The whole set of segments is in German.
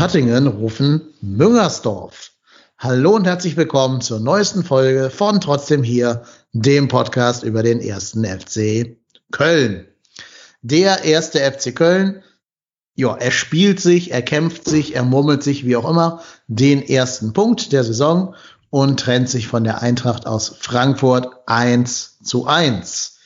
Hattingen rufen Müngersdorf. Hallo und herzlich willkommen zur neuesten Folge von Trotzdem hier, dem Podcast über den ersten FC Köln. Der erste FC Köln, ja, er spielt sich, er kämpft sich, er murmelt sich, wie auch immer, den ersten Punkt der Saison und trennt sich von der Eintracht aus Frankfurt 1 zu 1.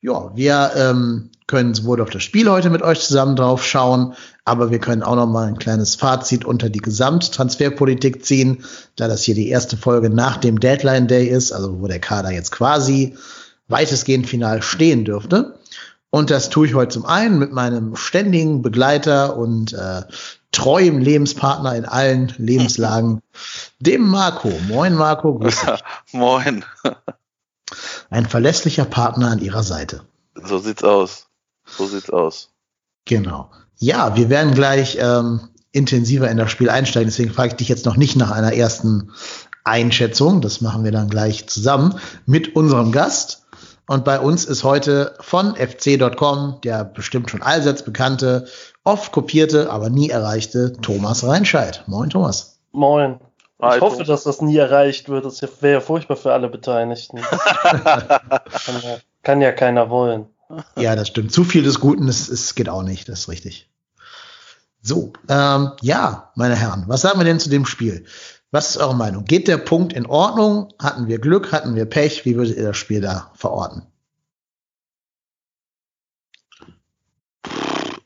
Ja, wir ähm, können sowohl auf das Spiel heute mit euch zusammen drauf schauen, aber wir können auch noch mal ein kleines Fazit unter die Gesamttransferpolitik ziehen, da das hier die erste Folge nach dem Deadline Day ist, also wo der Kader jetzt quasi weitestgehend final stehen dürfte. Und das tue ich heute zum einen mit meinem ständigen Begleiter und äh, treuem Lebenspartner in allen Lebenslagen, dem Marco. Moin Marco, grüß dich. Moin. Ein verlässlicher Partner an ihrer Seite. So sieht's aus. So sieht's aus. Genau. Ja, wir werden gleich ähm, intensiver in das Spiel einsteigen. Deswegen frage ich dich jetzt noch nicht nach einer ersten Einschätzung. Das machen wir dann gleich zusammen mit unserem Gast. Und bei uns ist heute von fc.com der bestimmt schon allseits bekannte, oft kopierte, aber nie erreichte Thomas Reinscheid. Moin, Thomas. Moin. Ich hoffe, dass das nie erreicht wird. Das wäre ja furchtbar für alle Beteiligten. kann, ja, kann ja keiner wollen. Ja, das stimmt. Zu viel des Guten, es, es geht auch nicht, das ist richtig. So, ähm, ja, meine Herren, was sagen wir denn zu dem Spiel? Was ist eure Meinung? Geht der Punkt in Ordnung? Hatten wir Glück? Hatten wir Pech? Wie würdet ihr das Spiel da verorten?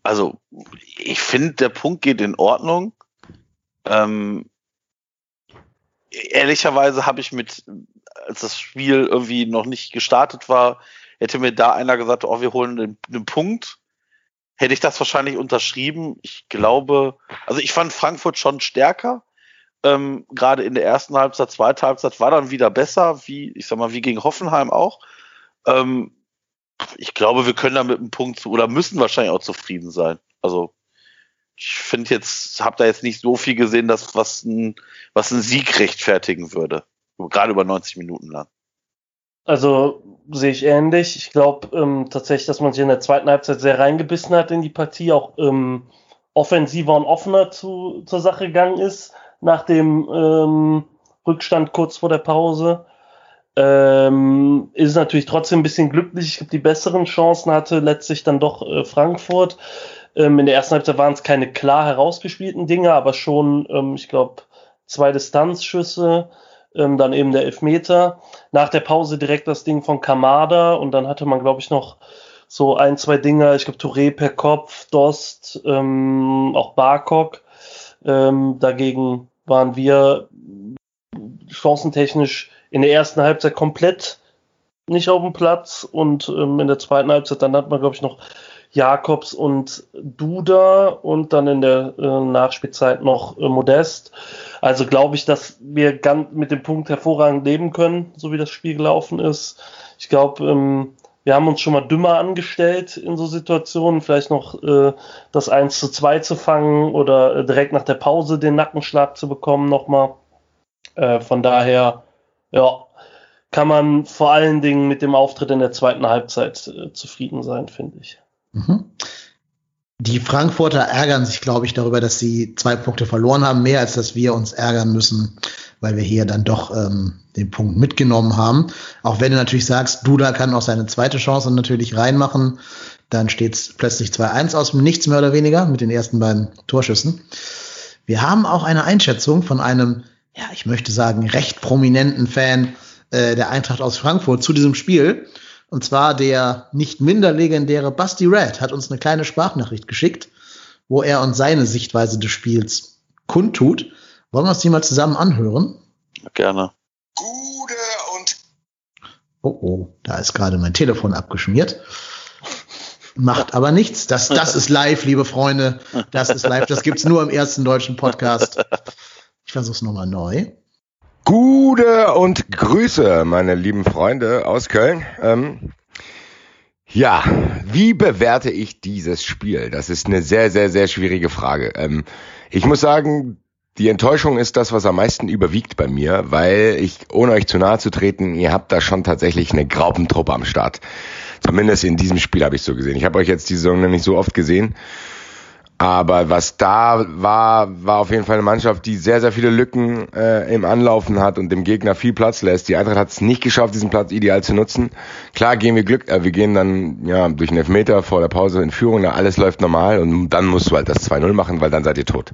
Also, ich finde, der Punkt geht in Ordnung. Ähm, ehrlicherweise habe ich mit, als das Spiel irgendwie noch nicht gestartet war, hätte mir da einer gesagt, oh, wir holen einen, Punkt, hätte ich das wahrscheinlich unterschrieben. Ich glaube, also ich fand Frankfurt schon stärker. Ähm, Gerade in der ersten Halbzeit, zweite Halbzeit war dann wieder besser, wie, ich sag mal, wie gegen Hoffenheim auch. Ähm, ich glaube, wir können da mit einem Punkt zu, oder müssen wahrscheinlich auch zufrieden sein. Also, ich finde jetzt, habe da jetzt nicht so viel gesehen, dass was ein, was ein Sieg rechtfertigen würde. Gerade über 90 Minuten lang. Also sehe ich ähnlich. Ich glaube ähm, tatsächlich, dass man sich in der zweiten Halbzeit sehr reingebissen hat in die Partie, auch ähm, offensiver und offener zu, zur Sache gegangen ist nach dem ähm, Rückstand kurz vor der Pause. Ähm, ist natürlich trotzdem ein bisschen glücklich. Ich glaube, die besseren Chancen hatte letztlich dann doch äh, Frankfurt. Ähm, in der ersten Halbzeit waren es keine klar herausgespielten Dinge, aber schon, ähm, ich glaube, zwei Distanzschüsse ähm, dann eben der Elfmeter. Nach der Pause direkt das Ding von Kamada und dann hatte man, glaube ich, noch so ein, zwei Dinge, ich glaube Touré per Kopf, Dost, ähm, auch Barkok. Ähm, dagegen waren wir chancentechnisch in der ersten Halbzeit komplett nicht auf dem Platz und ähm, in der zweiten Halbzeit dann hat man, glaube ich, noch Jakobs und Duda und dann in der äh, Nachspielzeit noch äh, Modest. Also glaube ich, dass wir ganz mit dem Punkt hervorragend leben können, so wie das Spiel gelaufen ist. Ich glaube, ähm, wir haben uns schon mal dümmer angestellt in so Situationen, vielleicht noch äh, das 1 zu 2 zu fangen oder äh, direkt nach der Pause den Nackenschlag zu bekommen nochmal. Äh, von daher, ja, kann man vor allen Dingen mit dem Auftritt in der zweiten Halbzeit äh, zufrieden sein, finde ich. Mhm. Die Frankfurter ärgern sich, glaube ich, darüber, dass sie zwei Punkte verloren haben, mehr als dass wir uns ärgern müssen, weil wir hier dann doch ähm, den Punkt mitgenommen haben. Auch wenn du natürlich sagst, Duda kann auch seine zweite Chance natürlich reinmachen, dann steht es plötzlich 2-1 aus dem Nichts mehr oder weniger mit den ersten beiden Torschüssen. Wir haben auch eine Einschätzung von einem, ja, ich möchte sagen, recht prominenten Fan äh, der Eintracht aus Frankfurt zu diesem Spiel. Und zwar der nicht minder legendäre Basti Red hat uns eine kleine Sprachnachricht geschickt, wo er uns seine Sichtweise des Spiels kundtut. Wollen wir uns die mal zusammen anhören? Gerne. Gute und. Oh, oh, da ist gerade mein Telefon abgeschmiert. Macht aber nichts. Das, das ist live, liebe Freunde. Das ist live. Das gibt's nur im ersten deutschen Podcast. Ich versuch's nochmal neu. Gute und Grüße, meine lieben Freunde aus Köln. Ähm, ja, wie bewerte ich dieses Spiel? Das ist eine sehr, sehr, sehr schwierige Frage. Ähm, ich muss sagen, die Enttäuschung ist das, was am meisten überwiegt bei mir, weil ich, ohne euch zu nahe zu treten, ihr habt da schon tatsächlich eine Graupentruppe am Start. Zumindest in diesem Spiel habe ich so gesehen. Ich habe euch jetzt die Saison noch nicht so oft gesehen. Aber was da war, war auf jeden Fall eine Mannschaft, die sehr, sehr viele Lücken äh, im Anlaufen hat und dem Gegner viel Platz lässt. Die Eintracht hat es nicht geschafft, diesen Platz ideal zu nutzen. Klar gehen wir Glück, äh, wir gehen dann ja durch einen Elfmeter vor der Pause in Führung, da alles läuft normal und dann musst du halt das 2-0 machen, weil dann seid ihr tot.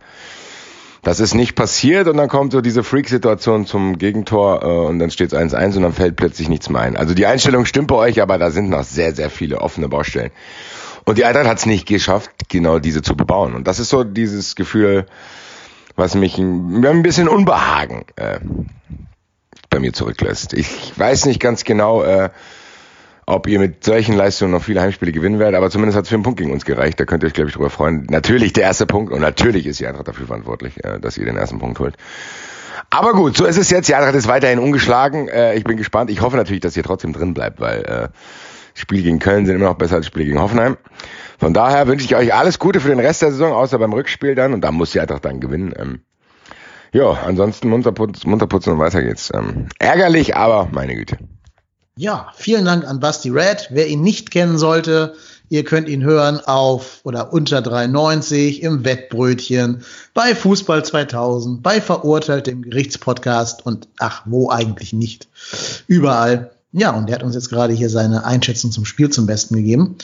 Das ist nicht passiert und dann kommt so diese Freak-Situation zum Gegentor äh, und dann steht es 1-1 und dann fällt plötzlich nichts mehr ein. Also die Einstellung stimmt bei euch, aber da sind noch sehr, sehr viele offene Baustellen. Und die Eintracht hat es nicht geschafft, genau diese zu bebauen. Und das ist so dieses Gefühl, was mich ein, ein bisschen Unbehagen äh, bei mir zurücklässt. Ich weiß nicht ganz genau, äh, ob ihr mit solchen Leistungen noch viele Heimspiele gewinnen werdet, aber zumindest hat es für einen Punkt gegen uns gereicht. Da könnt ihr euch, glaube ich, drüber freuen. Natürlich der erste Punkt und natürlich ist die Eintracht dafür verantwortlich, äh, dass ihr den ersten Punkt holt. Aber gut, so ist es jetzt. Die Eintracht ist weiterhin ungeschlagen. Äh, ich bin gespannt. Ich hoffe natürlich, dass ihr trotzdem drin bleibt, weil äh, Spiele gegen Köln sind immer noch besser als Spiele gegen Hoffenheim. Von daher wünsche ich euch alles Gute für den Rest der Saison, außer beim Rückspiel dann. Und da muss die Eintracht dann gewinnen. Ähm, ja, ansonsten munter, putz, munter putzen und weiter geht's. Ähm, ärgerlich, aber meine Güte. Ja, vielen Dank an Basti Red. Wer ihn nicht kennen sollte, ihr könnt ihn hören auf oder unter 93 im Wettbrötchen, bei Fußball 2000, bei Verurteilt dem Gerichtspodcast und ach, wo eigentlich nicht. Überall. Ja, und er hat uns jetzt gerade hier seine Einschätzung zum Spiel zum Besten gegeben.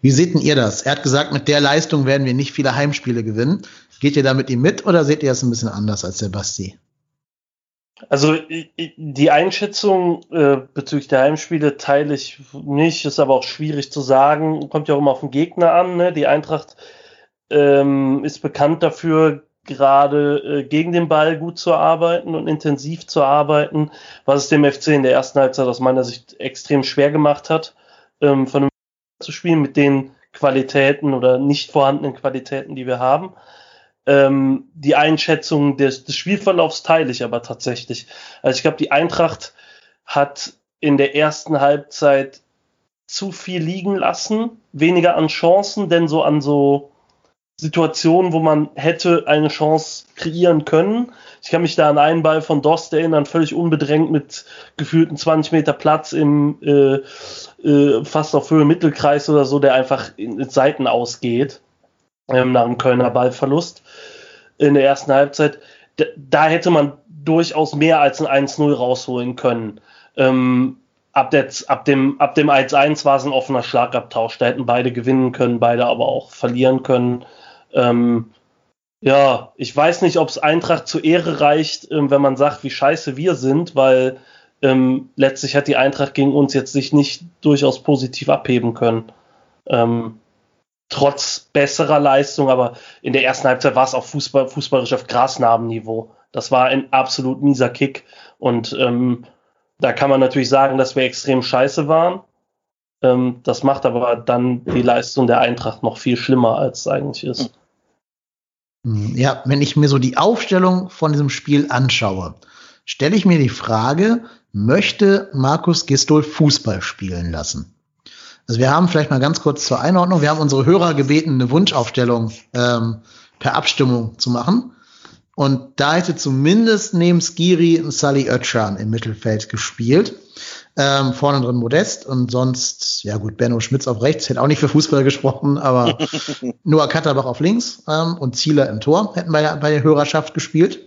Wie seht denn ihr das? Er hat gesagt, mit der Leistung werden wir nicht viele Heimspiele gewinnen. Geht ihr da mit ihm mit oder seht ihr das ein bisschen anders als der Basti? Also die Einschätzung äh, bezüglich der Heimspiele teile ich nicht, ist aber auch schwierig zu sagen. Kommt ja auch immer auf den Gegner an. Ne? Die Eintracht ähm, ist bekannt dafür, gerade äh, gegen den Ball gut zu arbeiten und intensiv zu arbeiten, was es dem FC in der ersten Halbzeit aus meiner Sicht extrem schwer gemacht hat, ähm, von einem zu spielen mit den Qualitäten oder nicht vorhandenen Qualitäten, die wir haben. Ähm, die Einschätzung des, des Spielverlaufs teile ich aber tatsächlich. Also ich glaube, die Eintracht hat in der ersten Halbzeit zu viel liegen lassen, weniger an Chancen, denn so an so Situationen, wo man hätte eine Chance kreieren können. Ich kann mich da an einen Ball von Dost erinnern, völlig unbedrängt mit gefühlten 20 Meter Platz im äh, äh, fast auf Höhe Mittelkreis oder so, der einfach in, in Seiten ausgeht ähm, nach einem Kölner Ballverlust in der ersten Halbzeit. Da, da hätte man durchaus mehr als ein 1-0 rausholen können. Ähm, ab, der, ab dem, ab dem 1-1 war es ein offener Schlagabtausch. Da hätten beide gewinnen können, beide aber auch verlieren können. Ähm, ja, ich weiß nicht, ob es Eintracht zur Ehre reicht, ähm, wenn man sagt, wie scheiße wir sind, weil ähm, letztlich hat die Eintracht gegen uns jetzt sich nicht durchaus positiv abheben können. Ähm, trotz besserer Leistung, aber in der ersten Halbzeit war es auch Fußball, fußballerisch auf Grasnarbenniveau. Das war ein absolut mieser Kick und ähm, da kann man natürlich sagen, dass wir extrem scheiße waren. Ähm, das macht aber dann die Leistung der Eintracht noch viel schlimmer, als es eigentlich ist. Hm, ja, wenn ich mir so die Aufstellung von diesem Spiel anschaue, stelle ich mir die Frage, möchte Markus Gistol Fußball spielen lassen? Also wir haben vielleicht mal ganz kurz zur Einordnung, wir haben unsere Hörer gebeten, eine Wunschaufstellung ähm, per Abstimmung zu machen. Und da hätte zumindest neben Skiri und Sally Özcan im Mittelfeld gespielt. Ähm, vorne drin Modest und sonst, ja gut, Benno Schmitz auf rechts, hätte auch nicht für Fußball gesprochen, aber Noah Katterbach auf links ähm, und Zieler im Tor hätten bei der, bei der Hörerschaft gespielt.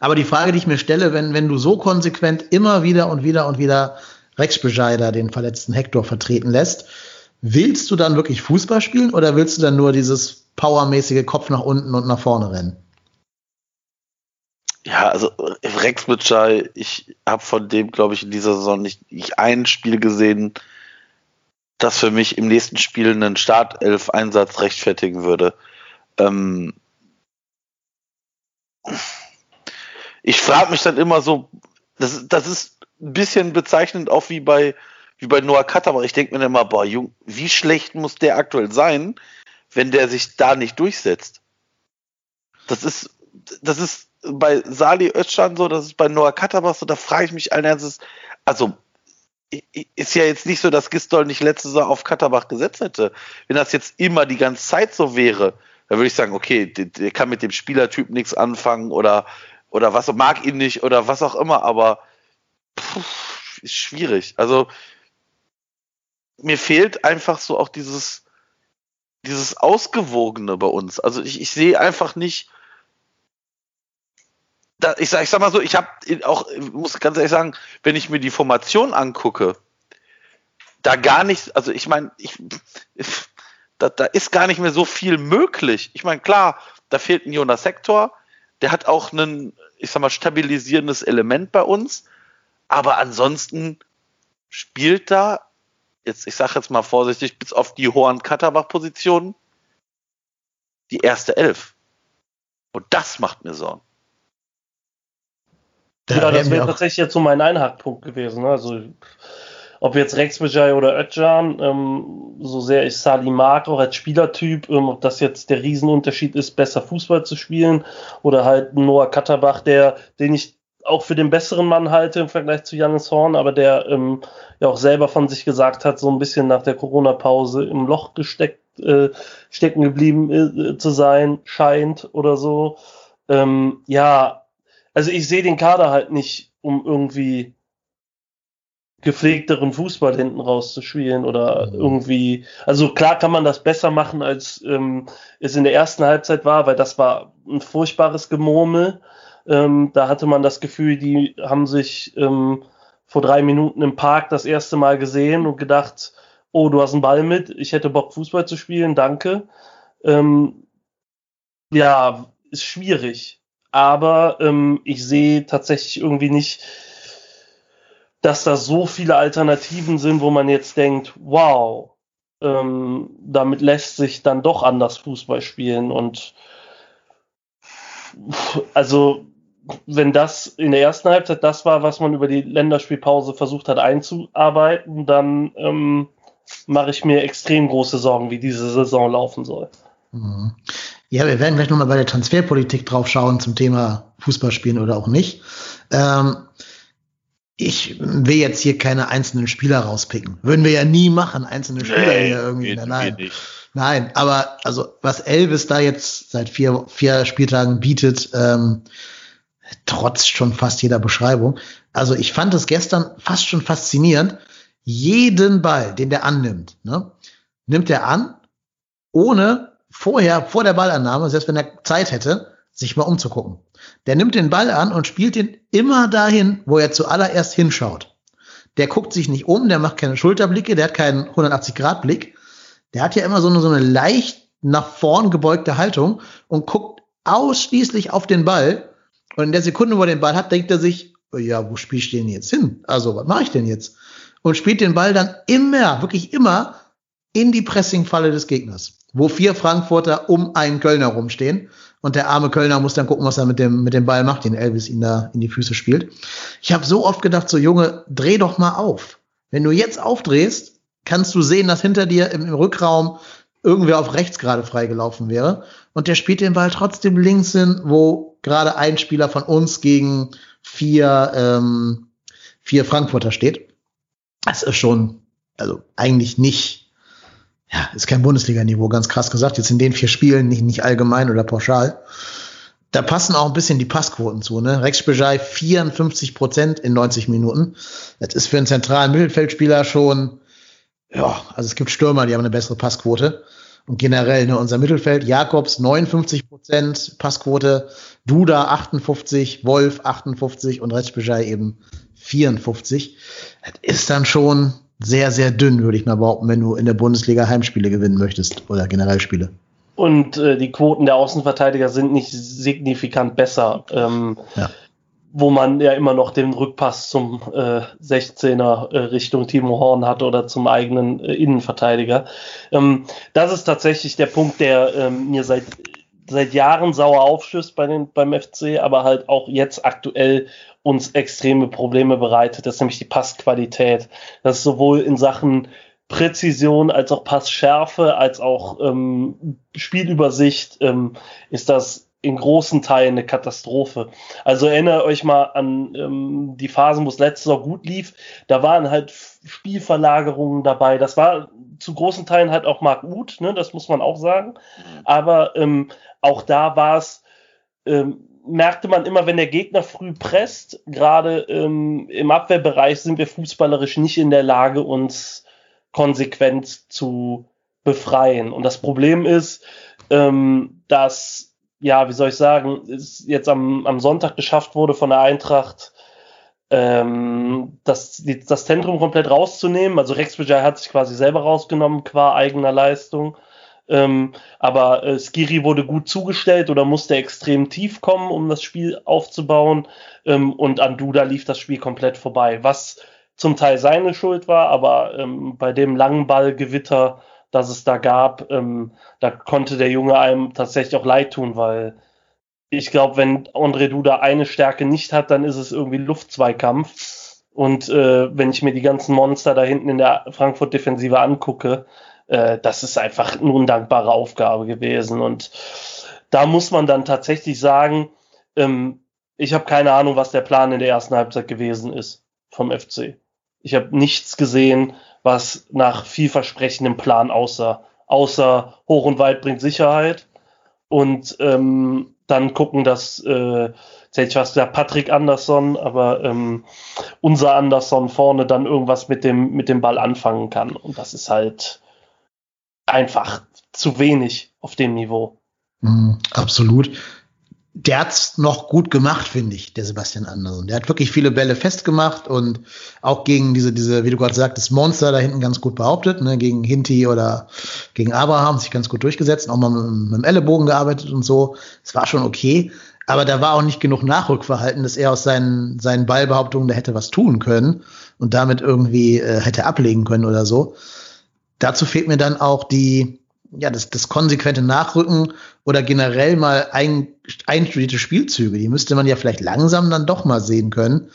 Aber die Frage, die ich mir stelle, wenn, wenn du so konsequent immer wieder und wieder und wieder Rex Bescheider, den verletzten Hector, vertreten lässt, willst du dann wirklich Fußball spielen oder willst du dann nur dieses powermäßige Kopf nach unten und nach vorne rennen? Ja, also Rex Bitschei, ich habe von dem, glaube ich, in dieser Saison nicht, nicht ein Spiel gesehen, das für mich im nächsten Spiel einen Startelf-Einsatz rechtfertigen würde. Ähm ich frage mich dann immer so, das, das ist ein bisschen bezeichnend auch wie bei, wie bei Noah aber ich denke mir dann immer, boah, Jung, wie schlecht muss der aktuell sein, wenn der sich da nicht durchsetzt? Das ist, das ist bei Sali Özcan so, das ist bei Noah Katterbach so, da frage ich mich allen Ernstes, also ist ja jetzt nicht so, dass Gistol nicht letzte Saison auf Katterbach gesetzt hätte. Wenn das jetzt immer die ganze Zeit so wäre, dann würde ich sagen, okay, der, der kann mit dem Spielertyp nichts anfangen oder, oder was, mag ihn nicht oder was auch immer, aber puh, ist schwierig. Also mir fehlt einfach so auch dieses, dieses Ausgewogene bei uns. Also ich, ich sehe einfach nicht, da, ich, sag, ich sag mal so, ich habe auch, muss ganz ehrlich sagen, wenn ich mir die Formation angucke, da gar nicht, also ich meine, ich, da, da ist gar nicht mehr so viel möglich. Ich meine, klar, da fehlt ein Jonas Sektor, der hat auch ein, ich sag mal, stabilisierendes Element bei uns, aber ansonsten spielt da, jetzt, ich sag jetzt mal vorsichtig, bis auf die Horn-Katterbach-Position, die erste Elf. Und das macht mir Sorgen. Da ja, das wäre tatsächlich jetzt so mein Einhackpunkt gewesen. Ne? Also, ob jetzt Rex Bejai oder Özcan, ähm, so sehr ich Sali mag, auch als Spielertyp, ähm, ob das jetzt der Riesenunterschied ist, besser Fußball zu spielen oder halt Noah Katterbach, der, den ich auch für den besseren Mann halte im Vergleich zu Janis Horn, aber der ähm, ja auch selber von sich gesagt hat, so ein bisschen nach der Corona-Pause im Loch gesteckt, äh, stecken geblieben äh, zu sein, scheint oder so. Ähm, ja, also ich sehe den Kader halt nicht, um irgendwie gepflegteren Fußball hinten rauszuspielen oder mhm. irgendwie. Also klar kann man das besser machen, als ähm, es in der ersten Halbzeit war, weil das war ein furchtbares Gemurmel. Ähm, da hatte man das Gefühl, die haben sich ähm, vor drei Minuten im Park das erste Mal gesehen und gedacht, oh, du hast einen Ball mit, ich hätte Bock Fußball zu spielen, danke. Ähm, ja, ist schwierig aber ähm, ich sehe tatsächlich irgendwie nicht, dass da so viele Alternativen sind, wo man jetzt denkt, wow, ähm, damit lässt sich dann doch anders Fußball spielen und also wenn das in der ersten Halbzeit das war, was man über die Länderspielpause versucht hat einzuarbeiten, dann ähm, mache ich mir extrem große Sorgen, wie diese Saison laufen soll. Mhm. Ja, wir werden gleich nochmal bei der Transferpolitik drauf schauen zum Thema Fußballspielen oder auch nicht. Ähm, ich will jetzt hier keine einzelnen Spieler rauspicken. Würden wir ja nie machen, einzelne Spieler nee, hier irgendwie. Geht, nein, geht nein, aber also was Elvis da jetzt seit vier, vier Spieltagen bietet, ähm, trotz schon fast jeder Beschreibung. Also ich fand es gestern fast schon faszinierend. Jeden Ball, den der annimmt, ne, nimmt er an, ohne vorher, vor der Ballannahme, selbst wenn er Zeit hätte, sich mal umzugucken. Der nimmt den Ball an und spielt ihn immer dahin, wo er zuallererst hinschaut. Der guckt sich nicht um, der macht keine Schulterblicke, der hat keinen 180-Grad-Blick. Der hat ja immer so eine, so eine leicht nach vorn gebeugte Haltung und guckt ausschließlich auf den Ball. Und in der Sekunde, wo er den Ball hat, denkt er sich, ja, wo spiele ich den jetzt hin? Also, was mache ich denn jetzt? Und spielt den Ball dann immer, wirklich immer in die Pressingfalle des Gegners wo vier Frankfurter um einen Kölner rumstehen. Und der arme Kölner muss dann gucken, was er mit dem, mit dem Ball macht, den Elvis ihn da in die Füße spielt. Ich habe so oft gedacht, so Junge, dreh doch mal auf. Wenn du jetzt aufdrehst, kannst du sehen, dass hinter dir im, im Rückraum irgendwer auf rechts gerade freigelaufen wäre. Und der spielt den Ball trotzdem links hin, wo gerade ein Spieler von uns gegen vier, ähm, vier Frankfurter steht. Das ist schon, also eigentlich nicht ja, ist kein Bundesliga-Niveau, ganz krass gesagt. Jetzt in den vier Spielen, nicht, nicht allgemein oder pauschal. Da passen auch ein bisschen die Passquoten zu, ne? Rex Bejai 54 Prozent in 90 Minuten. Das ist für einen zentralen Mittelfeldspieler schon, ja, also es gibt Stürmer, die haben eine bessere Passquote. Und generell, ne, unser Mittelfeld, Jakobs 59 Prozent Passquote, Duda 58, Wolf 58 und Rex Bejai eben 54. Das ist dann schon, sehr, sehr dünn, würde ich mal behaupten, wenn du in der Bundesliga Heimspiele gewinnen möchtest oder generell Spiele. Und äh, die Quoten der Außenverteidiger sind nicht signifikant besser. Ähm, ja. Wo man ja immer noch den Rückpass zum äh, 16er äh, Richtung Timo Horn hat oder zum eigenen äh, Innenverteidiger. Ähm, das ist tatsächlich der Punkt, der ähm, mir seit seit Jahren sauer aufstößt bei den, beim FC, aber halt auch jetzt aktuell uns extreme Probleme bereitet. Das ist nämlich die Passqualität. Das ist sowohl in Sachen Präzision als auch Passschärfe, als auch ähm, Spielübersicht ähm, ist das in großen Teilen eine Katastrophe. Also erinnert euch mal an ähm, die Phasen, wo es letztes Jahr gut lief. Da waren halt Spielverlagerungen dabei. Das war zu großen Teilen halt auch Mark Uth, ne? das muss man auch sagen. Mhm. Aber ähm, auch da war es, ähm, merkte man immer, wenn der Gegner früh presst, gerade ähm, im Abwehrbereich sind wir fußballerisch nicht in der Lage, uns konsequent zu befreien. Und das Problem ist, ähm, dass, ja, wie soll ich sagen, es jetzt am, am Sonntag geschafft wurde von der Eintracht, ähm, das, das Zentrum komplett rauszunehmen. Also Rex Bajai hat sich quasi selber rausgenommen qua eigener Leistung. Ähm, aber äh, Skiri wurde gut zugestellt oder musste extrem tief kommen, um das Spiel aufzubauen. Ähm, und an Duda lief das Spiel komplett vorbei, was zum Teil seine Schuld war, aber ähm, bei dem langen Ballgewitter, das es da gab, ähm, da konnte der Junge einem tatsächlich auch leid tun, weil ich glaube, wenn André Duda eine Stärke nicht hat, dann ist es irgendwie Luftzweikampf. Und äh, wenn ich mir die ganzen Monster da hinten in der Frankfurt-Defensive angucke, äh, das ist einfach eine undankbare Aufgabe gewesen. Und da muss man dann tatsächlich sagen, ähm, ich habe keine Ahnung, was der Plan in der ersten Halbzeit gewesen ist vom FC. Ich habe nichts gesehen, was nach vielversprechendem Plan aussah. Außer hoch und weit bringt Sicherheit. Und ähm, dann gucken, dass, äh, ich was gesagt, Patrick Andersson, aber ähm, unser Andersson vorne dann irgendwas mit dem, mit dem Ball anfangen kann. Und das ist halt einfach zu wenig auf dem Niveau. Mm, absolut der hat's noch gut gemacht, finde ich, der Sebastian Andersson. Der hat wirklich viele Bälle festgemacht und auch gegen diese, diese, wie du gerade sagtest, Monster da hinten ganz gut behauptet, ne, gegen Hinti oder gegen Abraham sich ganz gut durchgesetzt, auch mal mit, mit dem Ellenbogen gearbeitet und so. Es war schon okay. Aber da war auch nicht genug Nachrückverhalten, dass er aus seinen, seinen Ballbehauptungen da hätte was tun können und damit irgendwie äh, hätte ablegen können oder so. Dazu fehlt mir dann auch die, ja, das, das konsequente Nachrücken oder generell mal ein, einstudierte Spielzüge. Die müsste man ja vielleicht langsam dann doch mal sehen können.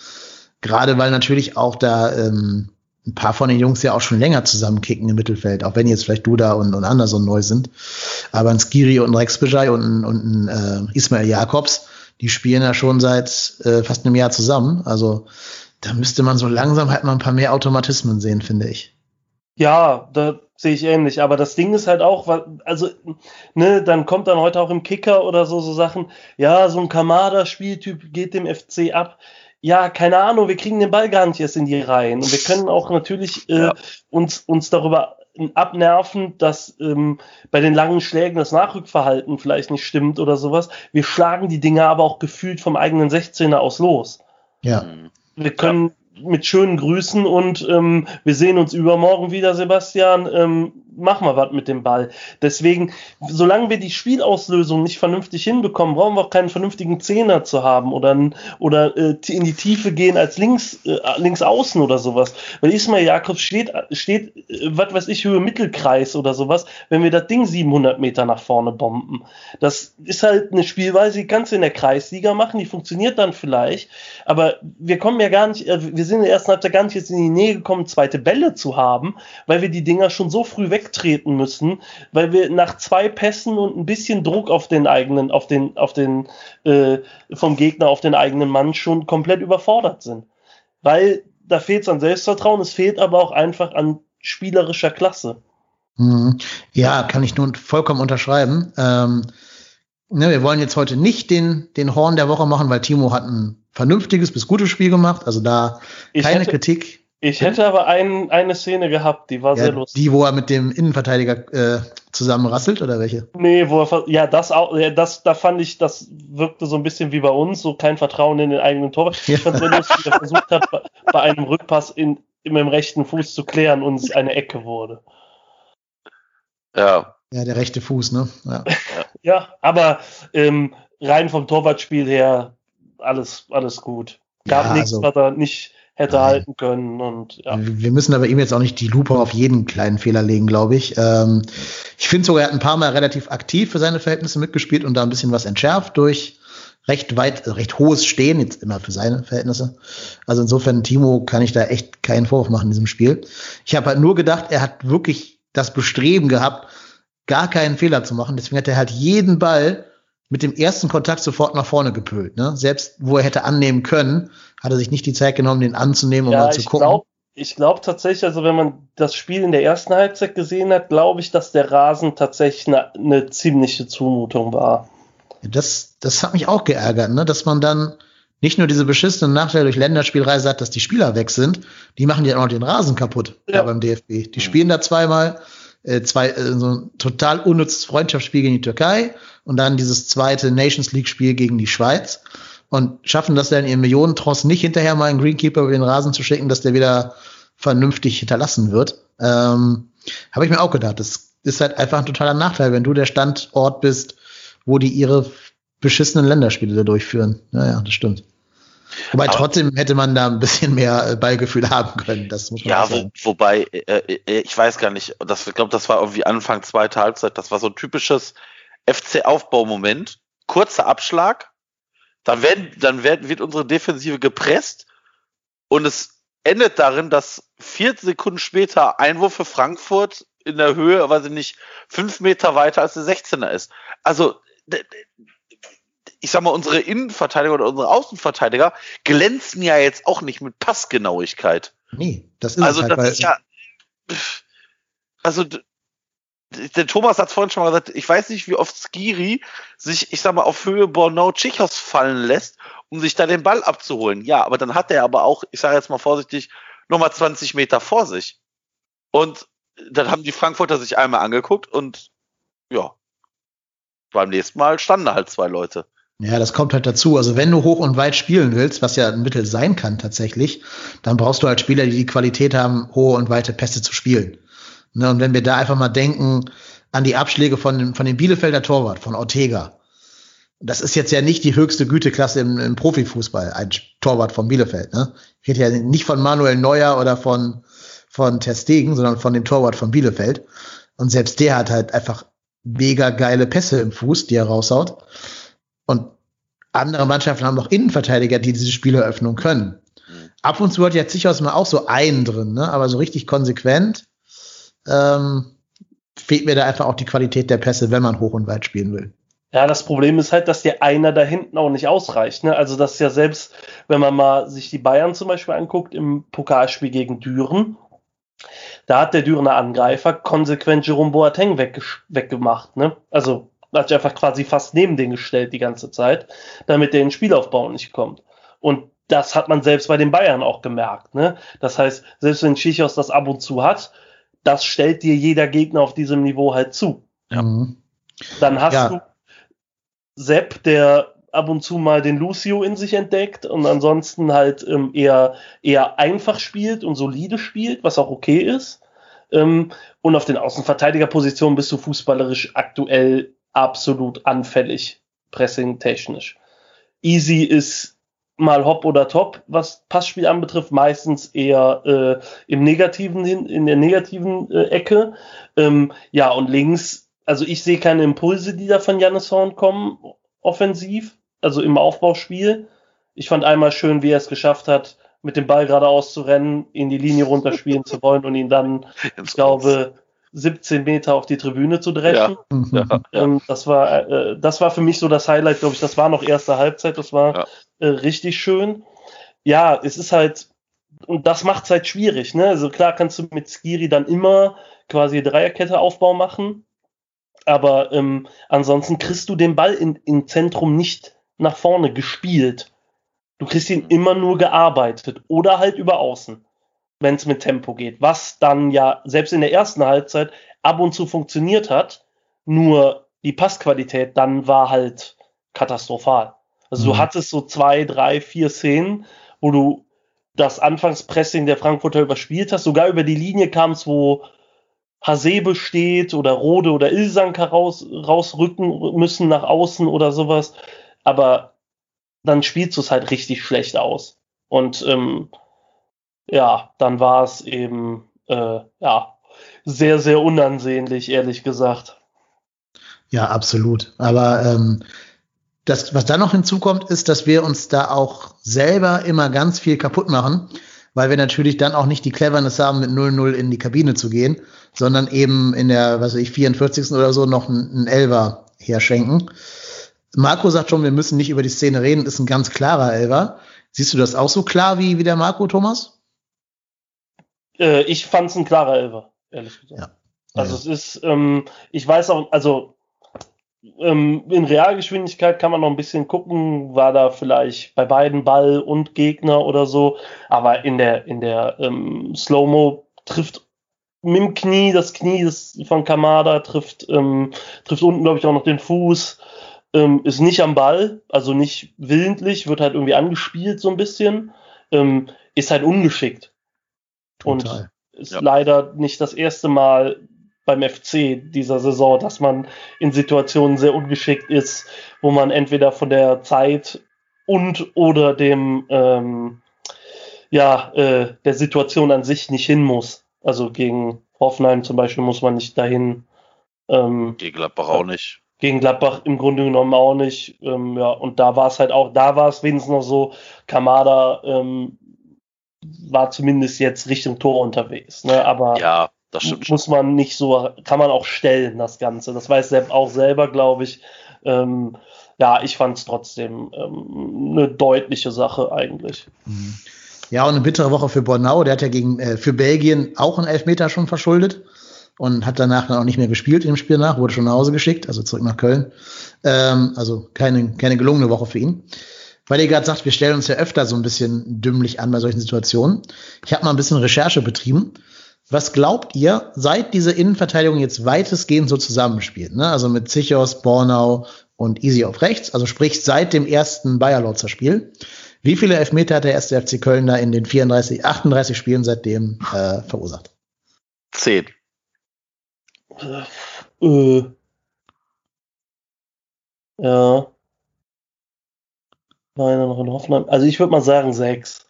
Gerade weil natürlich auch da ähm, ein paar von den Jungs ja auch schon länger zusammenkicken im Mittelfeld, auch wenn jetzt vielleicht Duda und, und Anderson neu sind. Aber ein Skiri und ein Rex Bejai und, und ein äh, Ismail Jakobs, die spielen ja schon seit äh, fast einem Jahr zusammen. Also da müsste man so langsam halt mal ein paar mehr Automatismen sehen, finde ich. Ja, da sehe ich ähnlich. Aber das Ding ist halt auch, also, ne, dann kommt dann heute auch im Kicker oder so, so Sachen, ja, so ein Kamada-Spieltyp geht dem FC ab. Ja, keine Ahnung, wir kriegen den Ball gar nicht erst in die Reihen. Und wir können auch natürlich äh, ja. uns, uns darüber abnerven, dass ähm, bei den langen Schlägen das Nachrückverhalten vielleicht nicht stimmt oder sowas. Wir schlagen die Dinge aber auch gefühlt vom eigenen 16er aus los. Ja. Wir können mit schönen Grüßen und ähm, wir sehen uns übermorgen wieder, Sebastian. Ähm, mach mal was mit dem Ball. Deswegen, solange wir die Spielauslösung nicht vernünftig hinbekommen, brauchen wir auch keinen vernünftigen Zehner zu haben oder, oder äh, in die Tiefe gehen als links, äh, links außen oder sowas. Weil Ismail Jakobs steht, steht äh, was weiß ich, Höhe Mittelkreis oder sowas, wenn wir das Ding 700 Meter nach vorne bomben. Das ist halt eine Spielweise, die kannst du in der Kreisliga machen, die funktioniert dann vielleicht, aber wir kommen ja gar nicht, äh, wir sind in der ersten Halbzeit gar nicht jetzt in die Nähe gekommen, zweite Bälle zu haben, weil wir die Dinger schon so früh weg wegtreten müssen, weil wir nach zwei Pässen und ein bisschen Druck auf den eigenen, auf den, auf den, äh, vom Gegner auf den eigenen Mann schon komplett überfordert sind. Weil da fehlt es an Selbstvertrauen, es fehlt aber auch einfach an spielerischer Klasse. Mhm. Ja, kann ich nun vollkommen unterschreiben. Ähm, ne, wir wollen jetzt heute nicht den, den Horn der Woche machen, weil Timo hat ein vernünftiges bis gutes Spiel gemacht. Also da keine hätte, Kritik. Ich hätte aber ein, eine Szene gehabt, die war ja, sehr lustig. Die, wo er mit dem Innenverteidiger äh, zusammenrasselt oder welche? Nee, wo er ja das auch, ja, das, da fand ich, das wirkte so ein bisschen wie bei uns, so kein Vertrauen in den eigenen Torwart. Ja. Ich fand sehr lustig, wie er versucht hat, bei, bei einem Rückpass in, mit dem rechten Fuß zu klären und es eine Ecke wurde. Ja. Ja, der rechte Fuß, ne? Ja, ja aber ähm, rein vom Torwartspiel her alles, alles gut. Gab ja, nichts, also, was er nicht hätte Nein. halten können. Und, ja. Wir müssen aber ihm jetzt auch nicht die Lupe auf jeden kleinen Fehler legen, glaube ich. Ähm, ich finde sogar, er hat ein paar Mal relativ aktiv für seine Verhältnisse mitgespielt und da ein bisschen was entschärft durch recht weit, recht hohes Stehen, jetzt immer für seine Verhältnisse. Also insofern, Timo, kann ich da echt keinen Vorwurf machen in diesem Spiel. Ich habe halt nur gedacht, er hat wirklich das Bestreben gehabt, gar keinen Fehler zu machen. Deswegen hat er halt jeden Ball mit dem ersten Kontakt sofort nach vorne gepölt. Ne? Selbst wo er hätte annehmen können, hat er sich nicht die Zeit genommen, den anzunehmen, um ja, mal zu gucken. Glaub, ich glaube tatsächlich, also wenn man das Spiel in der ersten Halbzeit gesehen hat, glaube ich, dass der Rasen tatsächlich eine, eine ziemliche Zumutung war. Das, das hat mich auch geärgert, ne? dass man dann nicht nur diese beschissenen Nachteile durch Länderspielreise hat, dass die Spieler weg sind, die machen ja auch noch den Rasen kaputt ja. beim DFB. Die spielen da zweimal, äh, zwei, äh, so ein total unnützes Freundschaftsspiel gegen die Türkei und dann dieses zweite Nations League-Spiel gegen die Schweiz und schaffen das dann in Millionentross nicht hinterher mal einen Greenkeeper über den Rasen zu schicken, dass der wieder vernünftig hinterlassen wird. Ähm, Habe ich mir auch gedacht. Das ist halt einfach ein totaler Nachteil, wenn du der Standort bist, wo die ihre beschissenen Länderspiele da durchführen. Naja, das stimmt. Wobei Aber trotzdem hätte man da ein bisschen mehr äh, Ballgefühl haben können. Das muss man ja, wo, wobei, äh, äh, ich weiß gar nicht, das, ich glaube, das war irgendwie Anfang zweiter Halbzeit, das war so ein typisches FC-Aufbaumoment. Kurzer Abschlag, dann, werden, dann werden, wird unsere Defensive gepresst und es endet darin, dass vier Sekunden später Einwurf für Frankfurt in der Höhe, weiß ich nicht, fünf Meter weiter als der 16er ist. Also, ich sag mal, unsere Innenverteidiger oder unsere Außenverteidiger glänzen ja jetzt auch nicht mit Passgenauigkeit. Nee, das ist also halt, das ist ja, also der Thomas hat vorhin schon mal gesagt, ich weiß nicht, wie oft Skiri sich, ich sag mal, auf Höhe Bornau Tschichos fallen lässt, um sich da den Ball abzuholen. Ja, aber dann hat er aber auch, ich sage jetzt mal vorsichtig, nochmal 20 Meter vor sich. Und dann haben die Frankfurter sich einmal angeguckt und ja, beim nächsten Mal standen da halt zwei Leute. Ja, das kommt halt dazu. Also wenn du hoch und weit spielen willst, was ja ein Mittel sein kann tatsächlich, dann brauchst du halt Spieler, die die Qualität haben, hohe und weite Pässe zu spielen. Ne, und wenn wir da einfach mal denken an die Abschläge von, von dem Bielefelder Torwart, von Ortega. Das ist jetzt ja nicht die höchste Güteklasse im, im Profifußball, ein Torwart von Bielefeld. Ne? Ich rede ja nicht von Manuel Neuer oder von, von Terstegen, sondern von dem Torwart von Bielefeld. Und selbst der hat halt einfach mega geile Pässe im Fuß, die er raushaut. Und andere Mannschaften haben noch Innenverteidiger, die diese Spieleröffnung können. Mhm. Ab und zu hat ja Zichos mal auch so einen drin, ne? aber so richtig konsequent ähm, fehlt mir da einfach auch die Qualität der Pässe, wenn man hoch und weit spielen will. Ja, das Problem ist halt, dass dir einer da hinten auch nicht ausreicht. Ne? Also das ist ja selbst, wenn man mal sich die Bayern zum Beispiel anguckt im Pokalspiel gegen Düren, da hat der Dürener Angreifer konsequent Jerome Boateng weggemacht. Ne? Also hat sich einfach quasi fast neben den gestellt die ganze Zeit, damit der in den Spielaufbau nicht kommt. Und das hat man selbst bei den Bayern auch gemerkt. Ne? Das heißt, selbst wenn Schichos das ab und zu hat, das stellt dir jeder Gegner auf diesem Niveau halt zu. Ja. Mhm. Dann hast ja. du Sepp, der ab und zu mal den Lucio in sich entdeckt und ansonsten halt ähm, eher, eher einfach spielt und solide spielt, was auch okay ist. Ähm, und auf den Außenverteidigerpositionen bist du fußballerisch aktuell absolut anfällig, pressing-technisch. Easy ist mal hopp oder top, was Passspiel anbetrifft, meistens eher äh, im negativen hin, in der negativen äh, Ecke. Ähm, ja, und links, also ich sehe keine Impulse, die da von Jannis Horn kommen, offensiv, also im Aufbauspiel. Ich fand einmal schön, wie er es geschafft hat, mit dem Ball geradeaus zu rennen, in die Linie runterspielen zu wollen und ihn dann, ich glaube, 17 Meter auf die Tribüne zu dreschen. Ja. Ja. Ähm, das war, äh, das war für mich so das Highlight, glaube ich. Das war noch erste Halbzeit. Das war ja. äh, richtig schön. Ja, es ist halt, und das macht es halt schwierig. Ne? Also klar kannst du mit Skiri dann immer quasi Dreierkette Aufbau machen. Aber ähm, ansonsten kriegst du den Ball in, im Zentrum nicht nach vorne gespielt. Du kriegst ihn immer nur gearbeitet oder halt über außen wenn es mit Tempo geht, was dann ja selbst in der ersten Halbzeit ab und zu funktioniert hat, nur die Passqualität dann war halt katastrophal. Also mhm. du hattest so zwei, drei, vier Szenen, wo du das Anfangspressing der Frankfurter überspielt hast, sogar über die Linie kamst, wo Hasebe steht oder Rode oder Ilsanker raus, rausrücken müssen nach außen oder sowas. Aber dann spielst du es halt richtig schlecht aus. Und ähm, ja, dann war es eben äh, ja sehr, sehr unansehnlich, ehrlich gesagt. Ja, absolut. Aber ähm, das, was da noch hinzukommt, ist, dass wir uns da auch selber immer ganz viel kaputt machen, weil wir natürlich dann auch nicht die Cleverness haben, mit 0-0 in die Kabine zu gehen, sondern eben in der, was weiß ich, 44. oder so noch einen Elver herschenken. Marco sagt schon, wir müssen nicht über die Szene reden, ist ein ganz klarer Elver. Siehst du das auch so klar wie, wie der Marco, Thomas? Äh, ich fand es ein klarer Elfer, ehrlich gesagt. Ja. Also ja. es ist, ähm, ich weiß auch, also ähm, in Realgeschwindigkeit kann man noch ein bisschen gucken, war da vielleicht bei beiden Ball und Gegner oder so, aber in der, in der ähm, Slow-Mo trifft mit dem Knie, das Knie des, von Kamada trifft, ähm, trifft unten, glaube ich, auch noch den Fuß, ähm, ist nicht am Ball, also nicht willentlich, wird halt irgendwie angespielt so ein bisschen, ähm, ist halt ungeschickt. Total. Und ist Ja. leider nicht das erste Mal beim FC dieser Saison, dass man in Situationen sehr ungeschickt ist, wo man entweder von der Zeit und oder dem ähm, ja äh, der Situation an sich nicht hin muss. Also gegen Hoffenheim zum Beispiel muss man nicht dahin. Ähm, Gegen Gladbach auch nicht. gegen Gladbach im Grunde genommen auch nicht. Ähm, ja, und da war es halt auch, da war es wenigstens noch so, Kamada ähm, war zumindest jetzt Richtung Tor unterwegs. Ne? Aber Ja, das stimmt muss man nicht so, kann man auch stellen, das Ganze. Das weiß Sepp auch selber, glaube ich. Ähm, ja, ich fand es trotzdem ähm, eine deutliche Sache eigentlich. Mhm. Ja, und eine bittere Woche für Bornau. Der hat ja gegen, äh, für Belgien auch einen Elfmeter schon verschuldet und hat danach dann auch nicht mehr gespielt im Spiel nach, wurde schon nach Hause geschickt, also zurück nach Köln. Ähm, also keine, keine gelungene Woche für ihn. Weil ihr gerade sagt, wir stellen uns ja öfter so ein bisschen dümmlich an bei solchen Situationen. Ich habe mal ein bisschen Recherche betrieben. Was glaubt ihr, seit diese Innenverteidigung jetzt weitestgehend so zusammenspielt, ne? also mit Zichos, Bornau und Easy auf rechts, also sprich seit dem ersten Bayer-Lotzer Spiel, wie viele Elfmeter hat der erste FC Köln da in den 34, 38 Spielen seitdem äh, verursacht? Zehn. Äh, ja. Nein, noch in Hoffenheim. Also ich würde mal sagen sechs.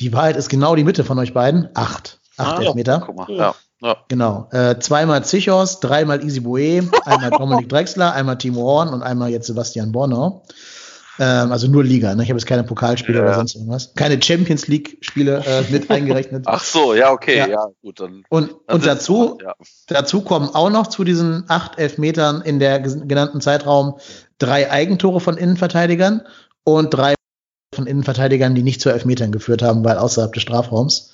Die Wahrheit ist genau die Mitte von euch beiden. Acht. Acht Ah, Elfmeter. Guck mal. Ja. ja. Genau. Äh, zweimal Zichos, dreimal Easy Boué, einmal Dominik Drexler, einmal Timo Horn und einmal jetzt Sebastian Bornau. Ähm, also nur Liga, ne? Ich habe jetzt keine Pokalspiele Ja. oder sonst irgendwas. Keine Champions League-Spiele äh, mit eingerechnet. Ach so, ja, okay, Ja. ja, gut, dann. Und, dann und dazu, Ja. dazu kommen auch noch zu diesen acht Elfmetern in der genannten Zeitraum drei Eigentore von Innenverteidigern und drei von Innenverteidigern, die nicht zu Elfmetern geführt haben, weil außerhalb des Strafraums.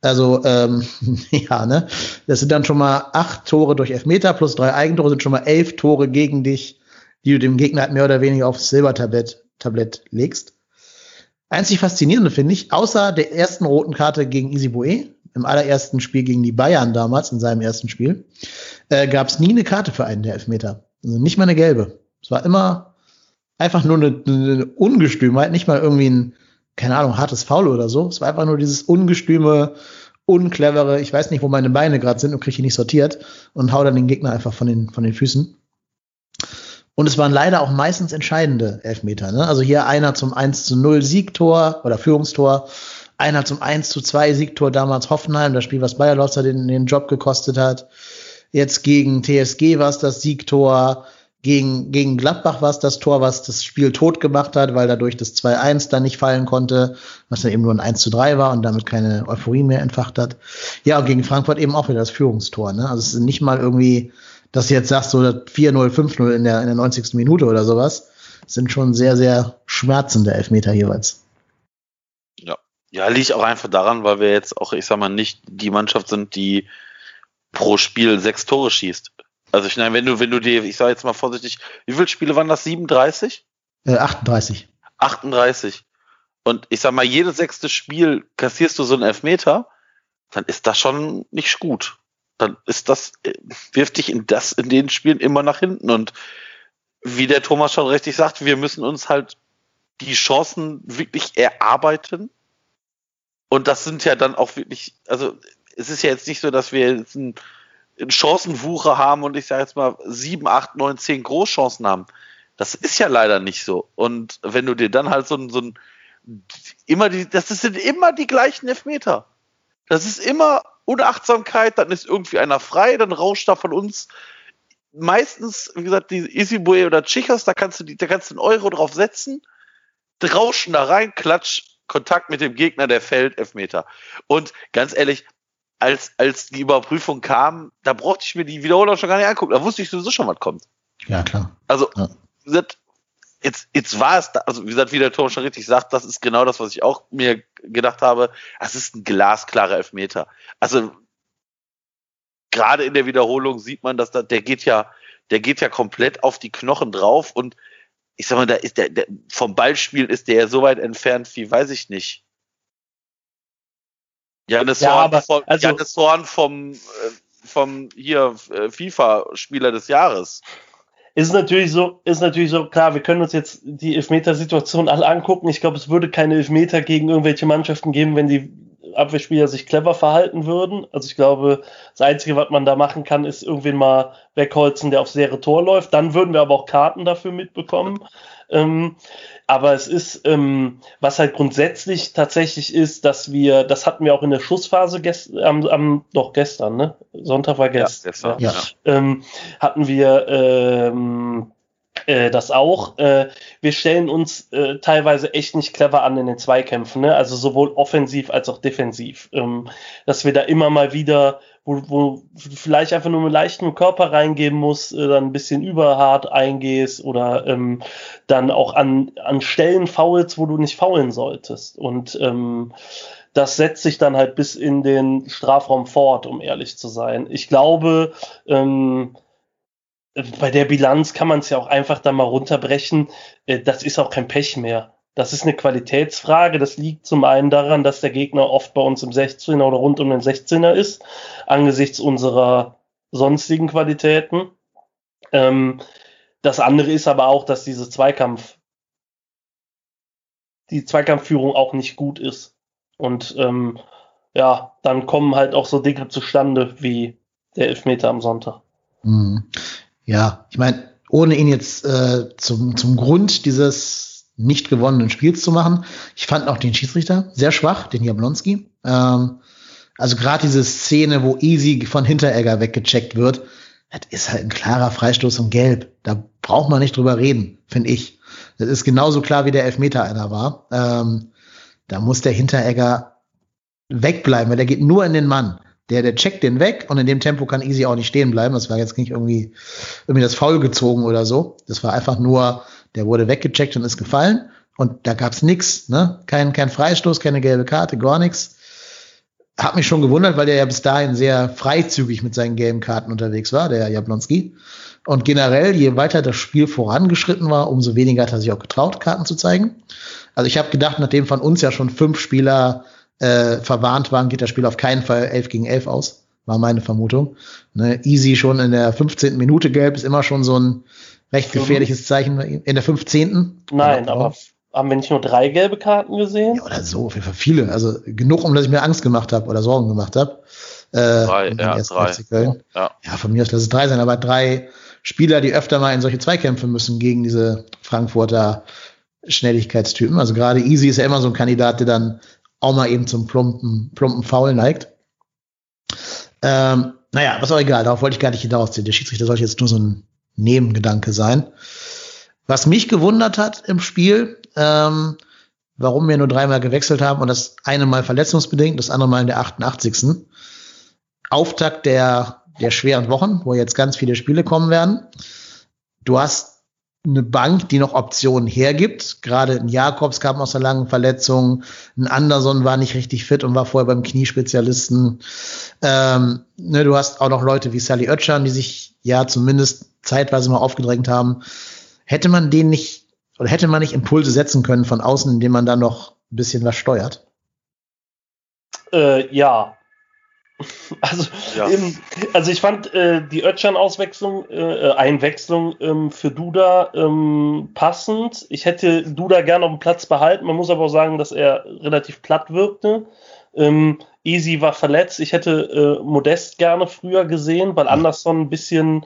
Also, ähm, ja, ne? Das sind dann schon mal acht Tore durch Elfmeter plus drei Eigentore sind schon mal elf Tore gegen dich, die du dem Gegner halt mehr oder weniger aufs Silbertablett Tablett legst. Einzig faszinierende finde ich, außer der ersten roten Karte gegen Boué, im allerersten Spiel gegen die Bayern damals, in seinem ersten Spiel, äh, gab es nie eine Karte für einen der Elfmeter. Also nicht mal eine gelbe. Es war immer einfach nur eine, eine Ungestümheit, nicht mal irgendwie ein, keine Ahnung, hartes Foul oder so. Es war einfach nur dieses ungestüme, unclevere, ich weiß nicht, wo meine Beine gerade sind und kriege die nicht sortiert und hau dann den Gegner einfach von den, von den Füßen. Und es waren leider auch meistens entscheidende Elfmeter. Ne? Also hier einer zum 1 zu 0 Siegtor oder Führungstor, einer zum 1 zu 2 Siegtor damals Hoffenheim, das Spiel, was Bayer Lotzer den, den Job gekostet hat. Jetzt gegen TSG war es das Siegtor, gegen, gegen Gladbach war es das Tor, was das Spiel tot gemacht hat, weil dadurch das 2-1 dann nicht fallen konnte, was dann eben nur ein 1 zu 3 war und damit keine Euphorie mehr entfacht hat. Ja, und gegen Frankfurt eben auch wieder das Führungstor. Ne? Also es ist nicht mal irgendwie, dass du jetzt sagst, so 4-0, 5-0 in der, in der 90. Minute oder sowas. Das sind schon sehr, sehr schmerzende Elfmeter jeweils. Ja, liegt auch einfach daran, weil wir jetzt auch, ich sag mal, nicht die Mannschaft sind, die pro Spiel sechs Tore schießt. Also ich meine, wenn du, wenn du dir, ich sage jetzt mal vorsichtig, wie viele Spiele waren das? 37? Äh, 38. 38. Und ich sag mal, jedes sechste Spiel kassierst du so einen Elfmeter, dann ist das schon nicht gut. Dann ist das, äh, wirft dich in das, in den Spielen immer nach hinten. Und wie der Thomas schon richtig sagt, wir müssen uns halt die Chancen wirklich erarbeiten. Und das sind ja dann auch wirklich, also es ist ja jetzt nicht so, dass wir jetzt einen, einen Chancenwucher haben und ich sage jetzt mal sieben, acht, neun, zehn Großchancen haben. Das ist ja leider nicht so. Und wenn du dir dann halt so ein, so ein immer die, das sind immer die gleichen Elfmeter. Das ist immer Unachtsamkeit, dann ist irgendwie einer frei, dann rauscht da von uns meistens, wie gesagt, die Isibue oder Chichos, da kannst du die, da kannst du einen Euro drauf setzen, rauschen da rein, klatsch, Kontakt mit dem Gegner, der fällt, Elfmeter. Und ganz ehrlich, als, als die Überprüfung kam, da brauchte ich mir die Wiederholung schon gar nicht angucken. Da wusste ich sowieso schon, was kommt. Ja, klar. Also, Ja. wie gesagt, jetzt, jetzt war es, da, also wie gesagt, wie der Tor schon richtig sagt, das ist genau das, was ich auch mir gedacht habe. Es ist ein glasklarer Elfmeter. Also, gerade in der Wiederholung sieht man, dass da, der geht ja, der geht ja komplett auf die Knochen drauf und ich sag mal, da ist der, der vom Ballspielen ist der ja so weit entfernt wie, weiß ich nicht. Janis Ja, Horn, aber- vom, also- Janis Horn vom, äh, vom hier äh, FIFA-Spieler des Jahres. Ist natürlich so, ist natürlich so, klar, wir können uns jetzt die Elfmetersituation alle angucken. Ich glaube, es würde keine Elfmeter gegen irgendwelche Mannschaften geben, wenn die Abwehrspieler sich clever verhalten würden. Also ich glaube, das Einzige, was man da machen kann, ist irgendwen mal wegholzen, der aufs leere Tor läuft. Dann würden wir aber auch Karten dafür mitbekommen. Ähm, aber es ist, ähm, was halt grundsätzlich tatsächlich ist, dass wir, das hatten wir auch in der Schussphase gestern, am, am, doch gestern, ne? Sonntag war gestern. gestern. Ja. ähm, hatten wir ähm, äh, das auch. Äh, wir stellen uns äh, teilweise echt nicht clever an in den Zweikämpfen, ne? also sowohl offensiv als auch defensiv. Ähm, dass wir da immer mal wieder, wo, wo vielleicht einfach nur mit leichtem Körper reingeben muss, äh, dann ein bisschen überhart eingehst oder ähm, dann auch an, an Stellen faulst, wo du nicht faulen solltest. Und ähm, das setzt sich dann halt bis in den Strafraum fort, um ehrlich zu sein. Ich glaube, ähm, bei der Bilanz kann man es ja auch einfach da mal runterbrechen. Äh, Das ist auch kein Pech mehr. Das ist eine Qualitätsfrage. Das liegt zum einen daran, dass der Gegner oft bei uns im 16er oder rund um den 16er ist, angesichts unserer sonstigen Qualitäten. Ähm, das andere ist aber auch, dass diese Zweikampf, die Zweikampfführung auch nicht gut ist. Und ähm, ja, dann kommen halt auch so Dinge zustande wie der Elfmeter am Sonntag. Ja, ich meine, ohne ihn jetzt äh, zum, zum Grund dieses nicht gewonnenen Spiels zu machen, ich fand auch den Schiedsrichter sehr schwach, den Jablonski. Ähm, also gerade diese Szene, wo Easy von Hinteregger weggecheckt wird, das ist halt ein klarer Freistoß und Gelb. Da braucht man nicht drüber reden, finde ich. Das ist genauso klar, wie der Elfmeter einer war. Ähm, da muss der Hinteregger wegbleiben, weil der geht nur in den Mann. Der, der checkt den weg und in dem Tempo kann Easy auch nicht stehen bleiben. Das war jetzt nicht irgendwie, irgendwie das Foul gezogen oder so. Das war einfach nur, der wurde weggecheckt und ist gefallen. Und da gab's nix, ne? Kein, kein Freistoß, keine gelbe Karte, gar nichts. Hat mich schon gewundert, weil der ja bis dahin sehr freizügig mit seinen gelben Karten unterwegs war, der Jablonski. Und generell, je weiter das Spiel vorangeschritten war, umso weniger hat er sich auch getraut, Karten zu zeigen. Also ich habe gedacht, nachdem von uns ja schon fünf Spieler äh, verwarnt waren, geht das Spiel auf keinen Fall 11 gegen 11 aus, war meine Vermutung. Ne, Easy schon in der 15. Minute gelb ist immer schon so ein recht gefährliches Zeichen. In der 15. Nein, aber haben wir nicht nur drei gelbe Karten gesehen? Ja, oder so, auf jeden Fall viele. Also genug, um dass ich mir Angst gemacht habe oder Sorgen gemacht habe. Äh, Drei, ja, drei. Köln. Ja. ja, von mir aus lass es drei sein, aber drei Spieler, die öfter mal in solche Zweikämpfe müssen gegen diese Frankfurter Schnelligkeitstypen. Also gerade Easy ist ja immer so ein Kandidat, der dann auch mal eben zum plumpen, plumpen Foul neigt. Ähm, naja, was auch egal, darauf wollte ich gar nicht hinausziehen. Der Schiedsrichter sollte jetzt nur so ein Nebengedanke sein. Was mich gewundert hat im Spiel, ähm, warum wir nur dreimal gewechselt haben und das eine Mal verletzungsbedingt, das andere Mal in der 88. Auftakt der, der schweren Wochen, wo jetzt ganz viele Spiele kommen werden. Du hast eine Bank, die noch Optionen hergibt. Gerade ein Jakobs kam aus einer langen Verletzung, ein Anderson war nicht richtig fit und war vorher beim Kniespezialisten. Ähm, ne, du hast auch noch Leute wie Sally Oetschan, die sich ja zumindest zeitweise mal aufgedrängt haben. Hätte man den nicht, oder hätte man nicht Impulse setzen können von außen, indem man dann noch ein bisschen was steuert? Äh, ja. Also, Ja. im, also ich fand äh, die Ötchan-Auswechslung, äh, äh, Einwechslung ähm, für Duda ähm, passend. Ich hätte Duda gerne auf dem Platz behalten. Man muss aber auch sagen, dass er relativ platt wirkte. Ähm, Easy war verletzt. Ich hätte äh, Modest gerne früher gesehen, weil Anderson ein bisschen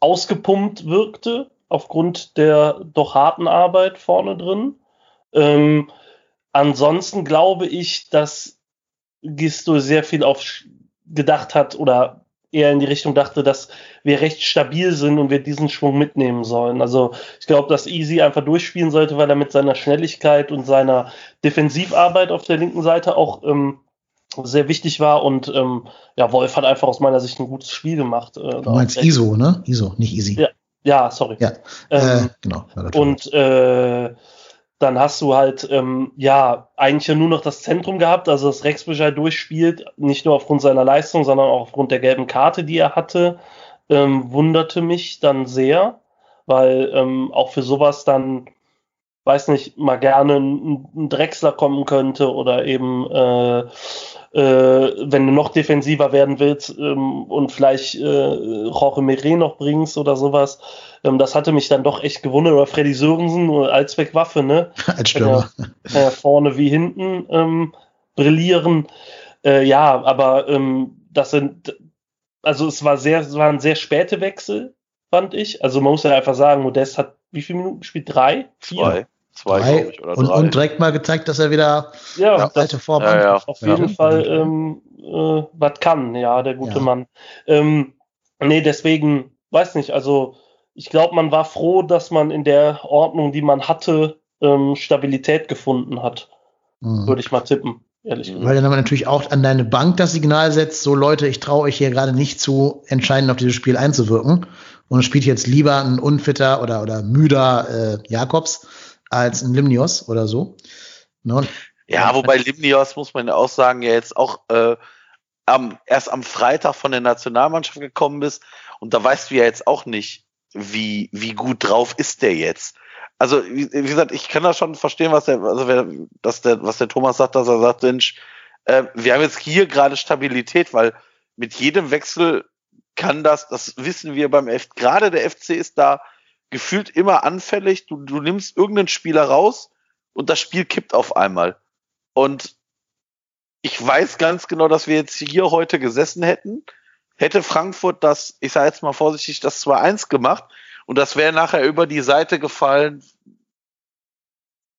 ausgepumpt wirkte aufgrund der doch harten Arbeit vorne drin. Ähm, ansonsten glaube ich, dass Gisto sehr viel auf gedacht hat oder eher in die Richtung dachte, dass wir recht stabil sind und wir diesen Schwung mitnehmen sollen. Also ich glaube, dass Easy einfach durchspielen sollte, weil er mit seiner Schnelligkeit und seiner Defensivarbeit auf der linken Seite auch ähm, sehr wichtig war und ähm, ja, Wolf hat einfach aus meiner Sicht ein gutes Spiel gemacht. Äh, Du meinst ISO, ne? ISO, nicht Easy. Ja. Ja, sorry. Ja, Ähm, äh, genau. und äh, dann hast du halt, ähm, ja, eigentlich ja nur noch das Zentrum gehabt, also dass Rex Bescheid durchspielt, nicht nur aufgrund seiner Leistung, sondern auch aufgrund der gelben Karte, die er hatte, ähm, wunderte mich dann sehr, weil ähm, auch für sowas dann weiß nicht, mal gerne ein, ein Drechsler kommen könnte oder eben äh, wenn du noch defensiver werden willst ähm, und vielleicht äh, Jorge Meret noch bringst oder sowas. Ähm, das hatte mich dann doch echt gewundert. Oder Freddy Sörensen, Allzweckwaffe, ne? Als Stürmer. Ja, äh, vorne wie hinten ähm, brillieren. Äh, ja, aber ähm, das sind, also es war sehr, es waren sehr späte Wechsel, fand ich. Also man muss ja einfach sagen, Modest hat wie viele Minuten gespielt? Drei? Vier? Zwei. Zwei, drei, ich, oder und, drei. und direkt mal gezeigt, dass er wieder ja, das, alte Form ja, ja. Auf jeden Fall ähm, äh, was kann, ja, der gute Mann. Ähm, nee, deswegen, weiß nicht, also ich glaube, man war froh, dass man in der Ordnung, die man hatte, ähm, Stabilität gefunden hat. Mhm. Würde ich mal tippen, ehrlich gesagt. Weil dann haben wir natürlich auch an deine Bank das Signal setzt, so Leute, ich traue euch hier gerade nicht zu, entscheidend auf dieses Spiel einzuwirken. Und spielt jetzt lieber ein unfitter oder, oder müder äh, Jakobs als ein Limnios oder so. Ne? Ja, wobei Limnios, muss man ja auch sagen, ja jetzt auch äh, am, erst am Freitag von der Nationalmannschaft gekommen ist. Und da weißt du ja jetzt auch nicht, wie, wie gut drauf ist der jetzt. Also, wie, wie gesagt, ich kann da schon verstehen, was der, also wer, dass der, was der Thomas sagt, dass er sagt, Mensch, äh, wir haben jetzt hier gerade Stabilität, weil mit jedem Wechsel kann das, das wissen wir beim F, gerade der FC ist da gefühlt immer anfällig. Du, du nimmst irgendeinen Spieler raus und das Spiel kippt auf einmal. Und ich weiß ganz genau, dass wir jetzt hier heute gesessen hätten, hätte Frankfurt das, ich sage jetzt mal vorsichtig, das 2-1 gemacht und das wäre nachher über die Seite gefallen,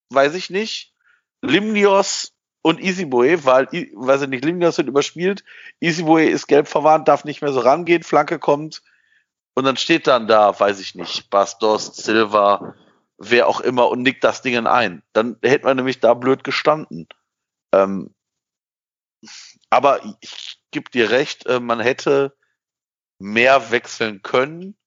weiß ich nicht, Limnios und Easyboy, weil, weiß ich nicht, Limnios wird überspielt, Easyboy ist gelb verwarnt, darf nicht mehr so rangehen, Flanke kommt, und dann steht dann da, weiß ich nicht, Bastos, Silva, wer auch immer und nickt das Ding ein. Dann hätte man nämlich da blöd gestanden. Ähm, aber ich gebe dir recht, äh, man hätte mehr wechseln können.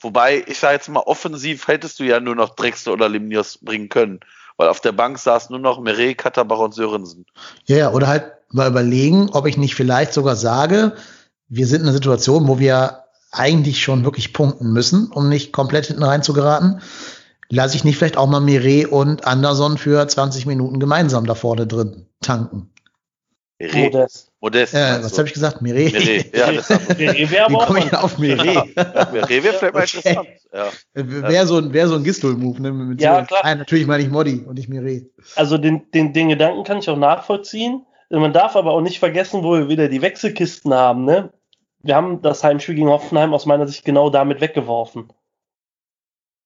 Wobei, ich sage jetzt mal, offensiv hättest du ja nur noch Drexler oder Limnios bringen können. Weil auf der Bank saß nur noch Meret, Katterbach und Sörensen. Ja, ja, oder halt mal überlegen, ob ich nicht vielleicht sogar sage, wir sind in einer Situation, wo wir eigentlich schon wirklich punkten müssen, um nicht komplett hinten rein zu geraten. Lasse ich nicht vielleicht auch mal Mire und Anderson für 20 Minuten gemeinsam da vorne drin tanken? Mire. Modest. Modest. Äh, was habe ich gesagt? Mire. Mire. Ja, das Mire wäre aber komme ich auf Mire? Ja, Mire wäre vielleicht mal okay. interessant. Ja. Wäre so ein, wär so ein Gistol-Move. Ne? Mit ja, so, klar. Nein, natürlich meine ich Modi und nicht Mire. Also den, den, den Gedanken kann ich auch nachvollziehen. Man darf aber auch nicht vergessen, wo wir wieder die Wechselkisten haben. Ne? Wir haben das Heimspiel gegen Hoffenheim aus meiner Sicht genau damit weggeworfen.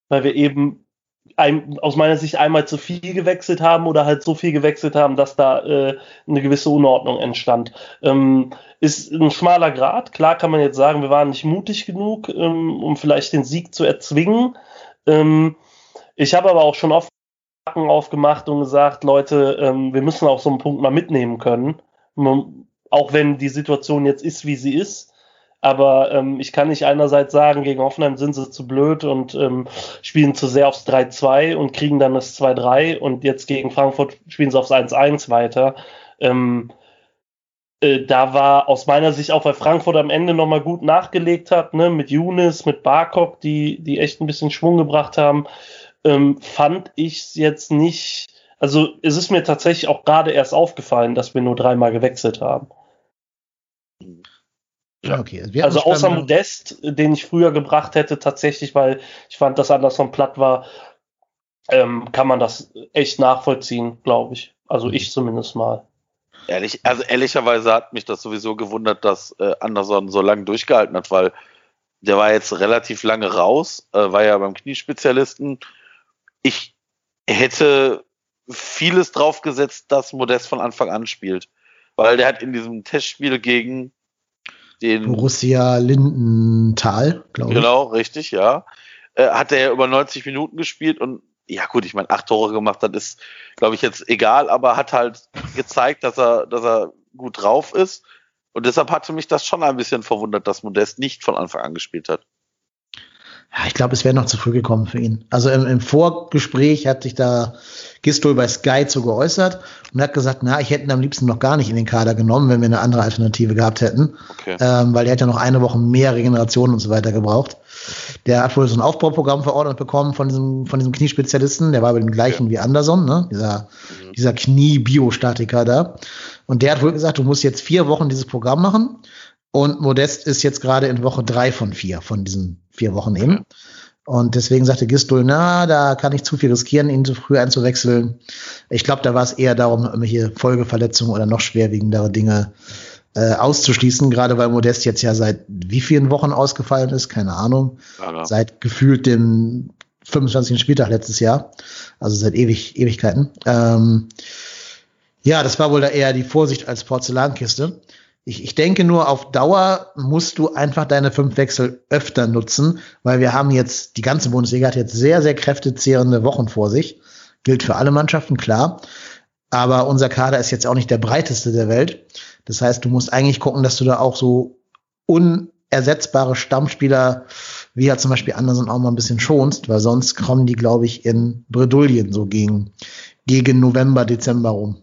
Weil wir eben ein, aus meiner Sicht einmal zu viel gewechselt haben oder halt so viel gewechselt haben, dass da äh, eine gewisse Unordnung entstand. Ähm, ist ein schmaler Grad. Klar kann man jetzt sagen, wir waren nicht mutig genug, ähm, um vielleicht den Sieg zu erzwingen. Ähm, ich habe aber auch schon oft aufgemacht und gesagt, Leute, ähm, wir müssen auch so einen Punkt mal mitnehmen können. Auch wenn die Situation jetzt ist, wie sie ist. Aber ähm, ich kann nicht einerseits sagen, gegen Hoffenheim sind sie zu blöd und ähm, spielen zu sehr aufs 3-2 und kriegen dann das 2-3 und jetzt gegen Frankfurt spielen sie aufs 1-1 weiter. Ähm, äh, da war aus meiner Sicht auch, weil Frankfurt am Ende nochmal gut nachgelegt hat, ne, mit Younes, mit Barkok, die, die echt ein bisschen Schwung gebracht haben, ähm, fand ich jetzt nicht, also es ist mir tatsächlich auch gerade erst aufgefallen, dass wir nur dreimal gewechselt haben. Ja. Okay. Also, also außer Modest, den ich früher gebracht hätte, tatsächlich, weil ich fand, dass Anderson platt war, ähm, kann man das echt nachvollziehen, glaube ich. Also mhm. ich zumindest mal. Ehrlich, also ehrlicherweise hat mich das sowieso gewundert, dass äh, Anderson so lange durchgehalten hat, weil der war jetzt relativ lange raus, äh, war ja beim Kniespezialisten. Ich hätte vieles drauf gesetzt, dass Modest von Anfang an spielt, weil der hat in diesem Testspiel gegen den Borussia Lindenthal, glaube ich. Genau, richtig, ja. Äh, hat er ja über 90 Minuten gespielt und ja gut, ich meine, acht Tore gemacht hat, ist, glaube ich, jetzt egal, aber hat halt gezeigt, dass er, dass er gut drauf ist. Und deshalb hatte mich das schon ein bisschen verwundert, dass Modest nicht von Anfang an gespielt hat. Ja, ich glaube, es wäre noch zu früh gekommen für ihn. Also im, im Vorgespräch hat sich da Gistol bei Sky zu geäußert und hat gesagt, na, ich hätte ihn am liebsten noch gar nicht in den Kader genommen, wenn wir eine andere Alternative gehabt hätten. Okay. Ähm, weil er hat ja noch eine Woche mehr Regeneration und so weiter gebraucht. Der hat wohl so ein Aufbauprogramm verordnet bekommen von diesem, von diesem Kniespezialisten. Der war bei dem gleichen ja. wie Anderson, ne? dieser, mhm. dieser Knie-Biostatiker da. Und der hat wohl gesagt, du musst jetzt vier Wochen dieses Programm machen. Und Modest ist jetzt gerade in Woche drei von vier, von diesen vier Wochen eben. Ja. Und deswegen sagte Gistol, na, da kann ich zu viel riskieren, ihn zu früh einzuwechseln. Ich glaube, da war es eher darum, irgendwelche Folgeverletzungen oder noch schwerwiegendere Dinge äh, auszuschließen, gerade weil Modest jetzt ja seit wie vielen Wochen ausgefallen ist, keine Ahnung. Ja, ja. Seit gefühlt dem 25. Spieltag letztes Jahr, also seit ewig, Ewigkeiten. Ähm, ja, das war wohl da eher die Vorsicht als Porzellankiste. Ich, ich denke nur, auf Dauer musst du einfach deine fünf Wechsel öfter nutzen, weil wir haben jetzt, die ganze Bundesliga hat jetzt sehr, sehr kräftezehrende Wochen vor sich. Gilt für alle Mannschaften, klar. Aber unser Kader ist jetzt auch nicht der breiteste der Welt. Das heißt, du musst eigentlich gucken, dass du da auch so unersetzbare Stammspieler, wie ja zum Beispiel Anderson auch mal ein bisschen schonst, weil sonst kommen die, glaube ich, in Bredouillen so gegen, gegen November, Dezember rum.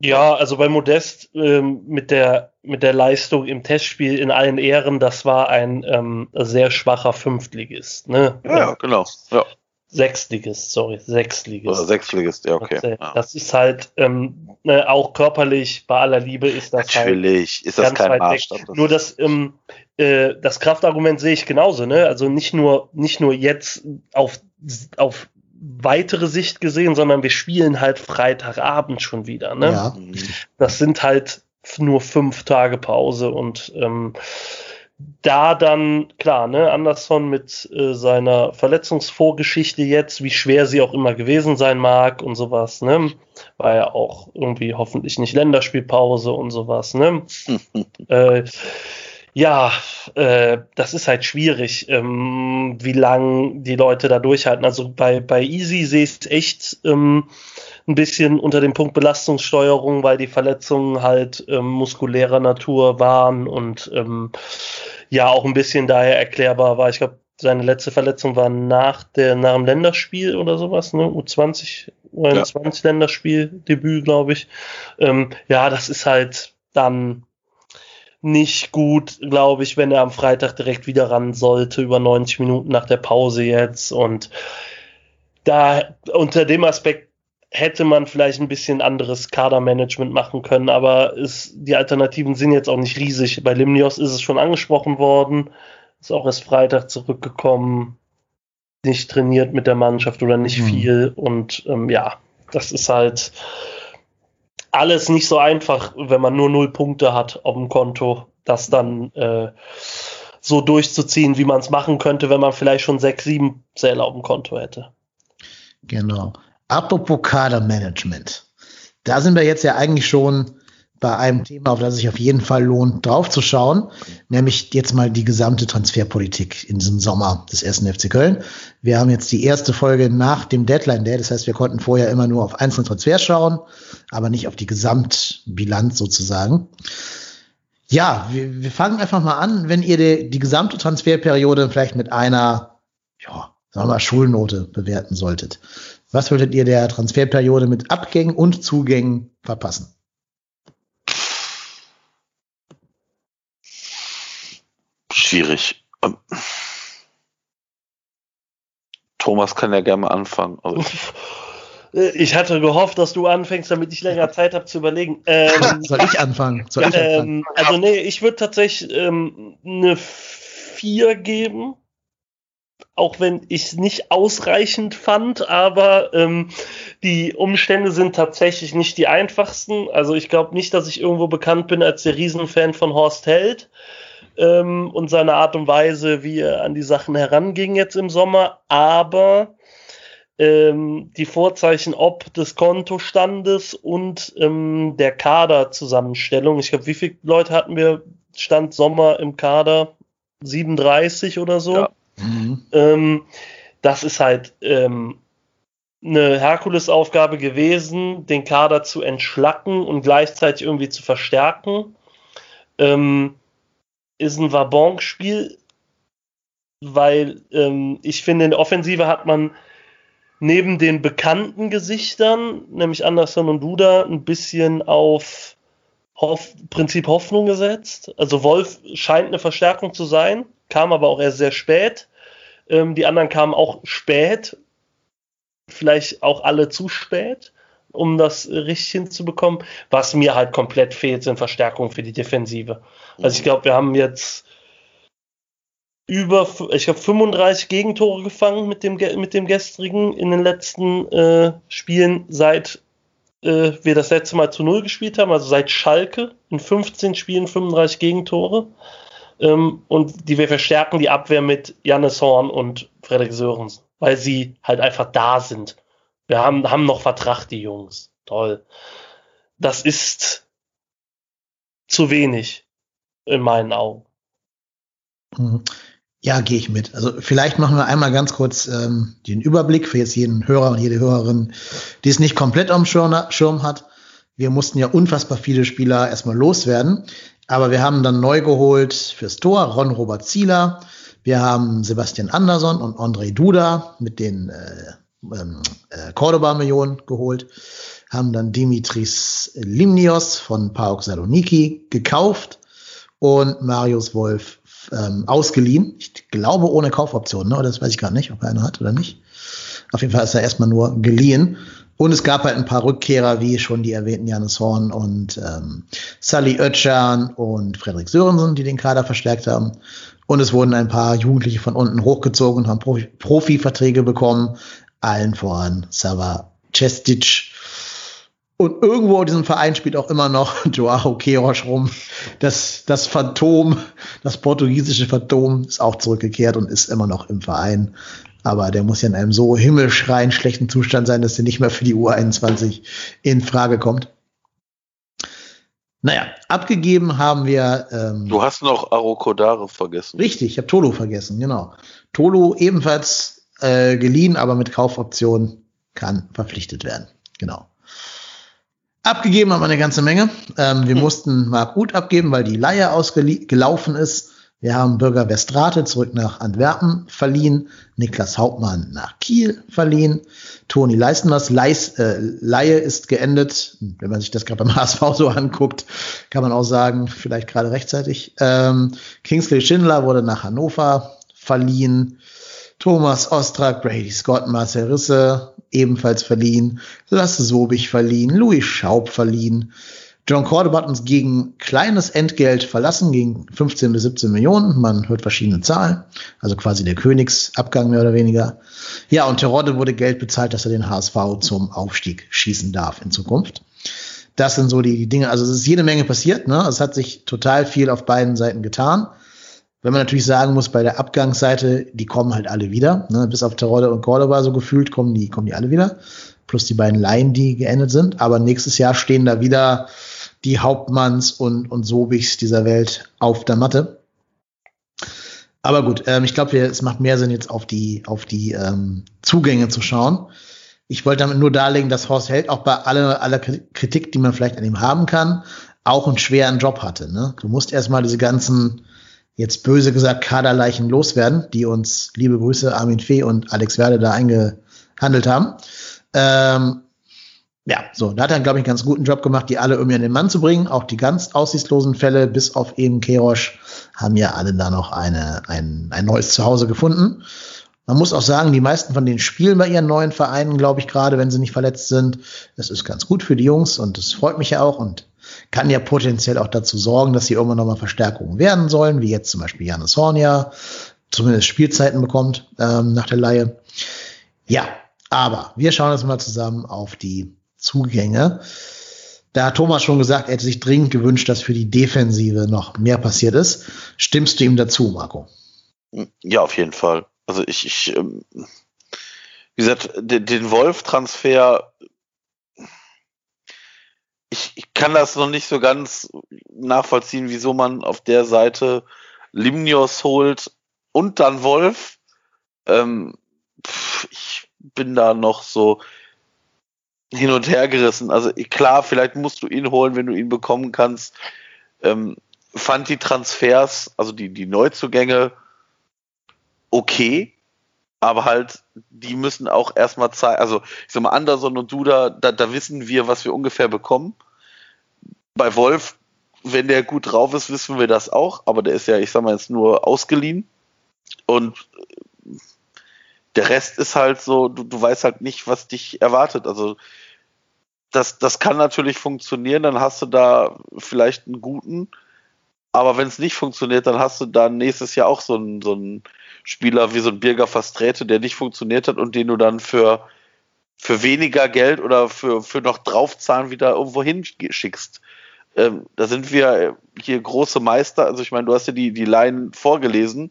Ja, also bei Modest ähm, mit der mit der Leistung im Testspiel in allen Ehren, das war ein ähm, sehr schwacher Fünftligist. Ne? Ja, ja, genau. Ja. Sechstligist, sorry, Sechstligist. Oder Sechstligist, ja, okay. Das, ist halt ähm, ne, auch körperlich, bei aller Liebe ist das halt Natürlich, halt ist das kein Maßstab. Das nur das, ähm, äh, das Kraftargument sehe ich genauso, ne? Also nicht nur, nicht nur jetzt auf, auf weitere Sicht gesehen, sondern wir spielen halt Freitagabend schon wieder. Ne? Ja. Das sind halt nur fünf Tage Pause und ähm, da dann, klar, ne, Anderson mit äh, seiner Verletzungsvorgeschichte jetzt, wie schwer sie auch immer gewesen sein mag und sowas, ne, war ja auch irgendwie hoffentlich nicht Länderspielpause und sowas, ne. äh, ja, äh, das ist halt schwierig, ähm, wie lang die Leute da durchhalten. Also bei, bei Easy sehe ich es echt ähm, ein bisschen unter dem Punkt Belastungssteuerung, weil die Verletzungen halt ähm, muskulärer Natur waren und ähm, ja auch ein bisschen daher erklärbar war. Ich glaube, seine letzte Verletzung war nach der nach dem Länderspiel oder sowas, ne? U20, U21 ja. Länderspieldebüt, glaube ich. Ähm, ja, das ist halt dann nicht gut, glaube ich, wenn er am Freitag direkt wieder ran sollte, über 90 Minuten nach der Pause jetzt. Und da unter dem Aspekt hätte man vielleicht ein bisschen anderes Kadermanagement machen können, aber es, die Alternativen sind jetzt auch nicht riesig. Bei Limnios ist es schon angesprochen worden, ist auch erst Freitag zurückgekommen, nicht trainiert mit der Mannschaft oder nicht mhm. viel. Und ähm, ja, das ist halt alles nicht so einfach, wenn man nur null Punkte hat auf dem Konto, das dann äh, so durchzuziehen, wie man es machen könnte, wenn man vielleicht schon sechs, sieben Zähler auf dem Konto hätte. Genau. Apropos Kadermanagement. Da sind wir jetzt ja eigentlich schon bei einem Thema, auf das sich auf jeden Fall lohnt, draufzuschauen, nämlich jetzt mal die gesamte Transferpolitik in diesem Sommer des ersten FC Köln. Wir haben jetzt die erste Folge nach dem Deadline Day, das heißt, wir konnten vorher immer nur auf einzelne Transfers schauen, aber nicht auf die Gesamtbilanz sozusagen. Ja, wir, wir fangen einfach mal an, wenn ihr die, die gesamte Transferperiode vielleicht mit einer, ja, sagen wir mal, Schulnote bewerten solltet. Was würdet ihr der Transferperiode mit Abgängen und Zugängen verpassen? Schwierig. Ähm, Thomas kann ja gerne mal anfangen. Also ich hatte gehofft, dass du anfängst, damit ich länger Zeit habe zu überlegen. Ähm, Soll ich anfangen? Soll ich ähm, Also nee, ich würde tatsächlich ähm, eine 4 geben. Auch wenn ich es nicht ausreichend fand, aber ähm, die Umstände sind tatsächlich nicht die einfachsten. Also ich glaube nicht, dass ich irgendwo bekannt bin als der Riesenfan von Horst Held ähm, und seine Art und Weise, wie er an die Sachen heranging jetzt im Sommer, aber ähm, die Vorzeichen ob des Kontostandes und ähm, der Kaderzusammenstellung. Ich glaube, wie viele Leute hatten wir Stand Sommer im Kader? 37 oder so. Ja. Mhm. Ähm, das ist halt ähm, eine Herkulesaufgabe gewesen, den Kader zu entschlacken und gleichzeitig irgendwie zu verstärken. Ähm, ist ein Wabonk-Spiel, weil ähm, ich finde, in der Offensive hat man neben den bekannten Gesichtern, nämlich Anderson und Duda, ein bisschen auf Hoff Prinzip Hoffnung gesetzt. Also Wolf scheint eine Verstärkung zu sein, kam aber auch erst sehr spät. Ähm, die anderen kamen auch spät, vielleicht auch alle zu spät, um das richtig hinzubekommen. Was mir halt komplett fehlt, sind Verstärkungen für die Defensive. Also ich glaube, wir haben jetzt über, ich glaube, 35 Gegentore gefangen mit dem, mit dem gestrigen in den letzten äh, Spielen, seit äh, wir das letzte Mal zu Null gespielt haben, also seit Schalke in 15 Spielen 35 Gegentore. Ähm, und die wir verstärken die Abwehr mit Jannis Horn und Frederik Sörensen, weil sie halt einfach da sind. Wir haben, haben noch Vertrag, die Jungs. Toll. Das ist zu wenig in meinen Augen. Mhm. Ja, gehe ich mit. Also vielleicht machen wir einmal ganz kurz ähm, den Überblick für jetzt jeden Hörer und jede Hörerin, die es nicht komplett am Schirm hat. Wir mussten ja unfassbar viele Spieler erstmal loswerden, aber wir haben dann neu geholt fürs Tor Ron Robert Zieler. Wir haben Sebastian Andersson und André Duda mit den äh, ähm, äh, Cordoba-Millionen geholt. Haben dann Dimitris Limnios von PAOK Saloniki gekauft und Marius Wolf ähm, ausgeliehen. Ich glaube ohne Kaufoption, ne? Oder das weiß ich gar nicht, ob er eine hat oder nicht. Auf jeden Fall ist er erstmal nur geliehen. Und es gab halt ein paar Rückkehrer, wie schon die erwähnten Janis Horn und ähm, Sally Oetschan und Frederik Sörensen, die den Kader verstärkt haben. Und es wurden ein paar Jugendliche von unten hochgezogen und haben Profi Profiverträge bekommen. Allen voran Sava Cestic, und irgendwo in diesem Verein spielt auch immer noch Joao Queiroz rum. Das, das Phantom, das portugiesische Phantom ist auch zurückgekehrt und ist immer noch im Verein. Aber der muss ja in einem so himmelschreien schlechten Zustand sein, dass er nicht mehr für die U21 in Frage kommt. Naja, abgegeben haben wir. Ähm, du hast noch Arokodare vergessen. Richtig, ich habe Tolo vergessen, genau. Tolo ebenfalls äh, geliehen, aber mit Kaufoption kann verpflichtet werden. Genau. Abgegeben haben wir eine ganze Menge. Ähm, wir mhm. mussten Marc Uth abgeben, weil die Leihe ausgelaufen ist. Wir haben Bürger Westrate zurück nach Antwerpen verliehen, Niklas Hauptmann nach Kiel verliehen, Toni Leistenwas Leis, äh, Laie ist geendet. Wenn man sich das gerade beim HSV so anguckt, kann man auch sagen, vielleicht gerade rechtzeitig. Ähm, Kingsley Schindler wurde nach Hannover verliehen. Thomas Ostrak, Brady Scott, Marcel Risse ebenfalls verliehen, Lasse Sobich verliehen, Louis Schaub verliehen. John Cordoba hat uns gegen kleines Entgelt verlassen, gegen 15 bis 17 Millionen. Man hört verschiedene Zahlen. Also quasi der Königsabgang mehr oder weniger. Ja, und Terodde wurde Geld bezahlt, dass er den HSV zum Aufstieg schießen darf in Zukunft. Das sind so die, die Dinge. Also es ist jede Menge passiert. Ne? Es hat sich total viel auf beiden Seiten getan. Wenn man natürlich sagen muss, bei der Abgangsseite, die kommen halt alle wieder. Ne? Bis auf Terodde und Cordoba so gefühlt kommen die, kommen die alle wieder. Plus die beiden Laien, die geendet sind. Aber nächstes Jahr stehen da wieder die Hauptmanns und, und Sobichs dieser Welt auf der Matte. Aber gut, ähm, ich glaube, es macht mehr Sinn, jetzt auf die, auf die ähm, Zugänge zu schauen. Ich wollte damit nur darlegen, dass Horst Held auch bei aller, aller Kritik, die man vielleicht an ihm haben kann, auch einen schweren Job hatte. Ne? Du musst erstmal diese ganzen jetzt böse gesagt Kaderleichen loswerden, die uns, liebe Grüße, Armin Fee und Alex Werde da eingehandelt haben. Ähm, ja, so, da hat er, glaube ich, einen ganz guten Job gemacht, die alle irgendwie an den Mann zu bringen. Auch die ganz aussichtslosen Fälle, bis auf eben Kerosch, haben ja alle da noch eine, ein, ein neues Zuhause gefunden. Man muss auch sagen, die meisten von denen spielen bei ihren neuen Vereinen, glaube ich, gerade wenn sie nicht verletzt sind. Das ist ganz gut für die Jungs und das freut mich ja auch und kann ja potenziell auch dazu sorgen, dass sie irgendwann nochmal Verstärkungen werden sollen, wie jetzt zum Beispiel Janis Hornia zumindest Spielzeiten bekommt ähm, nach der Laie. Ja, aber wir schauen jetzt mal zusammen auf die Zugänge. Da hat Thomas schon gesagt, er hätte sich dringend gewünscht, dass für die Defensive noch mehr passiert ist. Stimmst du ihm dazu, Marco? Ja, auf jeden Fall. Also ich, ich ähm, wie gesagt, den, den Wolf-Transfer ich, ich kann das noch nicht so ganz nachvollziehen, wieso man auf der Seite Limnios holt und dann Wolf. Ähm, pff, ich bin da noch so hin und her gerissen. Also klar, vielleicht musst du ihn holen, wenn du ihn bekommen kannst. Ähm, fand die Transfers, also die, die Neuzugänge, okay, aber halt, die müssen auch erstmal zeigen, also ich sag mal, Anderson und Duda, da, da wissen wir, was wir ungefähr bekommen. Bei Wolf wenn der gut drauf ist, wissen wir das auch, aber der ist ja, ich sag mal, jetzt nur ausgeliehen. Und der Rest ist halt so, du, du weißt halt nicht, was dich erwartet. Also das, das kann natürlich funktionieren, dann hast du da vielleicht einen guten, aber wenn es nicht funktioniert, dann hast du da nächstes Jahr auch so einen, so einen Spieler wie so ein Birger Fastrete, der nicht funktioniert hat und den du dann für, für weniger Geld oder für, für noch draufzahlen wieder irgendwo hinschickst. Ähm, da sind wir hier große Meister. Also ich meine, du hast ja die, die Laien vorgelesen.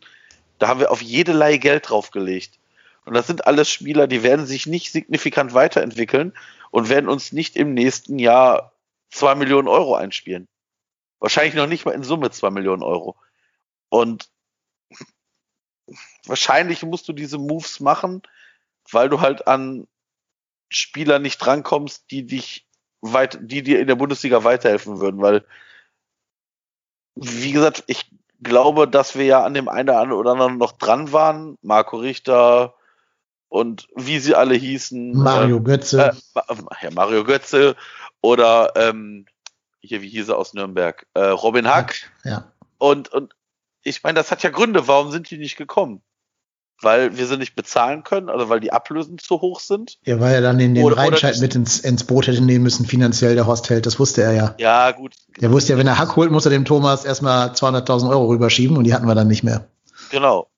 Da haben wir auf jede Laie Geld draufgelegt. Und das sind alles Spieler, die werden sich nicht signifikant weiterentwickeln und werden uns nicht im nächsten Jahr zwei Millionen Euro einspielen. Wahrscheinlich noch nicht mal in Summe zwei Millionen Euro. Und wahrscheinlich musst du diese Moves machen, weil du halt an Spieler nicht drankommst, die dich weit, die dir in der Bundesliga weiterhelfen würden, weil, wie gesagt, ich glaube, dass wir ja an dem einen oder anderen noch dran waren. Marco Richter und wie sie alle hießen. Mario äh, Götze. Äh, ja, Mario Götze oder ähm, hier, wie hieß er aus Nürnberg? Äh, Robin Hack. Ja. Und, und ich meine, das hat ja Gründe, warum sind die nicht gekommen? Weil wir sie nicht bezahlen können, also weil die Ablösen zu hoch sind. Ja, weil er dann in den oder, Reinscheid oder mit ins, ins Boot hätte nehmen müssen, finanziell der Horst Held, das wusste er ja. Ja, gut. Der wusste ja, wenn er Hack holt, muss er dem Thomas erstmal 200.000 Euro rüberschieben und die hatten wir dann nicht mehr. Genau.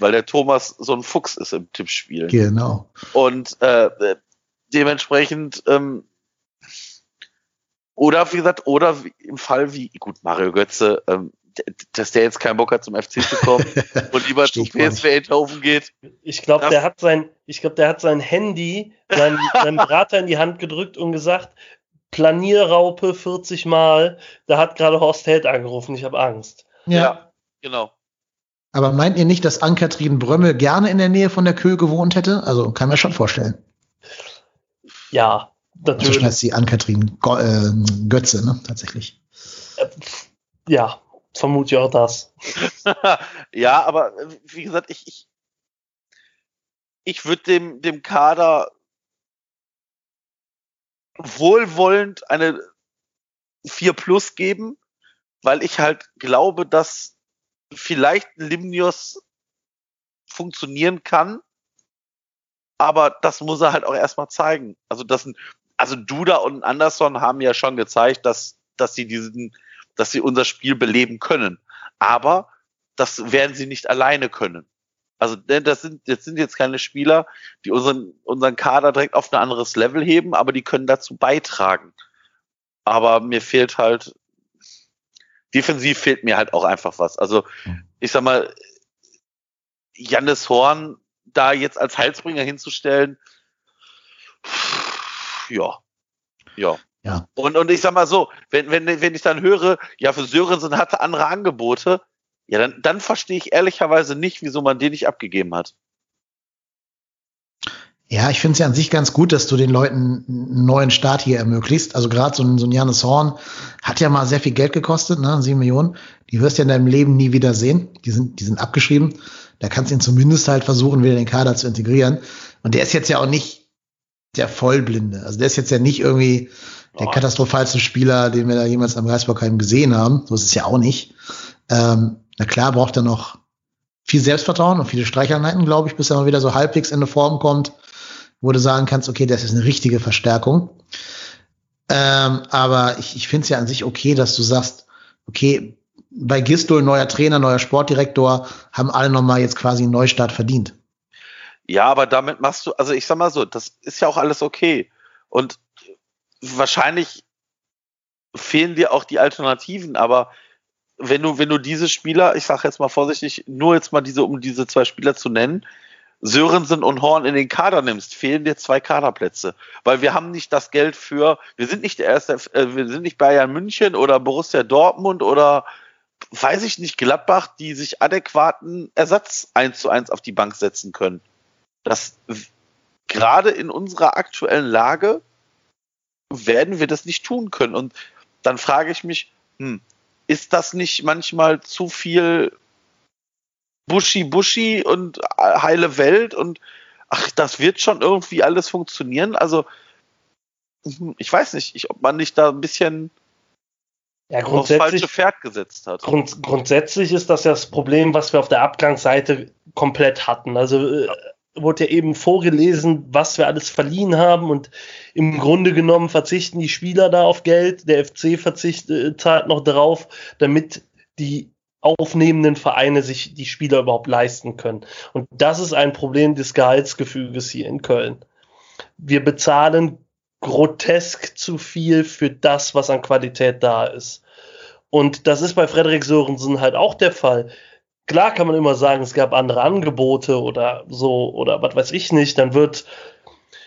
Weil der Thomas so ein Fuchs ist im Tippspiel. Genau. Und äh, dementsprechend ähm, oder wie gesagt, oder im Fall wie, gut, Mario Götze, ähm, dass der jetzt keinen Bock hat, zum FC zu kommen und lieber zum PSV Eindhoven geht. Ich glaube, der hat sein, ich glaube, der hat sein Handy seinem, seinem Berater in die Hand gedrückt und gesagt, Planierraupe 40 Mal, da hat gerade Horst Held angerufen, ich habe Angst. Ja. ja. genau. Aber meint ihr nicht, dass Ann-Kathrin Brömmel gerne in der Nähe von der Köhe gewohnt hätte? Also kann man schon vorstellen. Ja, natürlich. Also heißt sie Ann-Kathrin äh, Götze, ne? Tatsächlich. Äh, ja, vermute ich auch das. ja, aber wie gesagt, ich, ich, ich würde dem, dem Kader wohlwollend eine 4 Plus geben, weil ich halt glaube, dass vielleicht Limnios funktionieren kann, aber das muss er halt auch erstmal zeigen. Also das, also Duda und Anderson haben ja schon gezeigt, dass, dass sie diesen dass sie unser Spiel beleben können. Aber das werden sie nicht alleine können. Also das sind, das sind jetzt keine Spieler, die unseren, unseren Kader direkt auf ein anderes Level heben, aber die können dazu beitragen. Aber mir fehlt halt, defensiv fehlt mir halt auch einfach was. Also ich sag mal, Jannis Horn da jetzt als Heilsbringer hinzustellen, ja, ja. Ja. Und, und ich sag mal so, wenn, wenn, wenn ich dann höre, ja, für Sörensen hatte andere Angebote, ja, dann, dann verstehe ich ehrlicherweise nicht, wieso man den nicht abgegeben hat. Ja, ich finde es ja an sich ganz gut, dass du den Leuten einen neuen Start hier ermöglicht. Also gerade so ein, so ein Janis Horn hat ja mal sehr viel Geld gekostet, ne? Sieben Millionen. Die wirst du ja in deinem Leben nie wieder sehen. Die sind, die sind abgeschrieben. Da kannst du ihn zumindest halt versuchen, wieder in den Kader zu integrieren. Und der ist jetzt ja auch nicht der Vollblinde. Also der ist jetzt ja nicht irgendwie der katastrophalste Spieler, den wir da jemals am Geisbockheim gesehen haben. So ist es ja auch nicht. Ähm, na klar braucht er noch viel Selbstvertrauen und viele Streicheleinheiten, glaube ich, bis er mal wieder so halbwegs in eine Form kommt, wo du sagen kannst, okay, das ist eine richtige Verstärkung. Ähm, aber ich, ich finde es ja an sich okay, dass du sagst, okay, bei Gistol, neuer Trainer, neuer Sportdirektor, haben alle nochmal jetzt quasi einen Neustart verdient. Ja, aber damit machst du, also ich sag mal so, das ist ja auch alles okay. Und wahrscheinlich fehlen dir auch die Alternativen, aber wenn du, wenn du diese Spieler, ich sage jetzt mal vorsichtig, nur jetzt mal diese, um diese zwei Spieler zu nennen, Sörensen und Horn in den Kader nimmst, fehlen dir zwei Kaderplätze. Weil wir haben nicht das Geld für, wir sind nicht der erste, äh, wir sind nicht Bayern München oder Borussia Dortmund oder weiß ich nicht, Gladbach, die sich adäquaten Ersatz eins zu eins auf die Bank setzen können. Das gerade in unserer aktuellen Lage werden wir das nicht tun können. Und dann frage ich mich, hm, ist das nicht manchmal zu viel Buschi Buschi und heile Welt und ach, das wird schon irgendwie alles funktionieren? Also, hm, ich weiß nicht, ich, ob man nicht da ein bisschen Ja, aufs falsche Pferd gesetzt hat. grund, grundsätzlich ist das ja das Problem, was wir auf der Abgangsseite komplett hatten. Also äh, wurde ja eben vorgelesen, was wir alles verliehen haben und im Grunde genommen verzichten die Spieler da auf Geld, der FC verzichtet äh, zahlt noch drauf, damit die aufnehmenden Vereine sich die Spieler überhaupt leisten können. Und das ist ein Problem des Gehaltsgefüges hier in Köln. Wir bezahlen grotesk zu viel für das, was an Qualität da ist. Und das ist bei Frederik Sörensen halt auch der Fall. Klar kann man immer sagen, es gab andere Angebote oder so oder was weiß ich nicht. Dann wird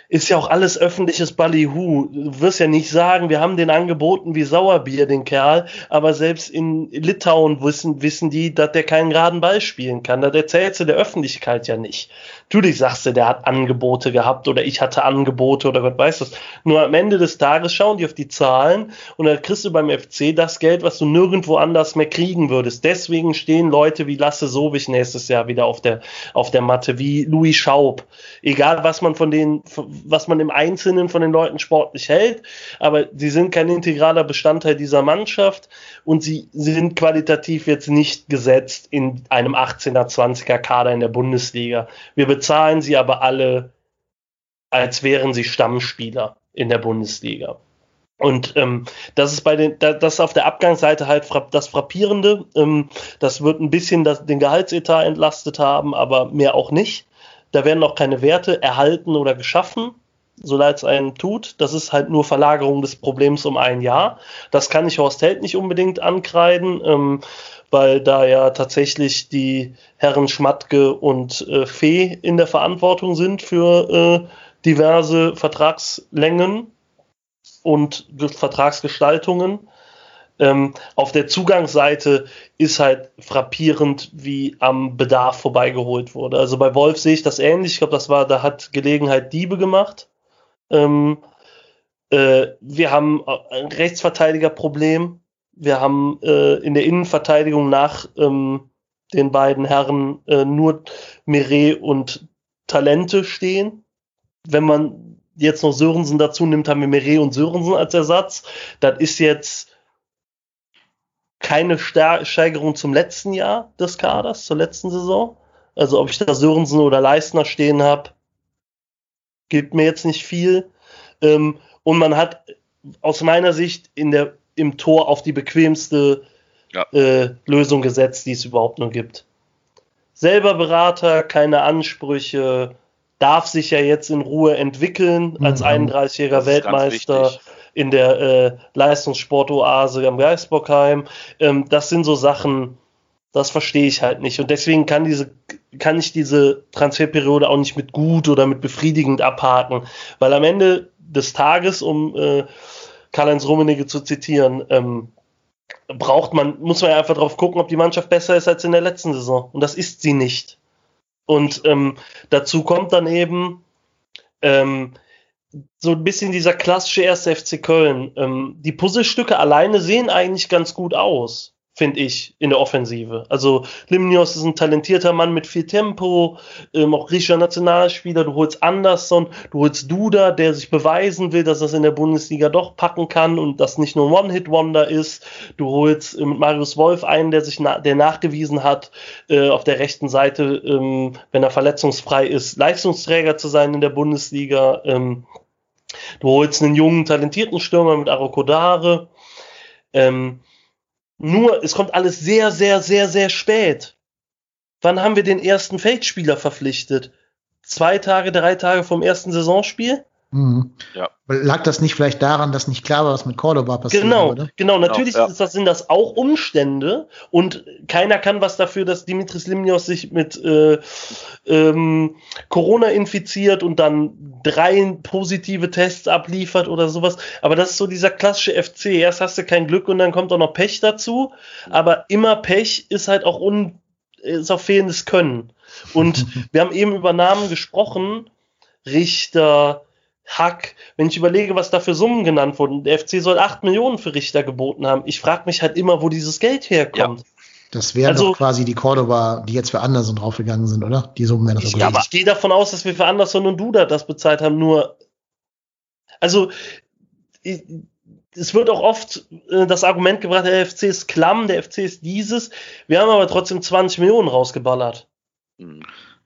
ist ja auch alles öffentliches Ballyhu. Du wirst ja nicht sagen, wir haben den angeboten wie Sauerbier, den Kerl, aber selbst in Litauen wissen, wissen die, dass der keinen geraden Ball spielen kann. Das erzählst du der Öffentlichkeit ja nicht. Natürlich sagst du, der hat Angebote gehabt oder ich hatte Angebote oder Gott weiß was. Nur am Ende des Tages schauen die auf die Zahlen und dann kriegst du beim FC das Geld, was du nirgendwo anders mehr kriegen würdest. Deswegen stehen Leute wie Lasse Sobich nächstes Jahr wieder auf der, auf der Matte, wie Louis Schaub. Egal, was man von denen, was man im Einzelnen von den Leuten sportlich hält, aber sie sind kein integraler Bestandteil dieser Mannschaft und sie sind qualitativ jetzt nicht gesetzt in einem 18er, 20er Kader in der Bundesliga. Wir bezahlen sie aber alle, als wären sie Stammspieler in der Bundesliga. Und ähm, das ist bei den, da, das ist auf der Abgangsseite halt das Frappierende. Ähm, das wird ein bisschen das, den Gehaltsetat entlastet haben, aber mehr auch nicht. Da werden noch keine Werte erhalten oder geschaffen, so leid es einem tut. Das ist halt nur Verlagerung des Problems um ein Jahr. Das kann ich Horst Held nicht unbedingt ankreiden, ähm, weil da ja tatsächlich die Herren Schmatke und äh, Fee in der Verantwortung sind für äh, diverse Vertragslängen und Vertragsgestaltungen. Ähm, auf der Zugangsseite ist halt frappierend, wie am Bedarf vorbeigeholt wurde. Also bei Wolf sehe ich das ähnlich. Ich glaube, das war, da hat Gelegenheit Diebe gemacht. Ähm, äh, wir haben ein Rechtsverteidigerproblem. Wir haben äh, in der Innenverteidigung nach ähm, den beiden Herren äh, nur Meret und Talente stehen. Wenn man jetzt noch Sörensen dazu nimmt, haben wir Meret und Sörensen als Ersatz. Das ist jetzt keine Steigerung zum letzten Jahr des Kaders, zur letzten Saison. Also ob ich da Sörensen oder Leistner stehen habe, gibt mir jetzt nicht viel. Ähm, und man hat aus meiner Sicht in der, im Tor auf die bequemste ja. äh, Lösung gesetzt, die es überhaupt nur gibt. Selber Berater, keine Ansprüche, darf sich ja jetzt in Ruhe entwickeln als mhm. 31-jähriger Weltmeister in der äh, Leistungssportoase am Geisbockheim. Ähm, das sind so Sachen, das verstehe ich halt nicht. Und deswegen kann diese, kann ich diese Transferperiode auch nicht mit gut oder mit befriedigend abhaken. Weil am Ende des Tages, um äh, Karl-Heinz Rummenigge zu zitieren, ähm, braucht man, muss man ja einfach drauf gucken, ob die Mannschaft besser ist als in der letzten Saison. Und das ist sie nicht. Und ähm, dazu kommt dann eben, ähm, so ein bisschen dieser klassische erste FC Köln. Ähm, die Puzzlestücke alleine sehen eigentlich ganz gut aus, finde ich, in der Offensive. Also Limnios ist ein talentierter Mann mit viel Tempo, ähm, auch griechischer Nationalspieler. Du holst Anderson, du holst Duda, der sich beweisen will, dass er es in der Bundesliga doch packen kann und das nicht nur One-Hit-Wonder ist. Du holst äh, mit Marius Wolf einen, der sich na der nachgewiesen hat, äh, auf der rechten Seite, ähm, wenn er verletzungsfrei ist, Leistungsträger zu sein in der Bundesliga. Ähm, Du holst einen jungen, talentierten Stürmer mit Arokodare. Ähm, nur, es kommt alles sehr, sehr, sehr, sehr spät. Wann haben wir den ersten Feldspieler verpflichtet? Zwei Tage, drei Tage vom ersten Saisonspiel? Mhm. Ja. Lag das nicht vielleicht daran, dass nicht klar war, was mit Cordoba passiert genau, wurde? Genau, natürlich genau, ja. das, sind das auch Umstände und keiner kann was dafür, dass Dimitris Limnios sich mit äh, ähm, Corona infiziert und dann drei positive Tests abliefert oder sowas. Aber das ist so dieser klassische FC. Erst hast du kein Glück und dann kommt auch noch Pech dazu. Aber immer Pech ist halt auch un ist auch fehlendes Können. Und wir haben eben über Namen gesprochen. Richter, Hack, wenn ich überlege, was da für Summen genannt wurden, der FC soll 8 Millionen für Richter geboten haben. Ich frage mich halt immer, wo dieses Geld herkommt. Ja. Das wären also, doch quasi die Cordoba, die jetzt für Anderson draufgegangen sind, oder? Die Summen wären das Ich, ich gehe davon aus, dass wir für Anderson und Duda das bezahlt haben, nur also es wird auch oft äh, das Argument gebracht, der FC ist klamm, der FC ist dieses. Wir haben aber trotzdem 20 Millionen rausgeballert Mhm.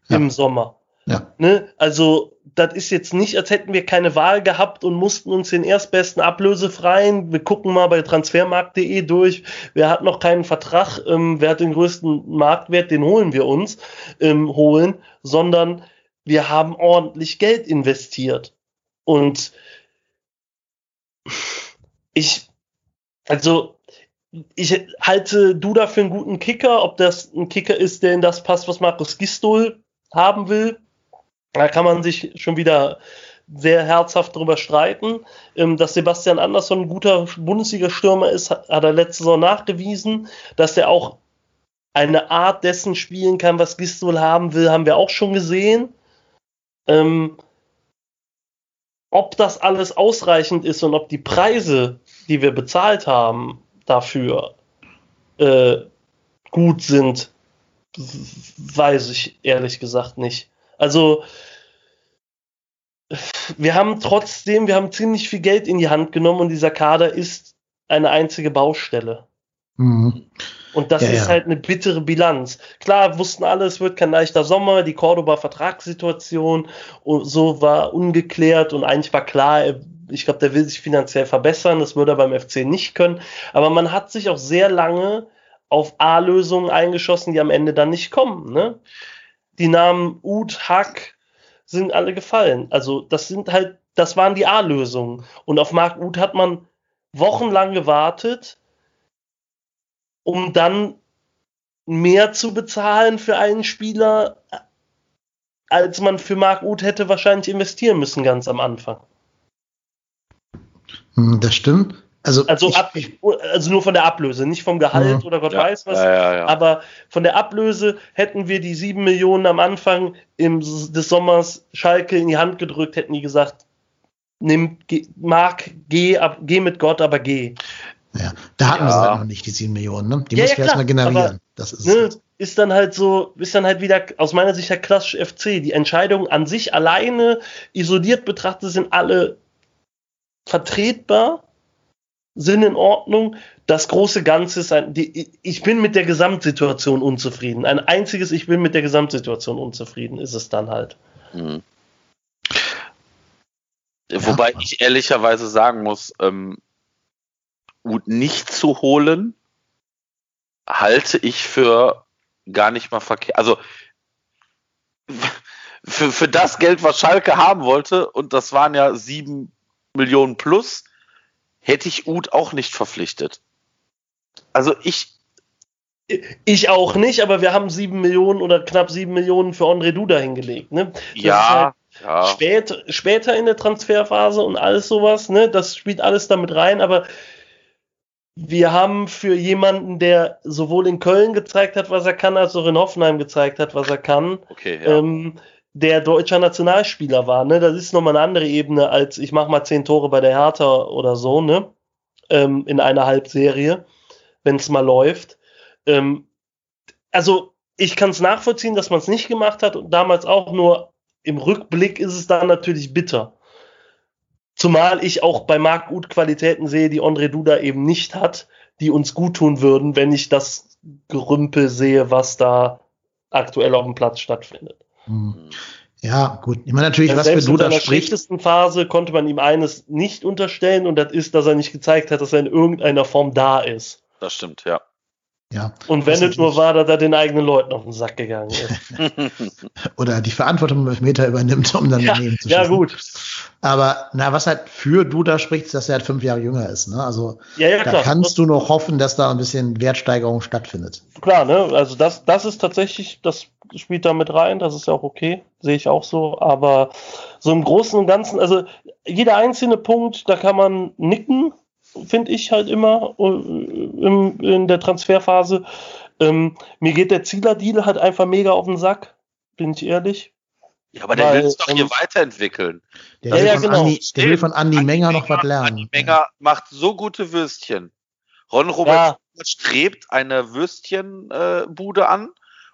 Ja. im Sommer. Ja. Ne? Also, das ist jetzt nicht, als hätten wir keine Wahl gehabt und mussten uns den erstbesten ablösefreien. Wir gucken mal bei transfermarkt.de durch. Wer hat noch keinen Vertrag? Ähm, wer hat den größten Marktwert? Den holen wir uns ähm, holen, sondern wir haben ordentlich Geld investiert. Und ich, also, ich halte Duda für einen guten Kicker. Ob das ein Kicker ist, der in das passt, was Markus Gistol haben will, da kann man sich schon wieder sehr herzhaft drüber streiten. Ähm, dass Sebastian Andersson ein guter Bundesliga-Stürmer ist, hat, hat er letzte Saison nachgewiesen. Dass er auch eine Art dessen spielen kann, was Gistol haben will, haben wir auch schon gesehen. Ähm, ob das alles ausreichend ist und ob die Preise, die wir bezahlt haben, dafür äh, gut sind, weiß ich ehrlich gesagt nicht. Also wir haben trotzdem, wir haben ziemlich viel Geld in die Hand genommen und dieser Kader ist eine einzige Baustelle. Mhm. Und das Ja, ist ja. halt eine bittere Bilanz. Klar, wussten alle, es wird kein leichter Sommer, die Cordoba-Vertragssituation und so war ungeklärt und eigentlich war klar, ich glaube, der will sich finanziell verbessern, das würde er beim FC nicht können. Aber man hat sich auch sehr lange auf A-Lösungen eingeschossen, die am Ende dann nicht kommen. Ne? Die Namen Ud, Hack sind alle gefallen. Also das sind halt, das waren die A-Lösungen. Und auf Marc Uth hat man wochenlang gewartet, um dann mehr zu bezahlen für einen Spieler, als man für Marc Uth hätte wahrscheinlich investieren müssen ganz am Anfang. Hm, Das stimmt. Also, Also, ich, ab, also nur von der Ablöse, nicht vom Gehalt Ja. oder Gott Ja, weiß was. ja, ja, ja. Aber von der Ablöse hätten wir die sieben Millionen am Anfang im, des Sommers Schalke in die Hand gedrückt, hätten die gesagt, nimm, geh, Marc, geh, ab, geh mit Gott, aber geh. ja, da hatten wir Ja. sie halt noch nicht, die sieben Millionen. Ne? Die Ja, mussten ja, wir erstmal generieren. aber, das ist Ne, ist dann halt so, ist dann halt wieder aus meiner Sicht der klassische FC. Die Entscheidungen an sich alleine, isoliert betrachtet, sind alle vertretbar, sind in Ordnung. Das große Ganze ist ein, die, ich bin mit der Gesamtsituation unzufrieden. Ein einziges, ich bin mit der Gesamtsituation unzufrieden, ist es dann halt. Mhm. Wobei ich ehrlicherweise sagen muss, ähm, nicht zu holen, halte ich für gar nicht mal verkehrt. Also für, für das Geld, was Schalke haben wollte, und das waren ja sieben Millionen plus, hätte ich Uth auch nicht verpflichtet. Also ich, Ich auch nicht, aber wir haben sieben Millionen oder knapp sieben Millionen für André Duda hingelegt. Ne? Ist halt ja, ja. Spät, später in der Transferphase und alles sowas, ne, das spielt alles damit rein, aber wir haben für jemanden, der sowohl in Köln gezeigt hat, was er kann, als auch in Hoffenheim gezeigt hat, was er kann, Okay, ja. ähm, der deutscher Nationalspieler war, ne, das ist nochmal eine andere Ebene als ich mach mal zehn Tore bei der Hertha oder so, ne, ähm, in einer Halbserie, wenn es mal läuft. Ähm, also ich kann es nachvollziehen, dass man es nicht gemacht hat und damals auch nur im Rückblick ist es dann natürlich bitter. Zumal ich auch bei Marc Uth Qualitäten sehe, die André Duda eben nicht hat, die uns gut tun würden, wenn ich das Gerümpel sehe, was da aktuell auf dem Platz stattfindet. Hm. Ja, gut. Ich meine natürlich, Denn was für in Duda seiner spricht. schlechtesten Phase konnte man ihm eines nicht unterstellen und das ist, dass er nicht gezeigt hat, dass er in irgendeiner Form da ist. Das stimmt, ja. Ja. Und wenn es nur war, dass er den eigenen Leuten auf den Sack gegangen ist. Oder die Verantwortung im Elfmeter übernimmt, um dann ja, daneben zu ja, schießen. gut. Aber na, was halt für Duda spricht, dass er halt fünf Jahre jünger ist. Ne? Also Ja, ja, da kannst du noch hoffen, dass da ein bisschen Wertsteigerung stattfindet. Klar, ne? Also das, das ist tatsächlich, das spielt da mit rein, das ist ja auch okay, sehe ich auch so. Aber so im Großen und Ganzen, also jeder einzelne Punkt, da kann man nicken, finde ich halt immer äh, im, in der Transferphase. Ähm, mir geht der Zieler-Deal halt einfach mega auf den Sack, bin ich ehrlich. Ja, aber der will es doch hier ähm, weiterentwickeln. Der, Ja, will, ja, von genau. Andi, der will von Andi Andi Menger noch was Menger- lernen. Andi Menger macht so gute Würstchen. Ron Robert Ja. strebt eine Würstchenbude äh, an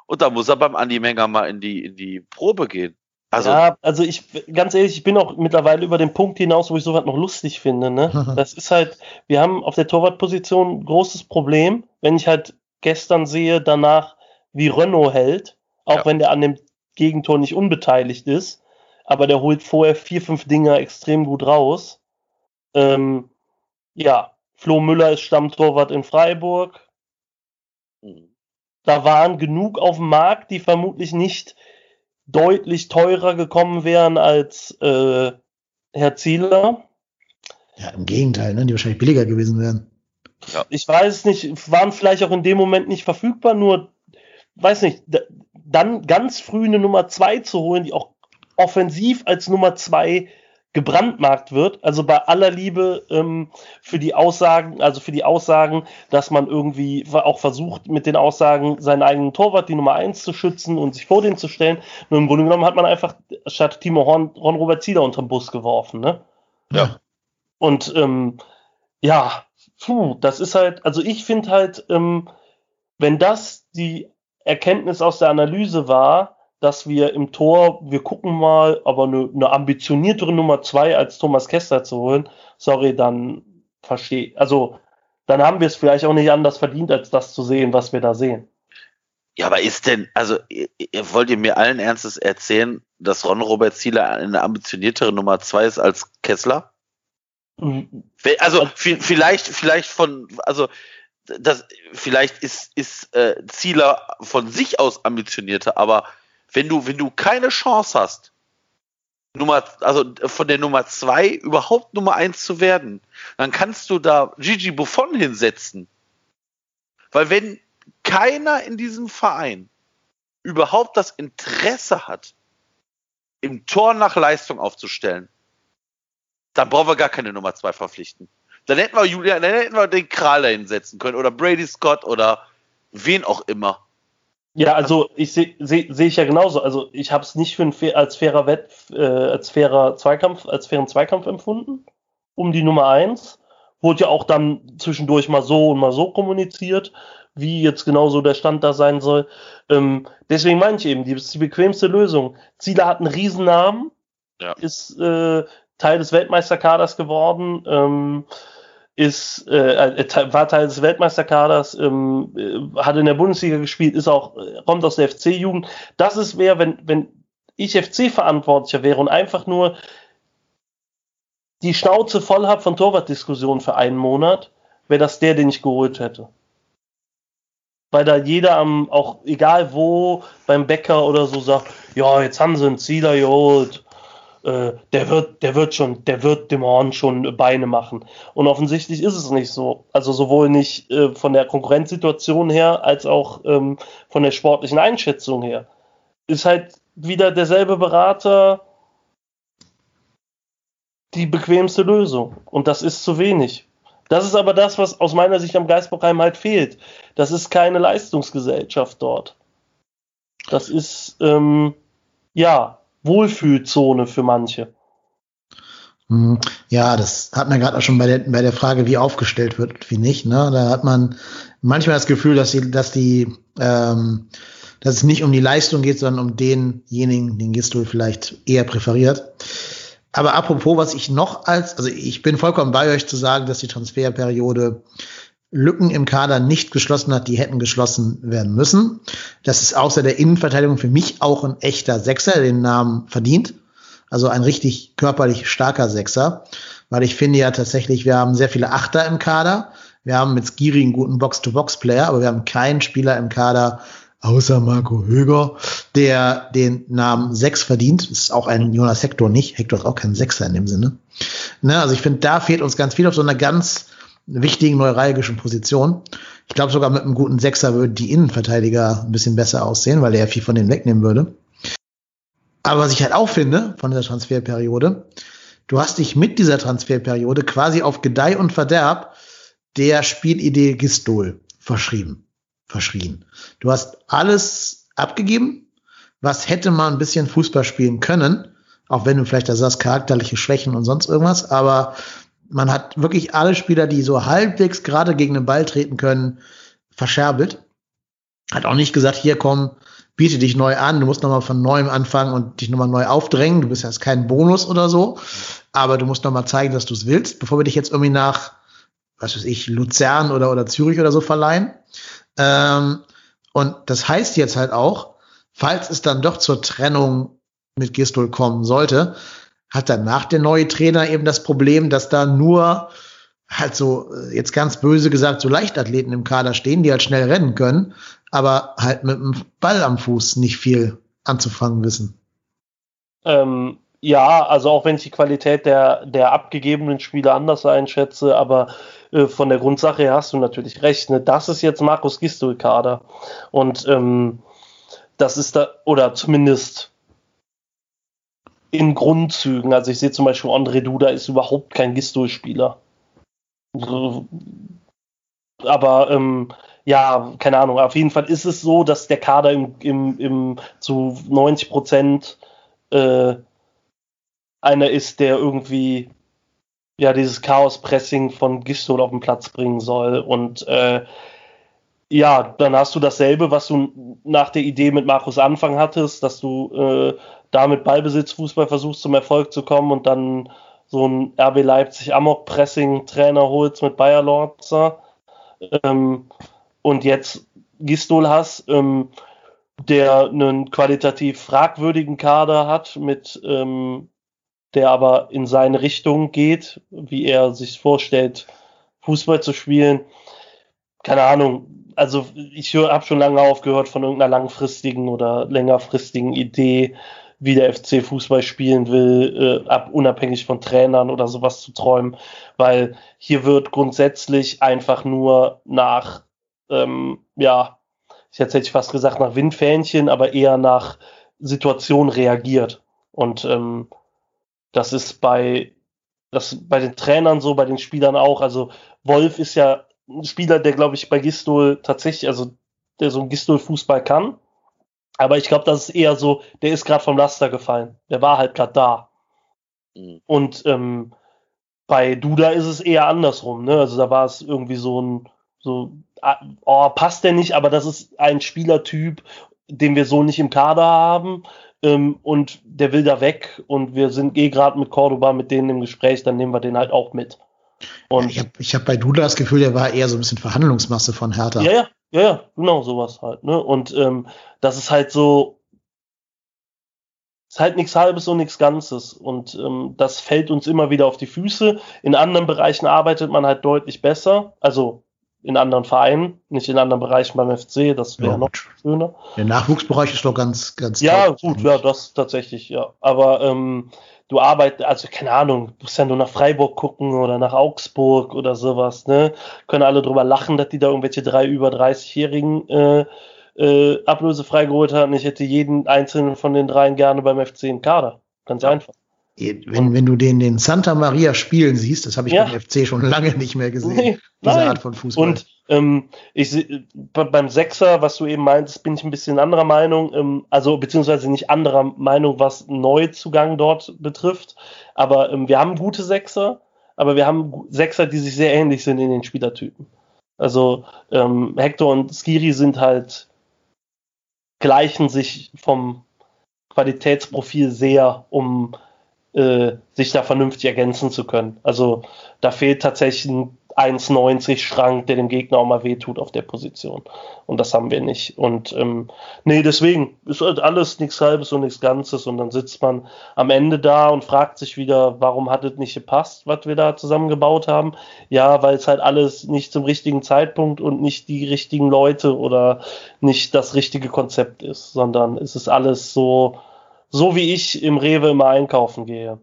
und da muss er beim Andi Menger mal in die, in die Probe gehen. Also, ja, also ich, ganz ehrlich, ich bin auch mittlerweile über den Punkt hinaus, wo ich sowas noch lustig finde. Ne? Das ist halt, wir haben auf der Torwartposition ein großes Problem, wenn ich halt gestern sehe danach, wie Renault hält, auch ja. wenn der an dem Gegentor nicht unbeteiligt ist, aber der holt vorher vier, fünf Dinger extrem gut raus. Ähm, ja, Flo Müller ist Stammtorwart in Freiburg. Da waren genug auf dem Markt, die vermutlich nicht deutlich teurer gekommen wären als äh, Herr Zieler. Ja, im Gegenteil, ne? die wahrscheinlich billiger gewesen wären. Ja. Ich weiß es nicht, waren vielleicht auch in dem Moment nicht verfügbar, nur, weiß nicht, dann ganz früh eine Nummer zwei zu holen, die auch offensiv als Nummer zwei gebrandmarkt wird. Also bei aller Liebe ähm, für die Aussagen, also für die Aussagen, dass man irgendwie auch versucht, mit den Aussagen seinen eigenen Torwart, die Nummer eins zu schützen und sich vor den zu stellen. Nur im Grunde genommen hat man einfach statt Timo Horn, Ron Robert Zieler unterm Bus geworfen, ne? Ja. Und ähm, ja, puh, das ist halt, also ich finde halt, ähm, wenn das die Erkenntnis aus der Analyse war, dass wir im Tor, wir gucken mal, aber eine, eine ambitioniertere Nummer zwei als Thomas Kessler zu holen, sorry, dann verstehe, also dann haben wir es vielleicht auch nicht anders verdient, als das zu sehen, was wir da sehen. Ja, aber ist denn, also ihr, ihr wollt ihr mir allen Ernstes erzählen, dass Ron Robert Zieler eine ambitioniertere Nummer zwei ist als Kessler? Mhm. Also vielleicht, vielleicht von, also das, vielleicht ist, ist äh, Zieler von sich aus ambitionierter, aber wenn du, wenn du keine Chance hast, Nummer, also von der Nummer zwei überhaupt Nummer eins zu werden, dann kannst du da Gigi Buffon hinsetzen. Weil wenn keiner in diesem Verein überhaupt das Interesse hat, im Tor nach Leistung aufzustellen, dann brauchen wir gar keine Nummer zwei verpflichten. Dann hätten wir Julian, dann hätten wir den Kral da hinsetzen können oder Brady Scott oder wen auch immer. Ja, also ich sehe seh, seh ich ja genauso. Also ich habe es nicht für ein, als fairer Wett, äh, als fairer Zweikampf, als fairen Zweikampf empfunden um die Nummer eins. Wurde ja auch dann zwischendurch mal so und mal so kommuniziert, wie jetzt genauso der Stand da sein soll. Ähm, deswegen meine ich eben, die ist die bequemste Lösung. Zieler hat einen Riesennamen, ja. ist äh, Teil des Weltmeisterkaders geworden. Ähm, ist äh, äh war Teil des Weltmeisterkaders, ähm, äh, hat in der Bundesliga gespielt, ist auch äh, kommt aus der FC-Jugend. Das ist wer, wenn wenn ich FC-Verantwortlicher wäre und einfach nur die Schnauze voll habe von Torwartdiskussionen für einen Monat, wäre das der, den ich geholt hätte. Weil da jeder am, auch egal wo, beim Bäcker oder so sagt, ja, jetzt haben sie einen Zieler geholt äh, der wird, der wird schon, der wird dem Horn schon Beine machen. Und offensichtlich ist es nicht so. Also sowohl nicht äh, von der Konkurrenzsituation her, als auch ähm, von der sportlichen Einschätzung her. Ist halt wieder derselbe Berater die bequemste Lösung. Und das ist zu wenig. Das ist aber das, was aus meiner Sicht am Geisbockheim halt fehlt. Das ist keine Leistungsgesellschaft dort. Das ist, ähm, ja, Wohlfühlzone für manche. Mhm. Ja, das hat man gerade auch schon bei der, bei der Frage, wie aufgestellt wird wie nicht. Ne? Da hat man manchmal das Gefühl, dass die, dass die, ähm, dass es nicht um die Leistung geht, sondern um denjenigen, den Gistol vielleicht eher präferiert. Aber apropos, was ich noch als, also ich bin vollkommen bei euch zu sagen, dass die Transferperiode Lücken im Kader nicht geschlossen hat, die hätten geschlossen werden müssen. Das ist außer der Innenverteidigung für mich auch ein echter Sechser, den Namen verdient. Also ein richtig körperlich starker Sechser. Weil ich finde ja tatsächlich, wir haben sehr viele Achter im Kader. Wir haben mit Skiri einen guten Box-to-Box-Player, aber wir haben keinen Spieler im Kader, außer Marco Höger, der den Namen Sechs verdient. Das ist auch ein Jonas Hector nicht. Hector ist auch kein Sechser in dem Sinne. Ne, also ich finde, da fehlt uns ganz viel auf so einer ganz wichtigen neuralgischen Position. Ich glaube sogar mit einem guten Sechser würden die Innenverteidiger ein bisschen besser aussehen, weil er viel von denen wegnehmen würde. Aber was ich halt auch finde von dieser Transferperiode, du hast dich mit dieser Transferperiode quasi auf Gedeih und Verderb der Spielidee Gistol verschrieben, verschrien. Du hast alles abgegeben, was hätte man ein bisschen Fußball spielen können, auch wenn du vielleicht da sagst, charakterliche Schwächen und sonst irgendwas, aber man hat wirklich alle Spieler, die so halbwegs gerade gegen den Ball treten können, verscherbelt. Hat auch nicht gesagt, hier kommen, biete dich neu an, du musst nochmal von neuem anfangen und dich nochmal neu aufdrängen. Du bist jetzt kein Bonus oder so, aber du musst nochmal zeigen, dass du es willst, bevor wir dich jetzt irgendwie nach, was weiß ich, Luzern oder, oder Zürich oder so verleihen. Ähm, und das heißt jetzt halt auch, falls es dann doch zur Trennung mit Gistol kommen sollte, hat danach der neue Trainer eben das Problem, dass da nur halt so, äh, jetzt ganz böse gesagt, so Leichtathleten im Kader stehen, die halt schnell rennen können, aber halt mit dem Ball am Fuß nicht viel anzufangen wissen. Ähm, ja, also auch wenn ich die Qualität der, der abgegebenen Spieler anders einschätze, aber äh, von der Grundsache her hast du natürlich recht. Ne? Das ist jetzt Markus Gistol-Kader. Und ähm, das ist da, oder zumindest in Grundzügen. Also ich sehe zum Beispiel André Duda ist überhaupt kein Gistol-Spieler. Aber ähm, ja, keine Ahnung. Auf jeden Fall ist es so, dass der Kader im, im, im zu 90 Prozent äh, einer ist, der irgendwie ja dieses Chaos-Pressing von Gistol auf den Platz bringen soll. Und äh, ja, dann hast du dasselbe, was du nach der Idee mit Markus Anfang hattest, dass du äh, da mit Ballbesitzfußball versuchst zum Erfolg zu kommen und dann so ein RB Leipzig Amok-Pressing-Trainer holst mit Bayer Lorzer ähm, und jetzt Gistol hast, ähm, der einen qualitativ fragwürdigen Kader hat, mit ähm, der aber in seine Richtung geht, wie er sich vorstellt, Fußball zu spielen. Keine Ahnung. Also ich habe schon lange aufgehört von irgendeiner langfristigen oder längerfristigen Idee, wie der FC Fußball spielen will, äh, ab, unabhängig von Trainern oder sowas zu träumen, weil hier wird grundsätzlich einfach nur nach, ähm, ja, jetzt hätte ich fast gesagt nach Windfähnchen, aber eher nach Situation reagiert. Und ähm, das ist bei, das bei den Trainern so, bei den Spielern auch. Also Wolf ist ja ein Spieler, der, glaube ich, bei Gistol tatsächlich, also der so ein Gistol-Fußball kann. Aber ich glaube, das ist eher so, der ist gerade vom Laster gefallen. Der war halt gerade da. Mhm. Und ähm, bei Duda ist es eher andersrum. Ne? Also da war es irgendwie so ein, so, ah, oh, passt der nicht, aber das ist ein Spielertyp, den wir so nicht im Kader haben. Ähm, und der will da weg und wir sind eh gerade mit Cordoba mit denen im Gespräch, dann nehmen wir den halt auch mit. Und ich habe hab bei Duda das Gefühl, der war eher so ein bisschen Verhandlungsmasse von Hertha. Ja, ja, ja, ja, genau sowas halt. Ne? Und ähm, das ist halt so, ist halt nichts Halbes und nichts Ganzes. Und ähm, das fällt uns immer wieder auf die Füße. In anderen Bereichen arbeitet man halt deutlich besser. Also in anderen Vereinen, nicht in anderen Bereichen beim FC, das wäre ja, noch schöner. Der Nachwuchsbereich ist doch ganz, ganz Ja, gut, ja, das tatsächlich, ja. Aber ähm, du arbeitest, also keine Ahnung, du musst ja nur nach Freiburg gucken oder nach Augsburg oder sowas, ne? Können alle drüber lachen, dass die da irgendwelche drei über 30-Jährigen äh, äh, ablösefrei geholt haben. Ich hätte jeden einzelnen von den dreien gerne beim FC im Kader. Ganz ja. einfach. Wenn, wenn du den, den Santa Maria spielen siehst, das habe ich ja. beim FC schon lange nicht mehr gesehen. Nee, diese nein. Art von Fußball. Und ähm, ich, beim Sechser, was du eben meintest, bin ich ein bisschen anderer Meinung, ähm, also beziehungsweise nicht anderer Meinung, was Neuzugang dort betrifft. Aber ähm, wir haben gute Sechser, aber wir haben Sechser, die sich sehr ähnlich sind in den Spielertypen. Also ähm, Hector und Skiri sind halt gleichen sich vom Qualitätsprofil sehr, um äh, sich da vernünftig ergänzen zu können. Also da fehlt tatsächlich ein 1,90 Schrank, der dem Gegner auch mal wehtut auf der Position. Und das haben wir nicht. Und ähm, nee, deswegen ist halt alles nichts Halbes und nichts Ganzes. Und dann sitzt man am Ende da und fragt sich wieder, warum hat es nicht gepasst, was wir da zusammengebaut haben? Ja, weil es halt alles nicht zum richtigen Zeitpunkt und nicht die richtigen Leute oder nicht das richtige Konzept ist, sondern es ist alles so, so wie ich im Rewe immer einkaufen gehe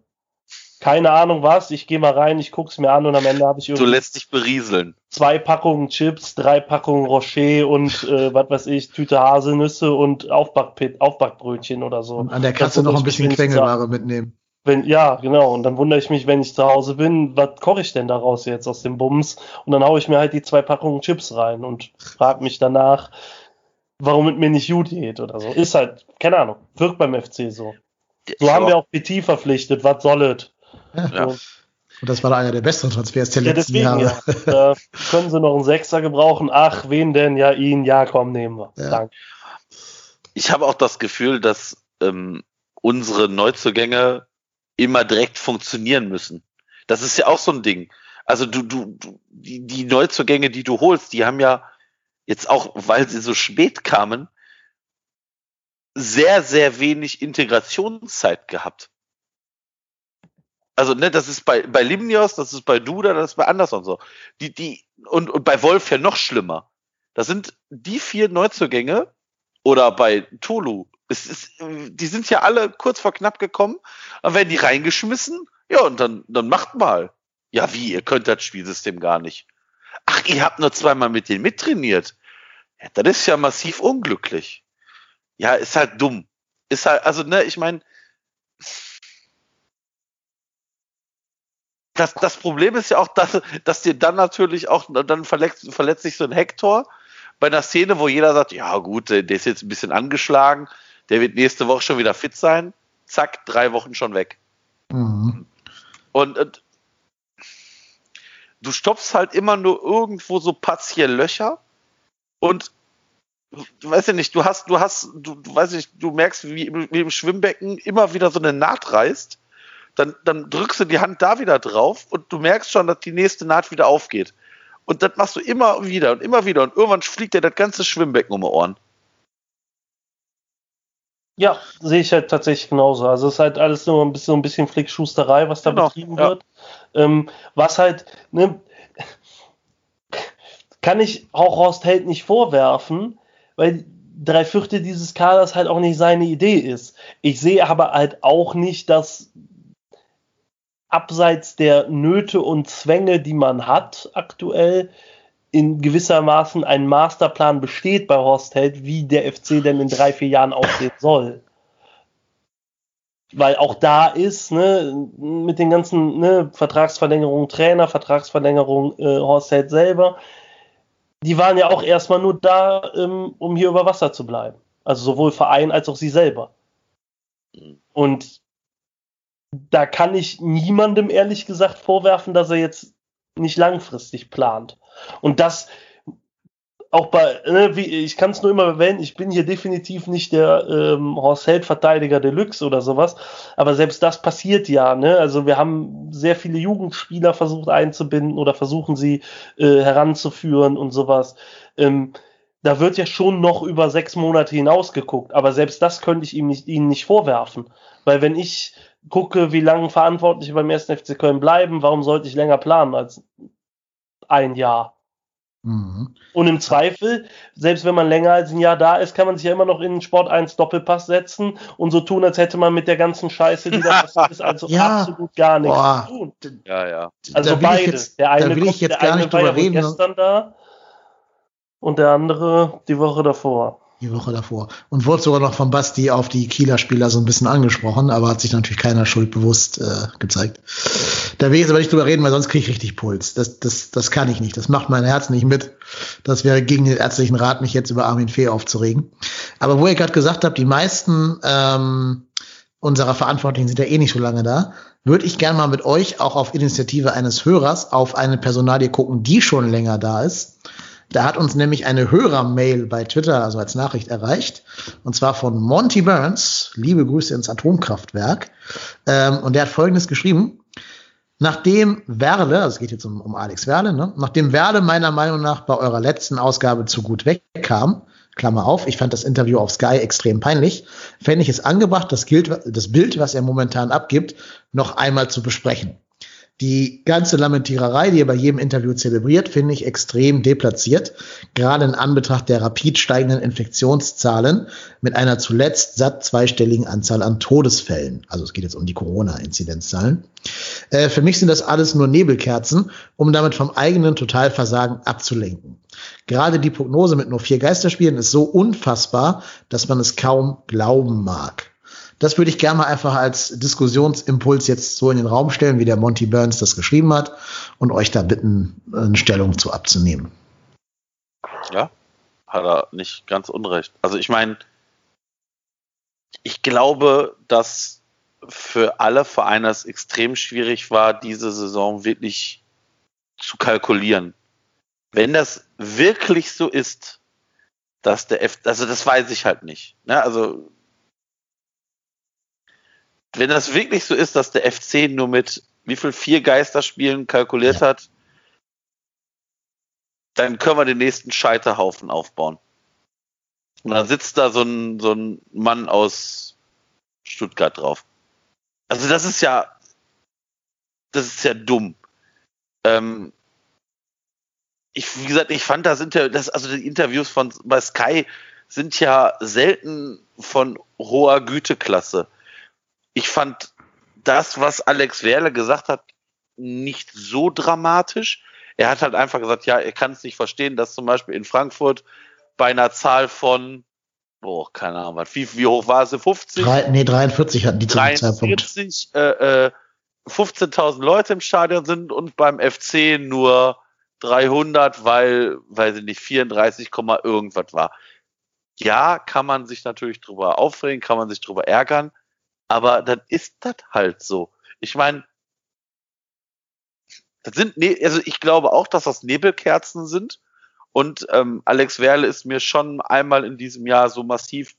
keine Ahnung was, ich gehe mal rein, ich guck's mir an und am Ende habe ich irgendwie. Du lässt dich berieseln. Zwei Packungen Chips, drei Packungen Rocher und äh, was weiß ich, Tüte Haselnüsse und Aufbackpit, Aufbackbrötchen oder so. Und an der Katze noch ein bisschen Quengelware mitnehmen. Wenn, ja, genau. Und dann wundere ich mich, wenn ich zu Hause bin, was koche ich denn daraus jetzt aus dem Bums? Und dann haue ich mir halt die zwei Packungen Chips rein und frage mich danach, warum es mir nicht gut geht oder so. Ist halt, keine Ahnung, wirkt beim FC so. So haben wir auch PT verpflichtet, was soll es? Ja. Und das war einer der besseren Transfers der ja, letzten deswegen, Jahre. Ja. Da können sie noch einen Sechser gebrauchen. Ach, wen denn? Ja, ihn. Ja, komm, nehmen wir. Ja. Danke. ich habe auch das Gefühl, dass ähm, unsere Neuzugänge immer direkt funktionieren müssen. Das ist ja auch so ein Ding. Also du, du, du die, die Neuzugänge, die du holst, die haben ja jetzt auch, weil sie so spät kamen, sehr, sehr wenig Integrationszeit gehabt. Also, ne, das ist bei, bei Limnios, das ist bei Duda, das ist bei Anderson so. Die, die, und, und bei Wolf ja noch schlimmer. Das sind die vier Neuzugänge oder bei Tolu. Es ist, die sind ja alle kurz vor knapp gekommen, dann werden die reingeschmissen. Ja, und dann, dann macht mal. Ja, wie? Ihr könnt das Spielsystem gar nicht. Ach, ihr habt nur zweimal mit denen mittrainiert. Ja, das ist ja massiv unglücklich. Ja, ist halt dumm. Ist halt, also, ne, ich meine, das, das Problem ist ja auch, dass, dass dir dann natürlich auch, dann verletzt, verletzt sich so ein Hector bei einer Szene, wo jeder sagt, ja gut, der ist jetzt ein bisschen angeschlagen, der wird nächste Woche schon wieder fit sein. Zack, drei Wochen schon weg. Mhm. Und, und du stopfst halt immer nur irgendwo so partiell Löcher und du weißt ja nicht, du hast, du hast, du, du weißt nicht, du merkst, wie, wie im Schwimmbecken immer wieder so eine Naht reißt dann, dann drückst du die Hand da wieder drauf und du merkst schon, dass die nächste Naht wieder aufgeht. Und das machst du immer wieder und immer wieder und irgendwann fliegt dir das ganze Schwimmbecken um die Ohren. Ja, sehe ich halt tatsächlich genauso. Also es ist halt alles nur ein bisschen, so ein bisschen Flickschusterei, was da genau, betrieben ja. wird. Ähm, was halt, ne, kann ich auch Horst Held nicht vorwerfen, weil drei Viertel dieses Kaders halt auch nicht seine Idee ist. Ich sehe aber halt auch nicht, dass abseits der Nöte und Zwänge, die man hat aktuell, in gewissermaßen ein Masterplan besteht bei Horst Held, wie der FC denn in drei, vier Jahren aussehen soll. Weil auch da ist, ne, mit den ganzen ne, Vertragsverlängerungen Trainer, Vertragsverlängerung äh, Horst Held selber, die waren ja auch erstmal nur da, ähm, um hier über Wasser zu bleiben. Also sowohl Verein als auch sie selber. Und da kann ich niemandem ehrlich gesagt vorwerfen, dass er jetzt nicht langfristig plant. Und das auch bei, ne, wie, ich kann es nur immer erwähnen, ich bin hier definitiv nicht der ähm, Horst Held Verteidiger Deluxe oder sowas, aber selbst das passiert ja, ne? Also wir haben sehr viele Jugendspieler versucht einzubinden oder versuchen sie äh, heranzuführen und sowas. Ähm, da wird ja schon noch über sechs Monate hinaus geguckt, aber selbst das könnte ich ihm nicht, ihnen nicht vorwerfen. Weil wenn ich gucke, wie lange Verantwortliche beim 1. FC Köln bleiben, warum sollte ich länger planen als ein Jahr? Mhm. Und im Zweifel, selbst wenn man länger als ein Jahr da ist, kann man sich ja immer noch in den Sport 1 Doppelpass setzen und so tun, als hätte man mit der ganzen Scheiße, die da passiert ist, also ja. absolut gar nichts Boah. zu tun. Ja, ja. Also beide. Jetzt, der eine, kommt, der eine war ja reden, ne? gestern da und der andere die Woche davor die Woche davor. Und wurde sogar noch von Basti auf die Kieler Spieler so ein bisschen angesprochen, aber hat sich natürlich keiner schuldbewusst äh, gezeigt. Da will ich jetzt aber nicht drüber reden, weil sonst kriege ich richtig Puls. Das, das, das kann ich nicht. Das macht mein Herz nicht mit. Das wäre gegen den ärztlichen Rat, mich jetzt über Armin Fee aufzuregen. Aber wo ihr gerade gesagt habt, die meisten ähm, unserer Verantwortlichen sind ja eh nicht so lange da, würde ich gerne mal mit euch auch auf Initiative eines Hörers auf eine Personalie gucken, die schon länger da ist da hat uns nämlich eine Hörermail bei Twitter, also als Nachricht erreicht, und zwar von Monty Burns. Liebe Grüße ins Atomkraftwerk. Ähm, und der hat Folgendes geschrieben. Nachdem Werle, also es geht jetzt um, um Alex Werle, ne? nachdem Werle meiner Meinung nach bei eurer letzten Ausgabe zu gut wegkam, Klammer auf, ich fand das Interview auf Sky extrem peinlich, fände ich es angebracht, das, Bild, das Bild, was er momentan abgibt, noch einmal zu besprechen. Die ganze Lamentiererei, die er bei jedem Interview zelebriert, finde ich extrem deplatziert, gerade in Anbetracht der rapid steigenden Infektionszahlen mit einer zuletzt satt zweistelligen Anzahl an Todesfällen. Also es geht jetzt um die Corona-Inzidenzzahlen. Äh, für mich sind das alles nur Nebelkerzen, um damit vom eigenen Totalversagen abzulenken. Gerade die Prognose mit nur vier Geisterspielen ist so unfassbar, dass man es kaum glauben mag. Das würde ich gerne mal einfach als Diskussionsimpuls jetzt so in den Raum stellen, wie der Monty Burns das geschrieben hat und euch da bitten, eine Stellung zu abzunehmen. Ja, hat er nicht ganz unrecht. Also ich meine, ich glaube, dass für alle Vereine es extrem schwierig war, diese Saison wirklich zu kalkulieren. Wenn das wirklich so ist, dass der F, also das weiß ich halt nicht. Ne? Also wenn das wirklich so ist, dass der FC nur mit wie viel vier Geisterspielen kalkuliert ja. hat, dann können wir den nächsten Scheiterhaufen aufbauen. Und dann sitzt da so ein, so ein Mann aus Stuttgart drauf. Also das ist ja, das ist ja dumm. Ähm, ich, wie gesagt, ich fand das Interview, das, also die Interviews von bei Sky sind ja selten von hoher Güteklasse. Ich fand das, was Alex Werle gesagt hat, nicht so dramatisch. Er hat halt einfach gesagt, ja, er kann es nicht verstehen, dass zum Beispiel in Frankfurt bei einer Zahl von, oh, keine Ahnung, wie, wie hoch war es? 50? Drei, nee, 43 hatten die zu 43, äh, äh, 15.000 Leute im Stadion sind und beim FC nur 300, weil, weiß ich nicht, 34, irgendwas war. Ja, kann man sich natürlich drüber aufregen, kann man sich drüber ärgern, aber dann ist das halt so. Ich meine, das sind, ne also ich glaube auch, dass das Nebelkerzen sind. Und ähm, Alex Werle ist mir schon einmal in diesem Jahr so massiv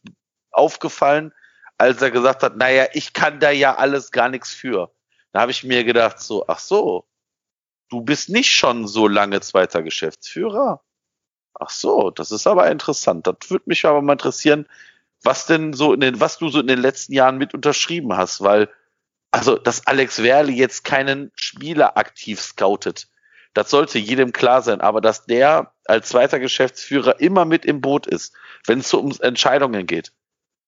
aufgefallen, als er gesagt hat, naja, ich kann da ja alles gar nichts für. Da habe ich mir gedacht, so, ach so, du bist nicht schon so lange zweiter Geschäftsführer. Ach so, das ist aber interessant. Das würde mich aber mal interessieren, was denn so in den, was du so in den letzten Jahren mit unterschrieben hast, weil, also, dass Alex Werle jetzt keinen Spieler aktiv scoutet, das sollte jedem klar sein, aber dass der als zweiter Geschäftsführer immer mit im Boot ist, wenn es so um Entscheidungen geht,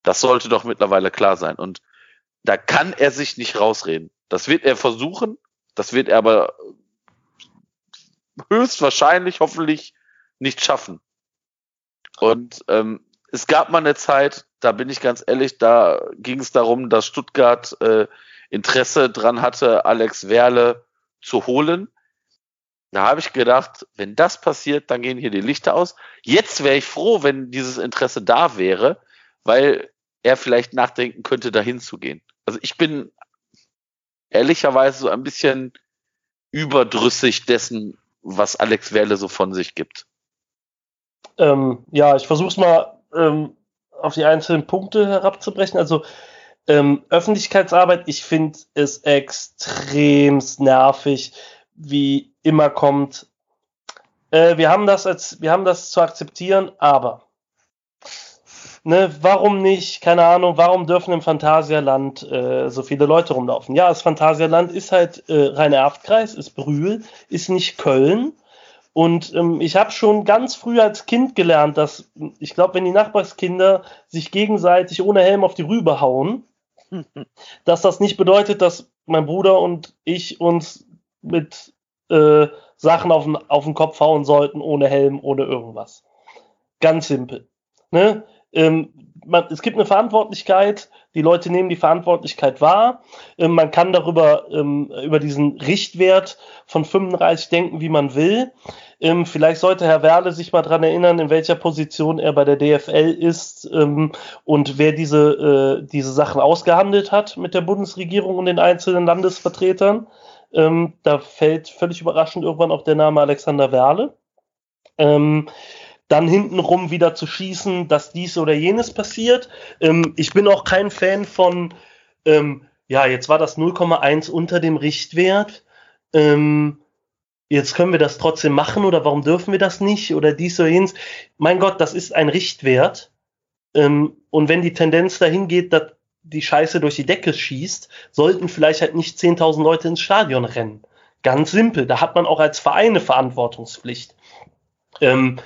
das sollte doch mittlerweile klar sein. Und da kann er sich nicht rausreden. Das wird er versuchen, das wird er aber höchstwahrscheinlich, hoffentlich nicht schaffen. Und ähm, es gab mal eine Zeit, da bin ich ganz ehrlich, da ging es darum, dass Stuttgart äh, Interesse dran hatte, Alex Werle zu holen. Da habe ich gedacht, wenn das passiert, dann gehen hier die Lichter aus. Jetzt wäre ich froh, wenn dieses Interesse da wäre, weil er vielleicht nachdenken könnte, dahin zu gehen. Also ich bin ehrlicherweise so ein bisschen überdrüssig dessen, was Alex Werle so von sich gibt. Ähm, ja, ich versuche es mal ähm, auf die einzelnen Punkte herabzubrechen. Also ähm, Öffentlichkeitsarbeit, ich finde es extrem nervig, wie immer kommt. Äh, wir haben das als, wir haben das zu akzeptieren, aber ne, warum nicht, keine Ahnung, warum dürfen im Phantasialand äh, so viele Leute rumlaufen? Ja, das Phantasialand ist halt äh, Rhein-Erft-Kreis, ist Brühl, ist nicht Köln. Und ähm, ich habe schon ganz früh als Kind gelernt, dass ich glaube, wenn die Nachbarskinder sich gegenseitig ohne Helm auf die Rübe hauen, dass das nicht bedeutet, dass mein Bruder und ich uns mit äh, Sachen auf den, auf den Kopf hauen sollten, ohne Helm, ohne irgendwas. Ganz simpel. Ne? ähm, man, es gibt eine Verantwortlichkeit, die Leute nehmen die Verantwortlichkeit wahr. Ähm, man kann darüber, ähm, über diesen Richtwert von 35 denken, wie man will. Ähm, vielleicht sollte Herr Werle sich mal dran erinnern, in welcher Position er bei der DFL ist und wer diese, äh, diese Sachen ausgehandelt hat mit der Bundesregierung und den einzelnen Landesvertretern. Da fällt völlig überraschend irgendwann auch der Name Alexander Werle. Ähm, dann hintenrum wieder zu schießen, dass dies oder jenes passiert. Ähm, ich bin auch kein Fan von, ähm, ja, jetzt war das 0,1 unter dem Richtwert. Ähm, jetzt können wir das trotzdem machen oder warum dürfen wir das nicht oder dies oder jenes. Mein Gott, das ist ein Richtwert. Ähm, und wenn die Tendenz dahin geht, dass die Scheiße durch die Decke schießt, sollten vielleicht halt nicht 10.000 Leute ins Stadion rennen. Ganz simpel. Da hat man auch als Verein eine Verantwortungspflicht. Ähm,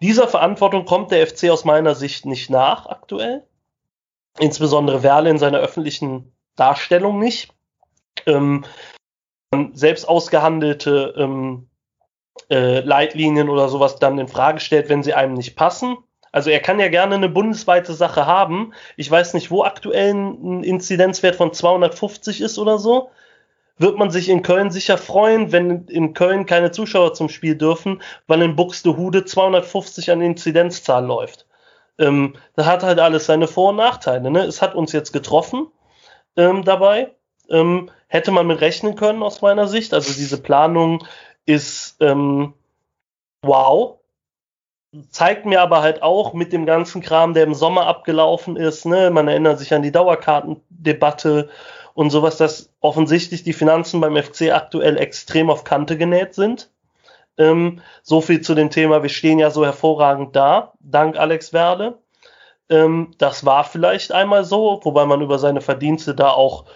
dieser Verantwortung kommt der FC aus meiner Sicht nicht nach aktuell. Insbesondere Werle in seiner öffentlichen Darstellung nicht. Ähm, selbst ausgehandelte ähm, äh, Leitlinien oder sowas dann in Frage stellt, wenn sie einem nicht passen. Also er kann ja gerne eine bundesweite Sache haben. Ich weiß nicht, wo aktuell ein Inzidenzwert von 250 ist oder so wird man sich in Köln sicher freuen, wenn in Köln keine Zuschauer zum Spiel dürfen, weil in Buxtehude 250 an Inzidenzzahl läuft. Ähm, das hat halt alles seine Vor- und Nachteile. Ne? Es hat uns jetzt getroffen ähm, dabei. Ähm, hätte man mit rechnen können aus meiner Sicht. Also diese Planung ist ähm, wow. zeigt mir aber halt auch mit dem ganzen Kram, der im Sommer abgelaufen ist, ne, man erinnert sich an die Dauerkartendebatte und sowas, dass offensichtlich die Finanzen beim FC aktuell extrem auf Kante genäht sind. Ähm, so viel zu dem Thema, wir stehen ja so hervorragend da, dank Alex Werde. Ähm, das war vielleicht einmal so, wobei man über seine Verdienste da auch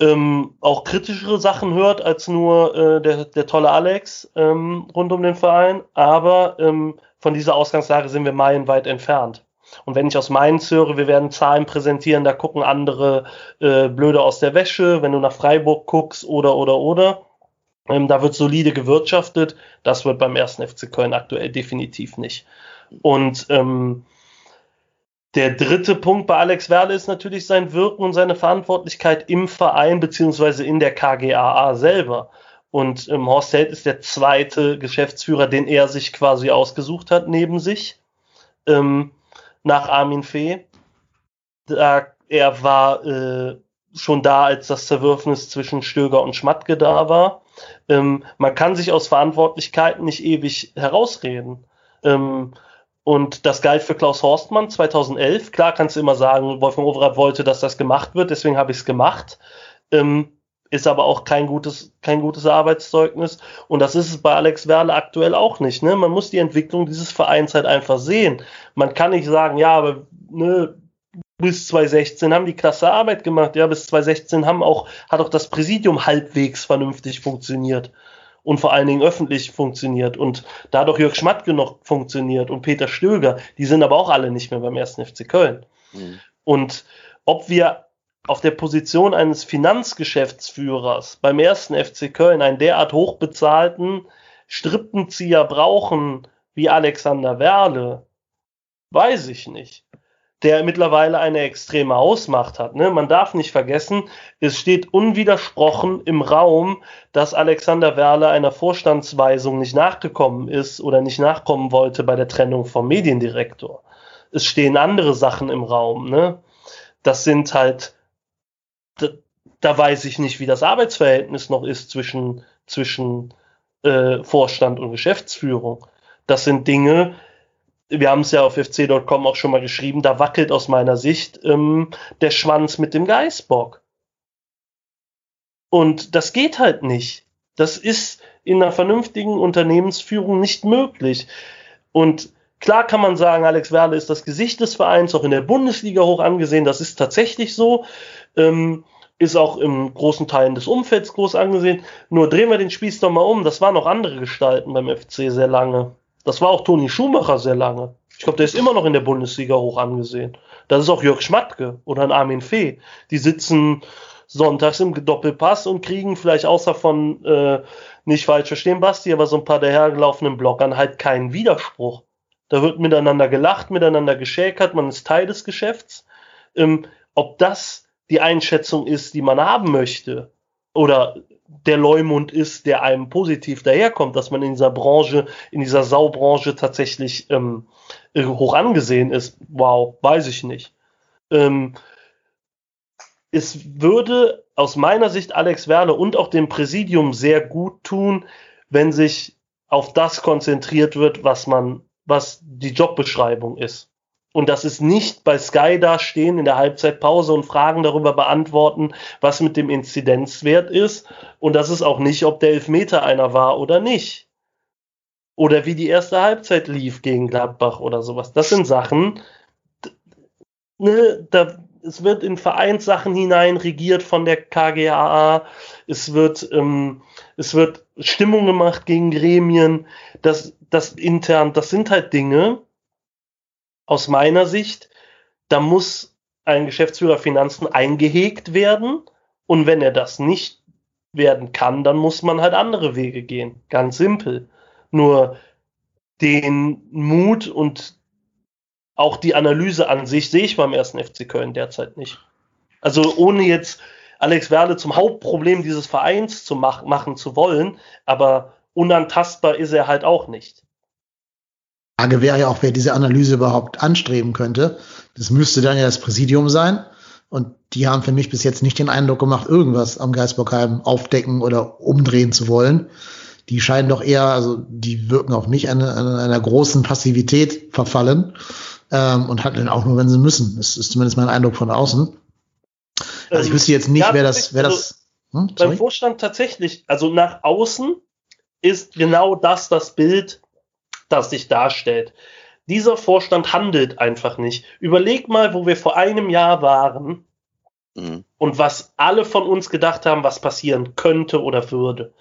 ähm, auch kritischere Sachen hört als nur äh, der, der tolle Alex ähm, rund um den Verein. Aber ähm, von dieser Ausgangslage sind wir meilenweit entfernt. Und wenn ich aus Mainz höre, wir werden Zahlen präsentieren, da gucken andere äh, blöde aus der Wäsche, wenn du nach Freiburg guckst oder oder oder. Ähm, da wird solide gewirtschaftet. Das wird beim ersten FC Köln aktuell definitiv nicht. Und ähm, der dritte Punkt bei Alex Werle ist natürlich sein Wirken und seine Verantwortlichkeit im Verein beziehungsweise in der KGAA selber. Und ähm, Horst Held ist der zweite Geschäftsführer, den er sich quasi ausgesucht hat neben sich, ähm, nach Armin Fee. Da, er war äh, schon da, als das Zerwürfnis zwischen Stöger und Schmatke da war. Ähm, man kann sich aus Verantwortlichkeiten nicht ewig herausreden. Ähm, und das galt für Klaus Horstmann 2011. Klar kannst du immer sagen, Wolfgang Overath wollte, dass das gemacht wird, deswegen habe ich es gemacht. Ähm, ist aber auch kein gutes, kein gutes Arbeitszeugnis. Und das ist es bei Alex Werle aktuell auch nicht. Ne? Man muss die Entwicklung dieses Vereins halt einfach sehen. Man kann nicht sagen, ja, aber ne, bis 2016 haben die klasse Arbeit gemacht. Ja, bis 2016 haben auch, hat auch das Präsidium halbwegs vernünftig funktioniert und vor allen Dingen öffentlich funktioniert und dadurch Jörg Schmatke noch funktioniert und Peter Stöger, die sind aber auch alle nicht mehr beim ersten FC Köln. Mhm. Und ob wir auf der Position eines Finanzgeschäftsführers beim ersten FC Köln einen derart hochbezahlten Strippenzieher brauchen wie Alexander Werle, weiß ich nicht der mittlerweile eine extreme Ausmacht hat. Ne? Man darf nicht vergessen, es steht unwidersprochen im Raum, dass Alexander Werle einer Vorstandsweisung nicht nachgekommen ist oder nicht nachkommen wollte bei der Trennung vom Mediendirektor. Es stehen andere Sachen im Raum. Ne? Das sind halt, da, da weiß ich nicht, wie das Arbeitsverhältnis noch ist zwischen, zwischen äh, Vorstand und Geschäftsführung. Das sind Dinge, wir haben es ja auf fc.com auch schon mal geschrieben, da wackelt aus meiner Sicht ähm, der Schwanz mit dem Geißbock. Und das geht halt nicht. Das ist in einer vernünftigen Unternehmensführung nicht möglich. Und klar kann man sagen, Alex Werle ist das Gesicht des Vereins, auch in der Bundesliga hoch angesehen. Das ist tatsächlich so. Ähm, ist auch im großen Teilen des Umfelds groß angesehen. Nur drehen wir den Spieß doch mal um. Das waren auch andere Gestalten beim FC sehr lange. Das war auch Toni Schumacher sehr lange. Ich glaube, der ist immer noch in der Bundesliga hoch angesehen. Das ist auch Jörg Schmatke oder ein Armin Fee. Die sitzen sonntags im Doppelpass und kriegen vielleicht außer von, äh, nicht falsch verstehen, Basti, aber so ein paar dahergelaufenen Blockern halt keinen Widerspruch. Da wird miteinander gelacht, miteinander geschäkert, man ist Teil des Geschäfts. Ähm, ob das die Einschätzung ist, die man haben möchte, oder der Leumund ist, der einem positiv daherkommt, dass man in dieser Branche, in dieser Saubranche tatsächlich ähm, äh, hoch angesehen ist. Wow, weiß ich nicht. Ähm, es würde aus meiner Sicht Alex Werle und auch dem Präsidium sehr gut tun, wenn sich auf das konzentriert wird, was man, was die Jobbeschreibung ist und das ist nicht bei Sky dastehen in der Halbzeitpause und Fragen darüber beantworten, was mit dem Inzidenzwert ist. Und das ist auch nicht, ob der Elfmeter einer war oder nicht. Oder wie die erste Halbzeit lief gegen Gladbach oder sowas. Das sind Sachen, ne, da, es wird in Vereinssachen hinein regiert von der KGAA. Es wird, ähm, es wird Stimmung gemacht gegen Gremien. Das, das intern, das sind halt Dinge, aus meiner Sicht, da muss ein Geschäftsführer Finanzen eingehegt werden. Und wenn er das nicht werden kann, dann muss man halt andere Wege gehen. Ganz simpel. Nur den Mut und auch die Analyse an sich sehe ich beim ersten FC Köln derzeit nicht. Also ohne jetzt Alex Werle zum Hauptproblem dieses Vereins zu mach machen zu wollen, aber unantastbar ist er halt auch nicht. Frage wäre ja auch, wer diese Analyse überhaupt anstreben könnte. Das müsste dann ja das Präsidium sein. Und die haben für mich bis jetzt nicht den Eindruck gemacht, irgendwas am Geisbockheim aufdecken oder umdrehen zu wollen. die scheinen doch eher, also die wirken auf mich an, an einer großen Passivität verfallen ähm, und handeln auch nur, wenn sie müssen. Das ist zumindest mein Eindruck von außen. Also ich Ähm, wüsste jetzt nicht, ja, wer das, wer also das. Hm, Beim? Vorstand tatsächlich, also nach außen ist genau das das Bild, das sich darstellt. Dieser Vorstand handelt einfach nicht. Überleg mal, wo wir vor einem Jahr waren Mhm. und was alle von uns gedacht haben, was passieren könnte oder würde.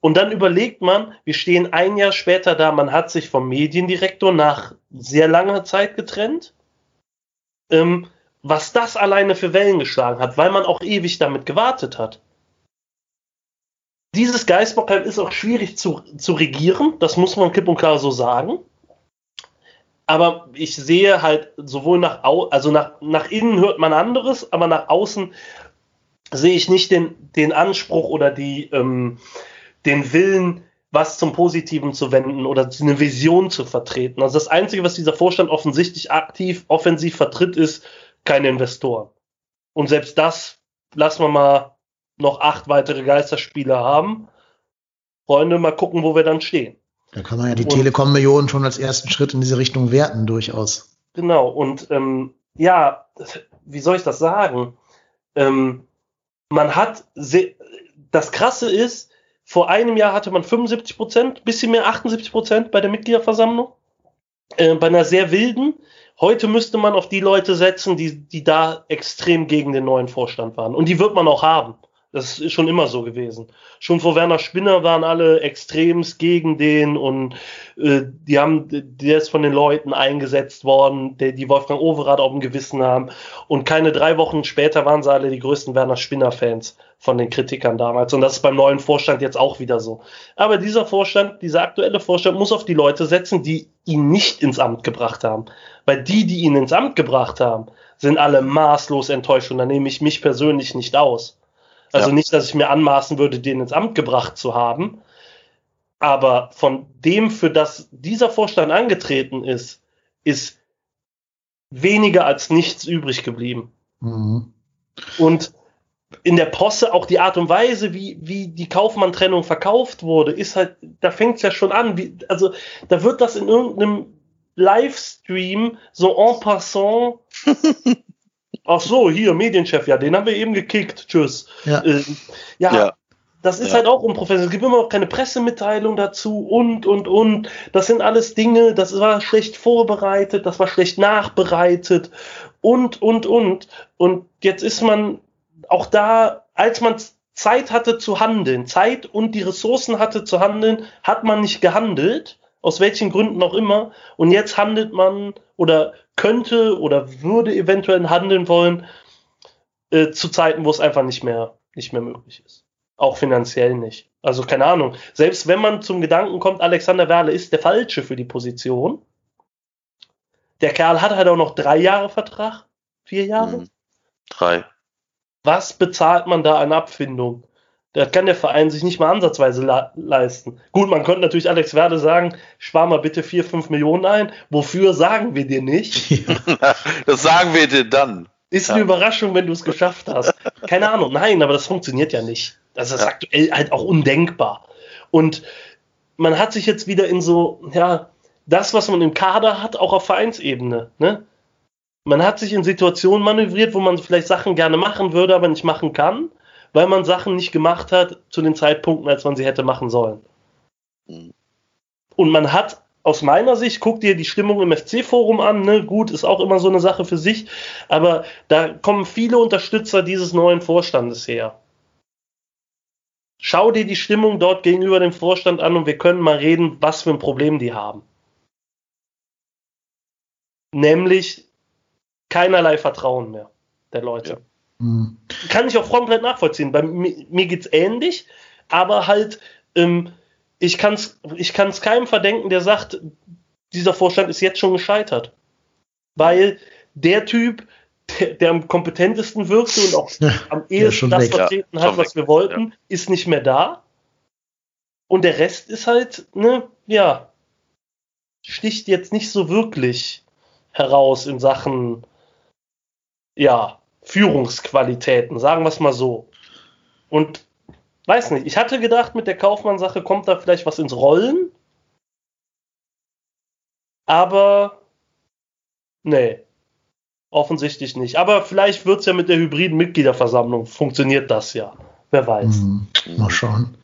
Und dann überlegt man, wir stehen ein Jahr später da, man hat sich vom Mediendirektor nach sehr langer Zeit getrennt. Ähm, was das alleine für Wellen geschlagen hat, weil man auch ewig damit gewartet hat. Dieses Geisbockheim ist auch schwierig zu, zu regieren, das muss man klipp und klar so sagen. Aber ich sehe halt sowohl nach, au also nach, nach innen hört man anderes, aber nach außen sehe ich nicht den, den Anspruch oder die, ähm, den Willen, was zum Positiven zu wenden oder eine Vision zu vertreten. Also das Einzige, was dieser Vorstand offensichtlich aktiv, offensiv vertritt, ist keine Investoren. Und selbst das lassen wir mal noch acht weitere Geisterspiele haben. Freunde, mal gucken, wo wir dann stehen. Da kann man ja die Telekom-Millionen schon als ersten Schritt in diese Richtung werten, durchaus. Genau, und ähm, ja, wie soll ich das sagen? Ähm, man hat, das Krasse ist, vor einem Jahr hatte man 75 Prozent, bisschen mehr 78 Prozent bei der Mitgliederversammlung, äh, bei einer sehr wilden. Heute müsste man auf die Leute setzen, die, die da extrem gegen den neuen Vorstand waren. Und die wird man auch haben. Das ist schon immer so gewesen. Schon vor Werner Spinner waren alle extremst gegen den und äh, die haben, der ist von den Leuten eingesetzt worden, der, die Wolfgang Overath auf dem Gewissen haben. Und keine drei Wochen später waren sie alle die größten Werner Spinner-Fans von den Kritikern damals. Und das ist beim neuen Vorstand jetzt auch wieder so. Aber dieser Vorstand, dieser aktuelle Vorstand muss auf die Leute setzen, die ihn nicht ins Amt gebracht haben. Weil die, die ihn ins Amt gebracht haben, sind alle maßlos enttäuscht und da nehme ich mich persönlich nicht aus. Also Ja. nicht, dass ich mir anmaßen würde, den ins Amt gebracht zu haben. Aber von dem, für das dieser Vorstand angetreten ist, ist weniger als nichts übrig geblieben. Mhm. Und in der Posse auch die Art und Weise, wie, wie die Kaufmann-Trennung verkauft wurde, ist halt, da fängt es ja schon an. Wie, also da wird das in irgendeinem Livestream so en passant. Ach so, hier, Medienchef, ja, den haben wir eben gekickt. Tschüss. Ja. Äh, ja, Ja. das ist Ja. halt auch unprofessionell. Es gibt immer noch keine Pressemitteilung dazu und, und, und. Das sind alles Dinge, das war schlecht vorbereitet, das war schlecht nachbereitet und, und, und. Und jetzt ist man auch da, als man Zeit hatte zu handeln, Zeit und die Ressourcen hatte zu handeln, hat man nicht gehandelt, aus welchen Gründen auch immer. Und jetzt handelt man oder könnte oder würde eventuell handeln wollen, äh, zu Zeiten, wo es einfach nicht mehr, nicht mehr möglich ist. Auch finanziell nicht. Also keine Ahnung. Selbst wenn man zum Gedanken kommt, Alexander Werle ist der Falsche für die Position. Der Kerl hat halt auch noch drei Jahre Vertrag. Vier Jahre. Mhm. Drei. Was bezahlt man da an Abfindung? Das kann der Verein sich nicht mal ansatzweise leisten. Gut, man könnte natürlich Alex Werle sagen, spar mal bitte vier, fünf Millionen ein. Wofür sagen wir dir nicht? Das sagen wir dir dann. Ist Ja. eine Überraschung, wenn du es geschafft hast. Keine Ahnung. Nein, aber das funktioniert ja nicht. Das ist Ja. aktuell halt auch undenkbar. Und man hat sich jetzt wieder in so, ja, das, was man im Kader hat, auch auf Vereinsebene, ne? Man hat sich in Situationen manövriert, wo man vielleicht Sachen gerne machen würde, aber nicht machen kann, weil man Sachen nicht gemacht hat zu den Zeitpunkten, als man sie hätte machen sollen. Mhm. Und man hat aus meiner Sicht, guck dir die Stimmung im FC-Forum an, ne? gut, ist auch immer so eine Sache für sich, aber da kommen viele Unterstützer dieses neuen Vorstandes her. Schau dir die Stimmung dort gegenüber dem Vorstand an und wir können mal reden, was für ein Problem die haben. Nämlich keinerlei Vertrauen mehr der Leute. Ja. Mhm. Kann ich auch komplett nachvollziehen. Bei mir, mir geht's ähnlich, aber halt, ähm, ich kann es ich kann's keinem verdenken, der sagt, dieser Vorstand ist jetzt schon gescheitert. Weil der Typ, der, der am kompetentesten wirkte und auch Ja, am ehesten das weg. vertreten Ja, hat, was weg. wir wollten, ist nicht mehr da. Und der Rest ist halt, ne, ja, sticht jetzt nicht so wirklich heraus in Sachen, ja, Führungsqualitäten, sagen wir es mal so. Und weiß nicht. Ich hatte gedacht, mit der Kaufmann-Sache kommt da vielleicht was ins Rollen. Aber nee, offensichtlich nicht. Aber vielleicht wird es ja mit der hybriden Mitgliederversammlung, funktioniert das ja. Wer weiß. Mhm. Mal schauen.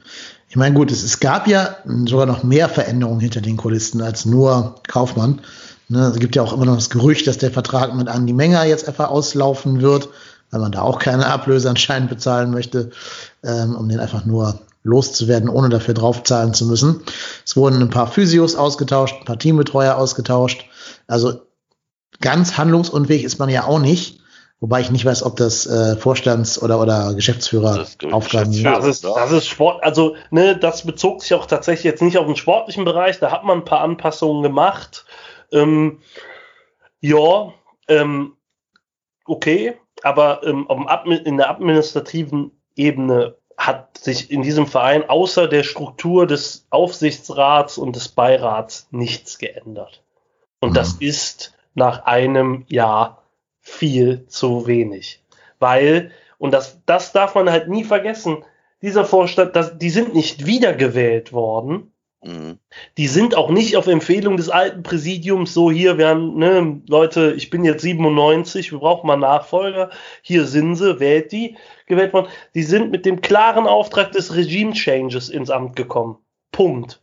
Ich meine, gut, es, es gab ja sogar noch mehr Veränderungen hinter den Kulissen als nur Kaufmann. Ne, es gibt ja auch immer noch das Gerücht, dass der Vertrag mit Andi Menger jetzt einfach auslaufen wird, weil man da auch keine Ablöse anscheinend bezahlen möchte, ähm, um den einfach nur loszuwerden, ohne dafür draufzahlen zu müssen. Es wurden ein paar Physios ausgetauscht, ein paar Teambetreuer ausgetauscht. Also ganz handlungsunfähig ist man ja auch nicht. Wobei ich nicht weiß, ob das äh, Vorstands- oder, oder Geschäftsführeraufgaben Das ist sind. Das ist, das ist Sport, also ne, das bezog sich auch tatsächlich jetzt nicht auf den sportlichen Bereich, da hat man ein paar Anpassungen gemacht. Ähm, ja, ähm, okay, aber ähm, in der administrativen Ebene hat sich in diesem Verein außer der Struktur des Aufsichtsrats und des Beirats nichts geändert. Und das ist nach einem Jahr viel zu wenig. Weil, und das, das darf man halt nie vergessen, dieser Vorstand, das, die sind nicht wiedergewählt worden. Mhm. Die sind auch nicht auf Empfehlung des alten Präsidiums so hier, wir haben, ne, Leute, ich bin jetzt 97, wir brauchen mal Nachfolger, hier sind sie, wählt die, gewählt worden. Die sind mit dem klaren Auftrag des Regime Changes ins Amt gekommen. Punkt.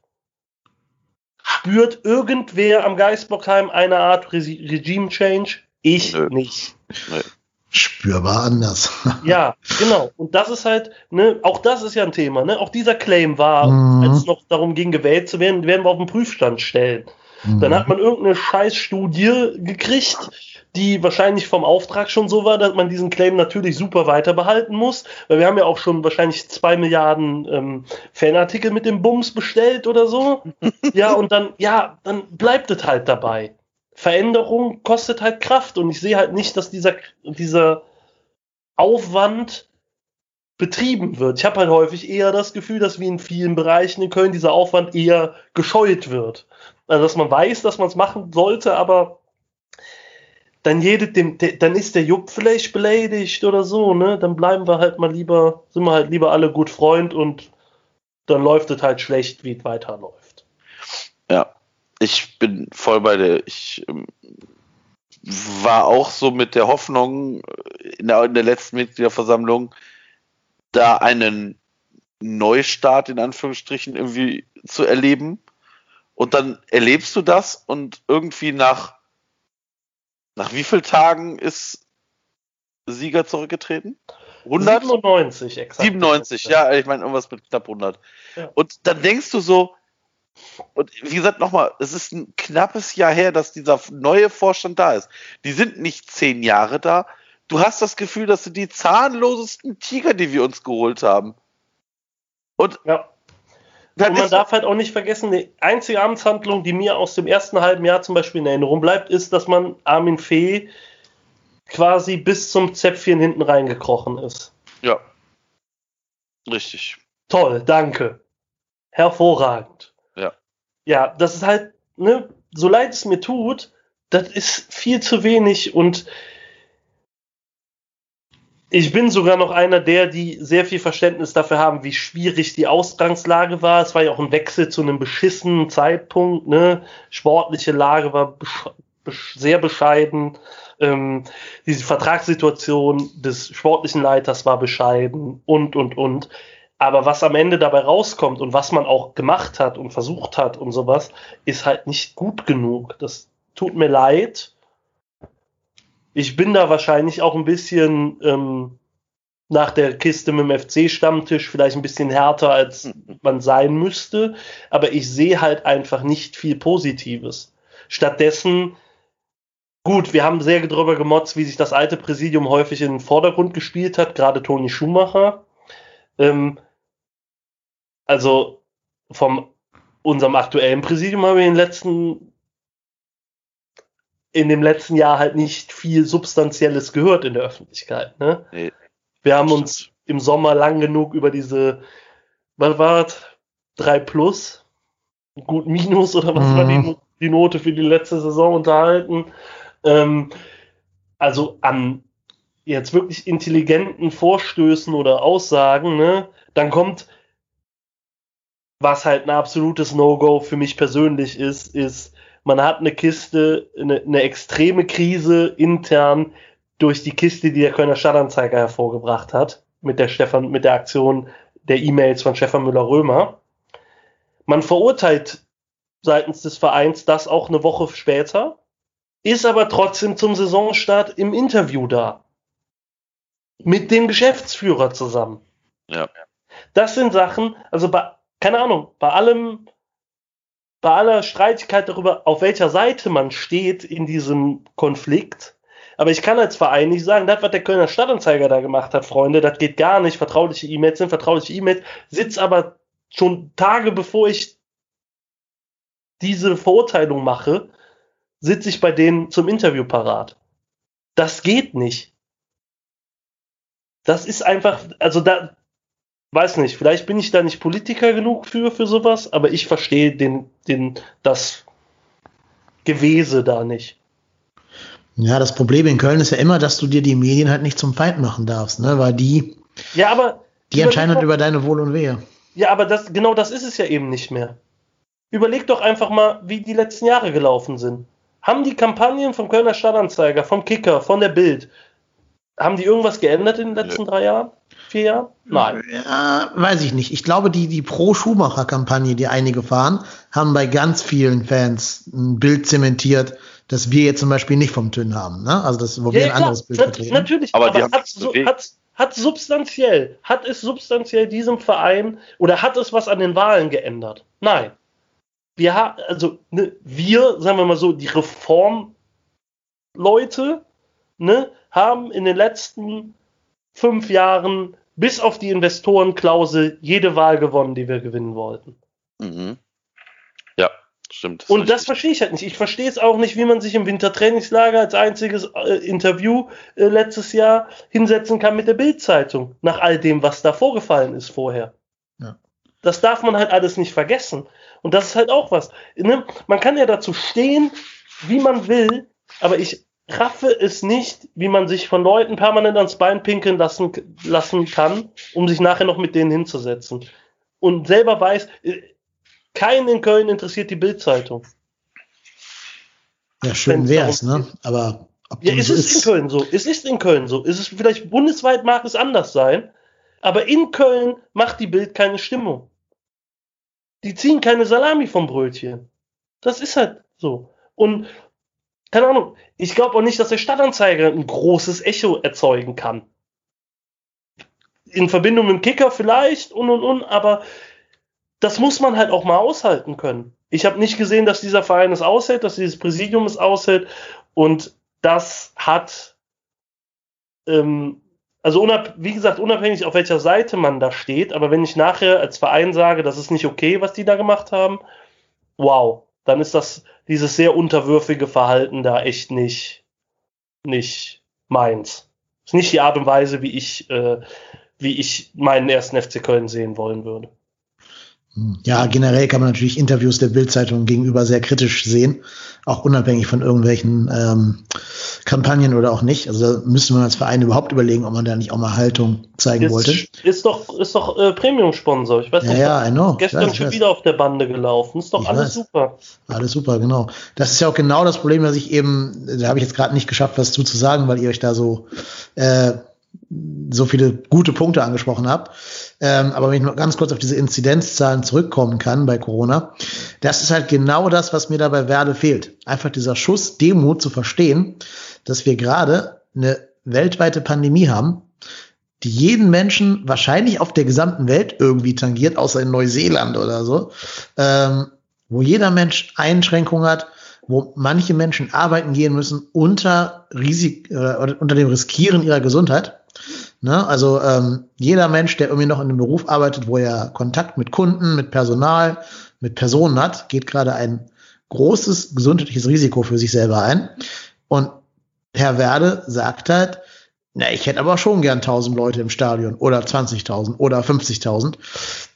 Spürt irgendwer am Geisbockheim eine Art Re Regime Change? Ich Nö. nicht. Spürbar anders. Ja, genau. Und das ist halt, ne, auch das ist ja ein Thema, ne? Auch dieser Claim war, Mhm. als es noch darum ging, gewählt zu werden, werden wir auf den Prüfstand stellen. Dann hat man irgendeine Scheißstudie gekriegt, die wahrscheinlich vom Auftrag schon so war, dass man diesen Claim natürlich super weiter behalten muss, weil wir haben ja auch schon wahrscheinlich zwei Milliarden ähm, Fanartikel mit dem Bums bestellt oder so. ja, und dann, ja, dann bleibt es halt dabei. Veränderung kostet halt Kraft und ich sehe halt nicht, dass dieser, dieser Aufwand betrieben wird. Ich habe halt häufig eher das Gefühl, dass wie in vielen Bereichen in Köln dieser Aufwand eher gescheut wird. Also dass man weiß, dass man es machen sollte, aber dann jede, dem, de, dann ist der Jupp vielleicht beleidigt oder so, ne? Dann bleiben wir halt mal lieber, sind wir halt lieber alle gut Freund und dann läuft es halt schlecht, wie es weiterläuft. Ja, ich bin voll bei der. Ich ähm, war auch so mit der Hoffnung äh, in der, in der letzten Mitgliederversammlung, da einen Neustart in Anführungsstrichen irgendwie zu erleben. Und dann erlebst du das und irgendwie nach, nach wie vielen Tagen ist Sieger zurückgetreten? 100? 97 exakt. 97, ja, ich meine irgendwas mit knapp 100. Ja. Und dann denkst du so, und wie gesagt, nochmal, es ist ein knappes Jahr her, dass dieser neue Vorstand da ist. Die sind nicht zehn Jahre da. Du hast das Gefühl, das sind die zahnlosesten Tiger, die wir uns geholt haben. Und Ja. Und man darf halt auch nicht vergessen, die einzige Amtshandlung, die mir aus dem ersten halben Jahr zum Beispiel in Erinnerung bleibt, ist, dass man Armin Fee quasi bis zum Zäpfchen hinten reingekrochen ist. ja, richtig. Toll, danke. Hervorragend. Ja. Das ist halt, ne, so leid es mir tut, das ist viel zu wenig und ich bin sogar noch einer der, die sehr viel Verständnis dafür haben, wie schwierig die Ausgangslage war. Es war ja auch ein Wechsel zu einem beschissenen Zeitpunkt, ne? Sportliche Lage war besch besch sehr bescheiden. Ähm, diese Vertragssituation des sportlichen Leiters war bescheiden und, und, und. Aber was am Ende dabei rauskommt und was man auch gemacht hat und versucht hat und sowas, ist halt nicht gut genug. Das tut mir leid. Ich bin da wahrscheinlich auch ein bisschen ähm, nach der Kiste mit dem FC-Stammtisch vielleicht ein bisschen härter, als man sein müsste. Aber ich sehe halt einfach nicht viel Positives. Stattdessen, gut, wir haben sehr drüber gemotzt, wie sich das alte Präsidium häufig in den Vordergrund gespielt hat, gerade Toni Schumacher. Ähm, also vom unserem aktuellen Präsidium haben wir in den letzten in dem letzten Jahr halt nicht viel Substanzielles gehört in der Öffentlichkeit. Ne? Nee, Wir haben uns im Sommer lang genug über diese, was war das? 3 plus, gut minus oder was Mhm. war die, die Note für die letzte Saison unterhalten. Ähm, also an jetzt wirklich intelligenten Vorstößen oder Aussagen, ne, dann kommt, was halt ein absolutes No-Go für mich persönlich ist, ist, man hat eine Kiste, eine, eine extreme Krise intern durch die Kiste, die der Kölner Stadtanzeiger hervorgebracht hat, mit der Stefan, mit der Aktion der E-Mails von Stefan Müller-Römer. Man verurteilt seitens des Vereins das auch eine Woche später, ist aber trotzdem zum Saisonstart im Interview da. Mit dem Geschäftsführer zusammen. Ja. Das sind Sachen, also bei, keine Ahnung, bei allem, bei aller Streitigkeit darüber, auf welcher Seite man steht in diesem Konflikt, aber ich kann als Verein nicht sagen, das, was der Kölner Stadtanzeiger da gemacht hat, Freunde, das geht gar nicht. Vertrauliche E-Mails sind vertrauliche E-Mails. Sitz aber schon Tage bevor ich diese Verurteilung mache, sitze ich bei denen zum Interview parat. Das geht nicht. Das ist einfach, also da, weiß nicht, vielleicht bin ich da nicht Politiker genug für, für sowas, aber ich verstehe den, den, das Gewese da nicht. Ja, das Problem in Köln ist ja immer, dass du dir die Medien halt nicht zum Feind machen darfst, ne? Weil die, ja, aber die entscheiden halt über deine Wohl und Wehe. Ja, aber das, genau das ist es ja eben nicht mehr. Überleg doch einfach mal, wie die letzten Jahre gelaufen sind. Haben die Kampagnen vom Kölner Stadtanzeiger, vom Kicker, von der Bild, haben die irgendwas geändert in den letzten drei Jahren? Vier Jahren? Nein. Ja, weiß ich nicht. Ich glaube, die, die Pro-Schumacher-Kampagne, die einige fahren, haben bei ganz vielen Fans ein Bild zementiert, das wir jetzt zum Beispiel nicht vom Tünn haben. Ne? Also das, wo Ja, wir ein klar, anderes Bild nat- vertreten. Natürlich, Aber aber, hat, so, hat, hat substanziell, hat es substanziell diesem Verein oder hat es was an den Wahlen geändert? Nein. Wir haben, also ne, wir, sagen wir mal so, die Reformleute, ne, haben in den letzten fünf Jahren bis auf die Investorenklausel jede Wahl gewonnen, die wir gewinnen wollten. Mhm. Ja, stimmt. Und das verstehe ich halt nicht. Ich verstehe es auch nicht, wie man sich im Wintertrainingslager als einziges äh, Interview äh, letztes Jahr hinsetzen kann mit der Bildzeitung, nach all dem, was da vorgefallen ist vorher. Ja. Das darf man halt alles nicht vergessen. Und das ist halt auch was. Ne? Man kann ja dazu stehen, wie man will, aber ich raffe es nicht, wie man sich von Leuten permanent ans Bein pinkeln lassen, lassen kann, um sich nachher noch mit denen hinzusetzen. Und selber weiß, äh, keinen in Köln interessiert die Bildzeitung. Ja, schön wär's, darum ne? Aber ob Ja, es so ist in Köln so. Es ist in Köln so. Es ist vielleicht bundesweit mag es anders sein, aber in Köln macht die Bild keine Stimmung. Die ziehen keine Salami vom Brötchen. Das ist halt so. Und keine Ahnung, ich glaube auch nicht, dass der Stadtanzeiger ein großes Echo erzeugen kann. In Verbindung mit dem Kicker vielleicht und und und, aber das muss man halt auch mal aushalten können. Ich habe nicht gesehen, dass dieser Verein es aushält, dass dieses Präsidium es aushält und das hat, ähm, also unab wie gesagt, unabhängig auf welcher Seite man da steht, aber wenn ich nachher als Verein sage, das ist nicht okay, was die da gemacht haben, wow, dann ist das dieses sehr unterwürfige Verhalten da echt nicht, nicht meins. Ist nicht die Art und Weise, wie ich, äh, wie ich meinen ersten FC Köln sehen wollen würde. Ja, generell kann man natürlich Interviews der Bildzeitung gegenüber sehr kritisch sehen, auch unabhängig von irgendwelchen ähm, Kampagnen oder auch nicht. Also da müsste man als Verein überhaupt überlegen, ob man da nicht auch mal Haltung zeigen wollte. Ist, ist doch, ist doch äh, Premium-Sponsor. Ich weiß Ja, nicht, ja, I know. gestern ich schon wieder auf der Bande gelaufen. Ist doch Ich alles weiß. super. Alles super, genau. Das ist ja auch genau das Problem, dass ich eben, da habe ich jetzt gerade nicht geschafft, was zu, zu sagen, weil ihr euch da so äh, so viele gute Punkte angesprochen habt. Ähm, aber wenn ich noch ganz kurz auf diese Inzidenzzahlen zurückkommen kann bei Corona, das ist halt genau das, was mir da bei Werde fehlt. Einfach dieser Schuss Demut zu verstehen, dass wir gerade eine weltweite Pandemie haben, die jeden Menschen wahrscheinlich auf der gesamten Welt irgendwie tangiert, außer in Neuseeland oder so, ähm, wo jeder Mensch Einschränkungen hat, wo manche Menschen arbeiten gehen müssen unter Risik äh, unter dem Riskieren ihrer Gesundheit. Ne? Also ähm, jeder Mensch, der irgendwie noch in einem Beruf arbeitet, wo er Kontakt mit Kunden, mit Personal, mit Personen hat, geht gerade ein großes gesundheitliches Risiko für sich selber ein. Und Herr Werde sagt halt, na, ich hätte aber schon gern 1000 Leute im Stadion oder 20.000 oder 50.000.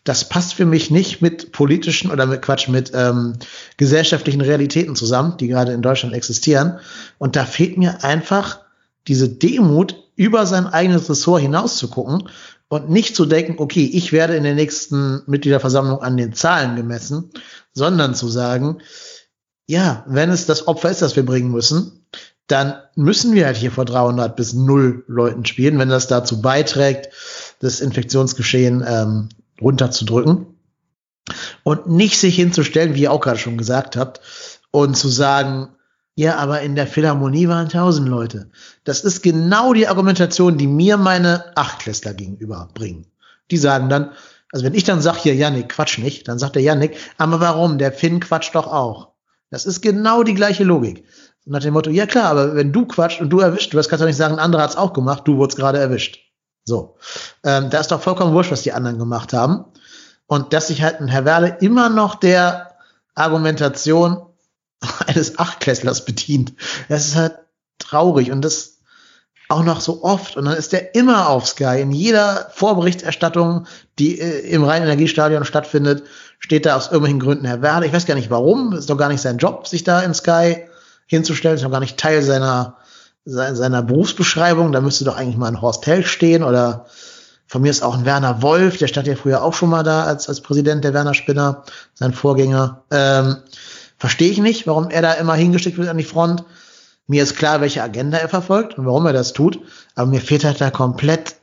Das passt für mich nicht mit politischen oder mit Quatsch, mit ähm, gesellschaftlichen Realitäten zusammen, die gerade in Deutschland existieren. Und da fehlt mir einfach diese Demut, über sein eigenes Ressort hinaus zu gucken und nicht zu denken, okay, ich werde in der nächsten Mitgliederversammlung an den Zahlen gemessen, sondern zu sagen, ja, wenn es das Opfer ist, das wir bringen müssen, dann müssen wir halt hier vor 300 bis 0 Leuten spielen, wenn das dazu beiträgt, das Infektionsgeschehen ähm, runterzudrücken. Und nicht sich hinzustellen, wie ihr auch gerade schon gesagt habt, und zu sagen, ja, aber in der Philharmonie waren tausend Leute. Das ist genau die Argumentation, die mir meine Achtklässler gegenüber bringen. Die sagen dann, also wenn ich dann sage, hier, Yannick, quatsch nicht, dann sagt der Yannick, aber warum? Der Finn quatscht doch auch. Das ist genau die gleiche Logik. Und nach dem Motto, ja klar, aber wenn du quatscht und du erwischt wirst, kannst du nicht sagen, ein anderer hat's auch gemacht, du wurdest gerade erwischt. So. Ähm, da ist doch vollkommen wurscht, was die anderen gemacht haben. Und dass sich halt ein Herr Werle immer noch der Argumentation eines Achtklässlers bedient. Das ist halt traurig und das auch noch so oft. Und dann ist der immer auf Sky. In jeder Vorberichterstattung, die äh, im Rhein-Energiestadion stattfindet, steht da aus irgendwelchen Gründen Herr Werder. Ich weiß gar nicht warum. Ist doch gar nicht sein Job, sich da in Sky hinzustellen. Ist doch gar nicht Teil seiner, seiner Berufsbeschreibung. Da müsste doch eigentlich mal ein Horst Held stehen oder von mir ist auch ein Werner Wolf, der stand ja früher auch schon mal da als, als Präsident der Werner Spinner, sein Vorgänger. Ähm, Verstehe ich nicht, warum er da immer hingeschickt wird an die Front. Mir ist klar, welche Agenda er verfolgt und warum er das tut, aber mir fehlt halt da komplett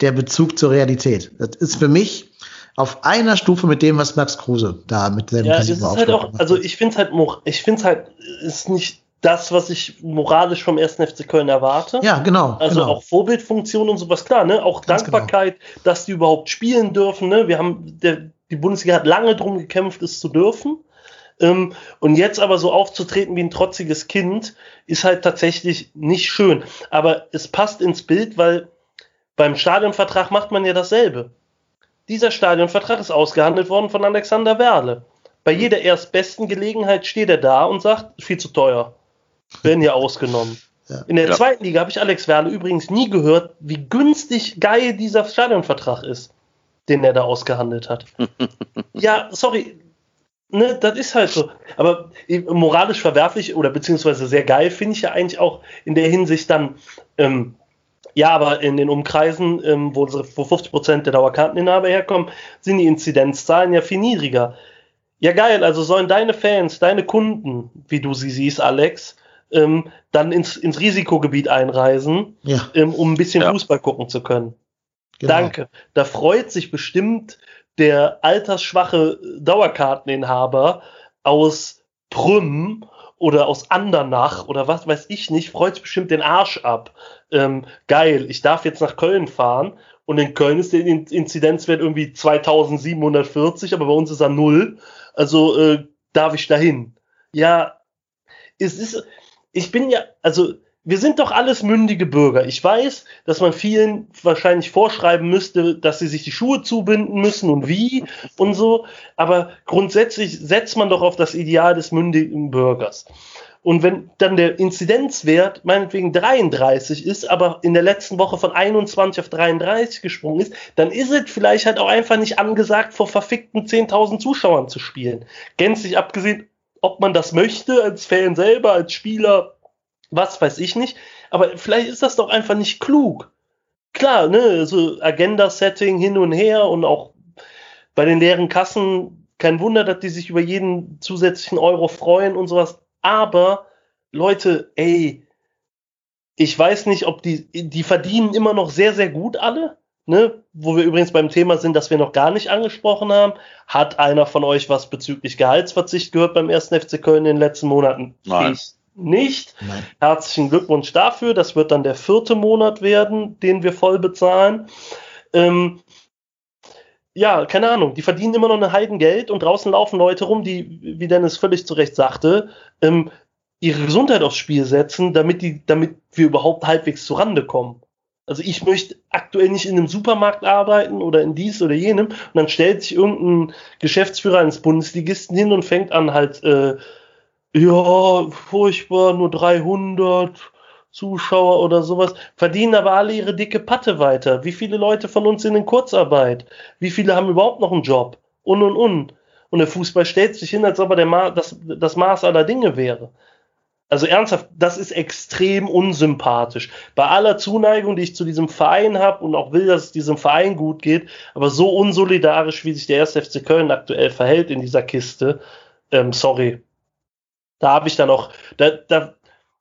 der Bezug zur Realität. Das ist für mich auf einer Stufe mit dem, was Max Kruse da mit seinem Ja, es ist halt auch, also ich finde es halt, ich finde es halt, ist nicht das, was ich moralisch vom 1. FC Köln erwarte. Ja, genau. Also genau. auch Vorbildfunktion und sowas, klar, ne? Auch Ganz Dankbarkeit, genau. dass die überhaupt spielen dürfen, ne? Wir haben, der, die Bundesliga hat lange drum gekämpft, es zu dürfen. Ähm, und jetzt aber so aufzutreten wie ein trotziges Kind, ist halt tatsächlich nicht schön. Aber es passt ins Bild, weil beim Stadionvertrag macht man ja dasselbe. Dieser Stadionvertrag ist ausgehandelt worden von Alexander Werle. Bei jeder erstbesten Gelegenheit steht er da und sagt, viel zu teuer. Werden hier ausgenommen. Ja. In der ja. zweiten Liga habe ich Alex Werle übrigens nie gehört, wie günstig geil dieser Stadionvertrag ist, den er da ausgehandelt hat. ja, sorry, ne, das ist halt so. Aber moralisch verwerflich oder beziehungsweise sehr geil finde ich ja eigentlich auch in der Hinsicht dann, ähm, ja, aber in den Umkreisen, ähm, wo, wo 50 Prozent der Dauerkarteninhaber herkommen, sind die Inzidenzzahlen ja viel niedriger. Ja, geil, also sollen deine Fans, deine Kunden, wie du sie siehst, Alex, ähm, dann ins, ins Risikogebiet einreisen, ja. ähm, um ein bisschen ja. Fußball gucken zu können. Genau. Danke. Da freut sich bestimmt der altersschwache Dauerkarteninhaber aus Prüm oder aus Andernach oder was weiß ich nicht, freut bestimmt den Arsch ab. Ähm, geil, ich darf jetzt nach Köln fahren und in Köln ist der Inzidenzwert irgendwie 2740, aber bei uns ist er null. Also äh, darf ich dahin. Ja, es ist, ich bin ja, also wir sind doch alles mündige Bürger. Ich weiß, dass man vielen wahrscheinlich vorschreiben müsste, dass sie sich die Schuhe zubinden müssen und wie und so. Aber grundsätzlich setzt man doch auf das Ideal des mündigen Bürgers. Und wenn dann der Inzidenzwert meinetwegen 33 ist, aber in der letzten Woche von 21 auf 33 gesprungen ist, dann ist es vielleicht halt auch einfach nicht angesagt, vor verfickten 10.000 Zuschauern zu spielen. Gänzlich abgesehen, ob man das möchte als Fan selber, als Spieler, was weiß ich nicht, aber vielleicht ist das doch einfach nicht klug. Klar, ne, so Agenda-Setting hin und her und auch bei den leeren Kassen, kein Wunder, dass die sich über jeden zusätzlichen Euro freuen und sowas, aber Leute, ey, ich weiß nicht, ob die, die verdienen immer noch sehr, sehr gut alle, ne, wo wir übrigens beim Thema sind, das wir noch gar nicht angesprochen haben. Hat einer von euch was bezüglich Gehaltsverzicht gehört beim ersten FC Köln in den letzten Monaten? Nein. Ich nicht. Nein. Herzlichen Glückwunsch dafür. Das wird dann der vierte Monat werden, den wir voll bezahlen. Ähm, ja, keine Ahnung, die verdienen immer noch ein Heidengeld und draußen laufen Leute rum, die, wie Dennis völlig zu Recht sagte, ähm, ihre Gesundheit aufs Spiel setzen, damit, die, damit wir überhaupt halbwegs zurande kommen. Also ich möchte aktuell nicht in einem Supermarkt arbeiten oder in dies oder jenem und dann stellt sich irgendein Geschäftsführer eines Bundesligisten hin und fängt an halt äh, ja, furchtbar, nur 300 Zuschauer oder sowas, verdienen aber alle ihre dicke Patte weiter. Wie viele Leute von uns sind in Kurzarbeit? Wie viele haben überhaupt noch einen Job? Und, und, und. Und der Fußball stellt sich hin, als ob er der Ma das, das Maß aller Dinge wäre. Also ernsthaft, das ist extrem unsympathisch. Bei aller Zuneigung, die ich zu diesem Verein habe und auch will, dass es diesem Verein gut geht, aber so unsolidarisch, wie sich der 1. FC Köln aktuell verhält in dieser Kiste, ähm, sorry. Da habe ich dann auch, da, da,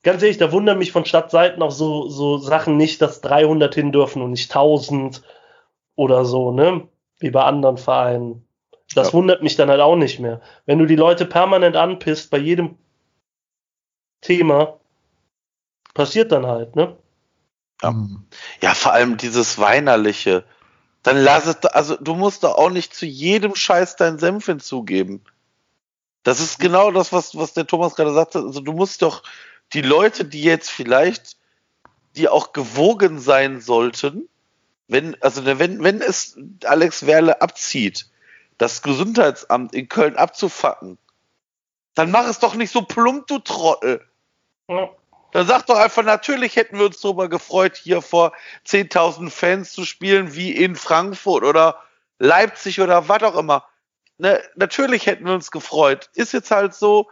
ganz ehrlich, da wundern mich von Stadtseiten auch so, so Sachen nicht, dass 300 hin dürfen und nicht 1000 oder so, ne? Wie bei anderen Vereinen. Das ja. wundert mich dann halt auch nicht mehr. Wenn du die Leute permanent anpisst bei jedem Thema, passiert dann halt, ne? Ja. ja, vor allem dieses Weinerliche. Dann lass es, also du musst doch auch nicht zu jedem Scheiß deinen Senf hinzugeben. Das ist genau das, was, was der Thomas gerade sagte. Also du musst doch die Leute, die jetzt vielleicht, die auch gewogen sein sollten, wenn, also wenn, wenn es Alex Werle abzieht, das Gesundheitsamt in Köln abzufacken, dann mach es doch nicht so plump, du Trottel. Ja. Dann sag doch einfach, natürlich hätten wir uns darüber gefreut, hier vor 10.000 Fans zu spielen, wie in Frankfurt oder Leipzig oder was auch immer. Ne, natürlich hätten wir uns gefreut. Ist jetzt halt so,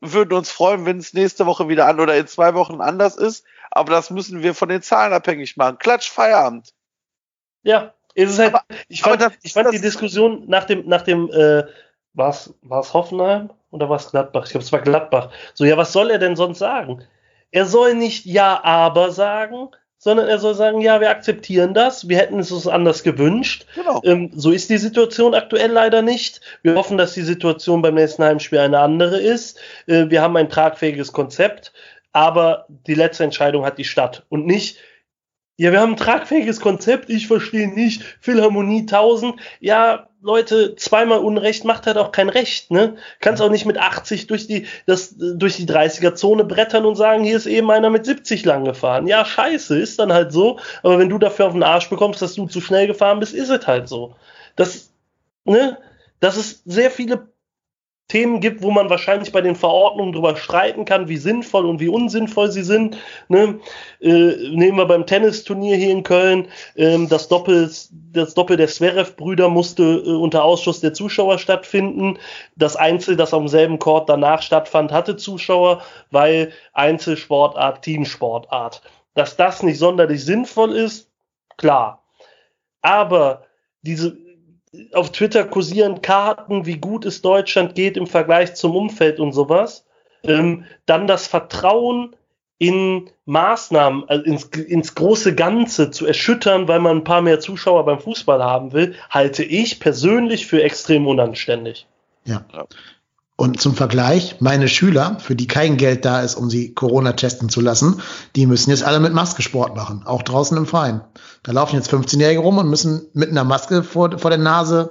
würden uns freuen, wenn es nächste Woche wieder an oder in zwei Wochen anders ist. Aber das müssen wir von den Zahlen abhängig machen. Klatsch, Feierabend. Ja, ist es halt, aber, ich fand, das, ich fand die Diskussion nach dem, nach dem, äh, war es Hoffenheim oder war es Gladbach? Ich glaube, es war Gladbach. So, ja, was soll er denn sonst sagen? Er soll nicht ja, aber sagen, sondern er soll sagen, ja, wir akzeptieren das, wir hätten es uns anders gewünscht. Genau. Ähm, so ist die Situation aktuell leider nicht. Wir hoffen, dass die Situation beim nächsten Heimspiel eine andere ist. Äh, wir haben ein tragfähiges Konzept, aber die letzte Entscheidung hat die Stadt und nicht, ja, wir haben ein tragfähiges Konzept, ich verstehe nicht, Philharmonie 1000. Ja, Leute, zweimal Unrecht macht halt auch kein Recht, ne? Kannst auch nicht mit 80 durch die, das, durch die 30er Zone brettern und sagen, hier ist eben einer mit 70 lang gefahren. Ja, scheiße, ist dann halt so. Aber wenn du dafür auf den Arsch bekommst, dass du zu schnell gefahren bist, ist es halt so. Das, ne? Dass es sehr viele Themen gibt, wo man wahrscheinlich bei den Verordnungen drüber streiten kann, wie sinnvoll und wie unsinnvoll sie sind. Ne? Äh, nehmen wir beim Tennisturnier hier in Köln, ähm, das, Doppel, das Doppel der Zverev-Brüder musste äh, unter Ausschuss der Zuschauer stattfinden. Das Einzel, das am selben Court danach stattfand, hatte Zuschauer, weil Einzelsportart, Teamsportart. Dass das nicht sonderlich sinnvoll ist, klar. Aber diese, auf Twitter kursieren Karten, wie gut es Deutschland geht im Vergleich zum Umfeld und sowas. Ähm, dann das Vertrauen in Maßnahmen, also ins, ins große Ganze zu erschüttern, weil man ein paar mehr Zuschauer beim Fußball haben will, halte ich persönlich für extrem unanständig. Ja. Und zum Vergleich, meine Schüler, für die kein Geld da ist, um sie Corona testen zu lassen, die müssen jetzt alle mit Maske Sport machen, auch draußen im Verein. Da laufen jetzt 15-Jährige rum und müssen mit einer Maske vor, vor der Nase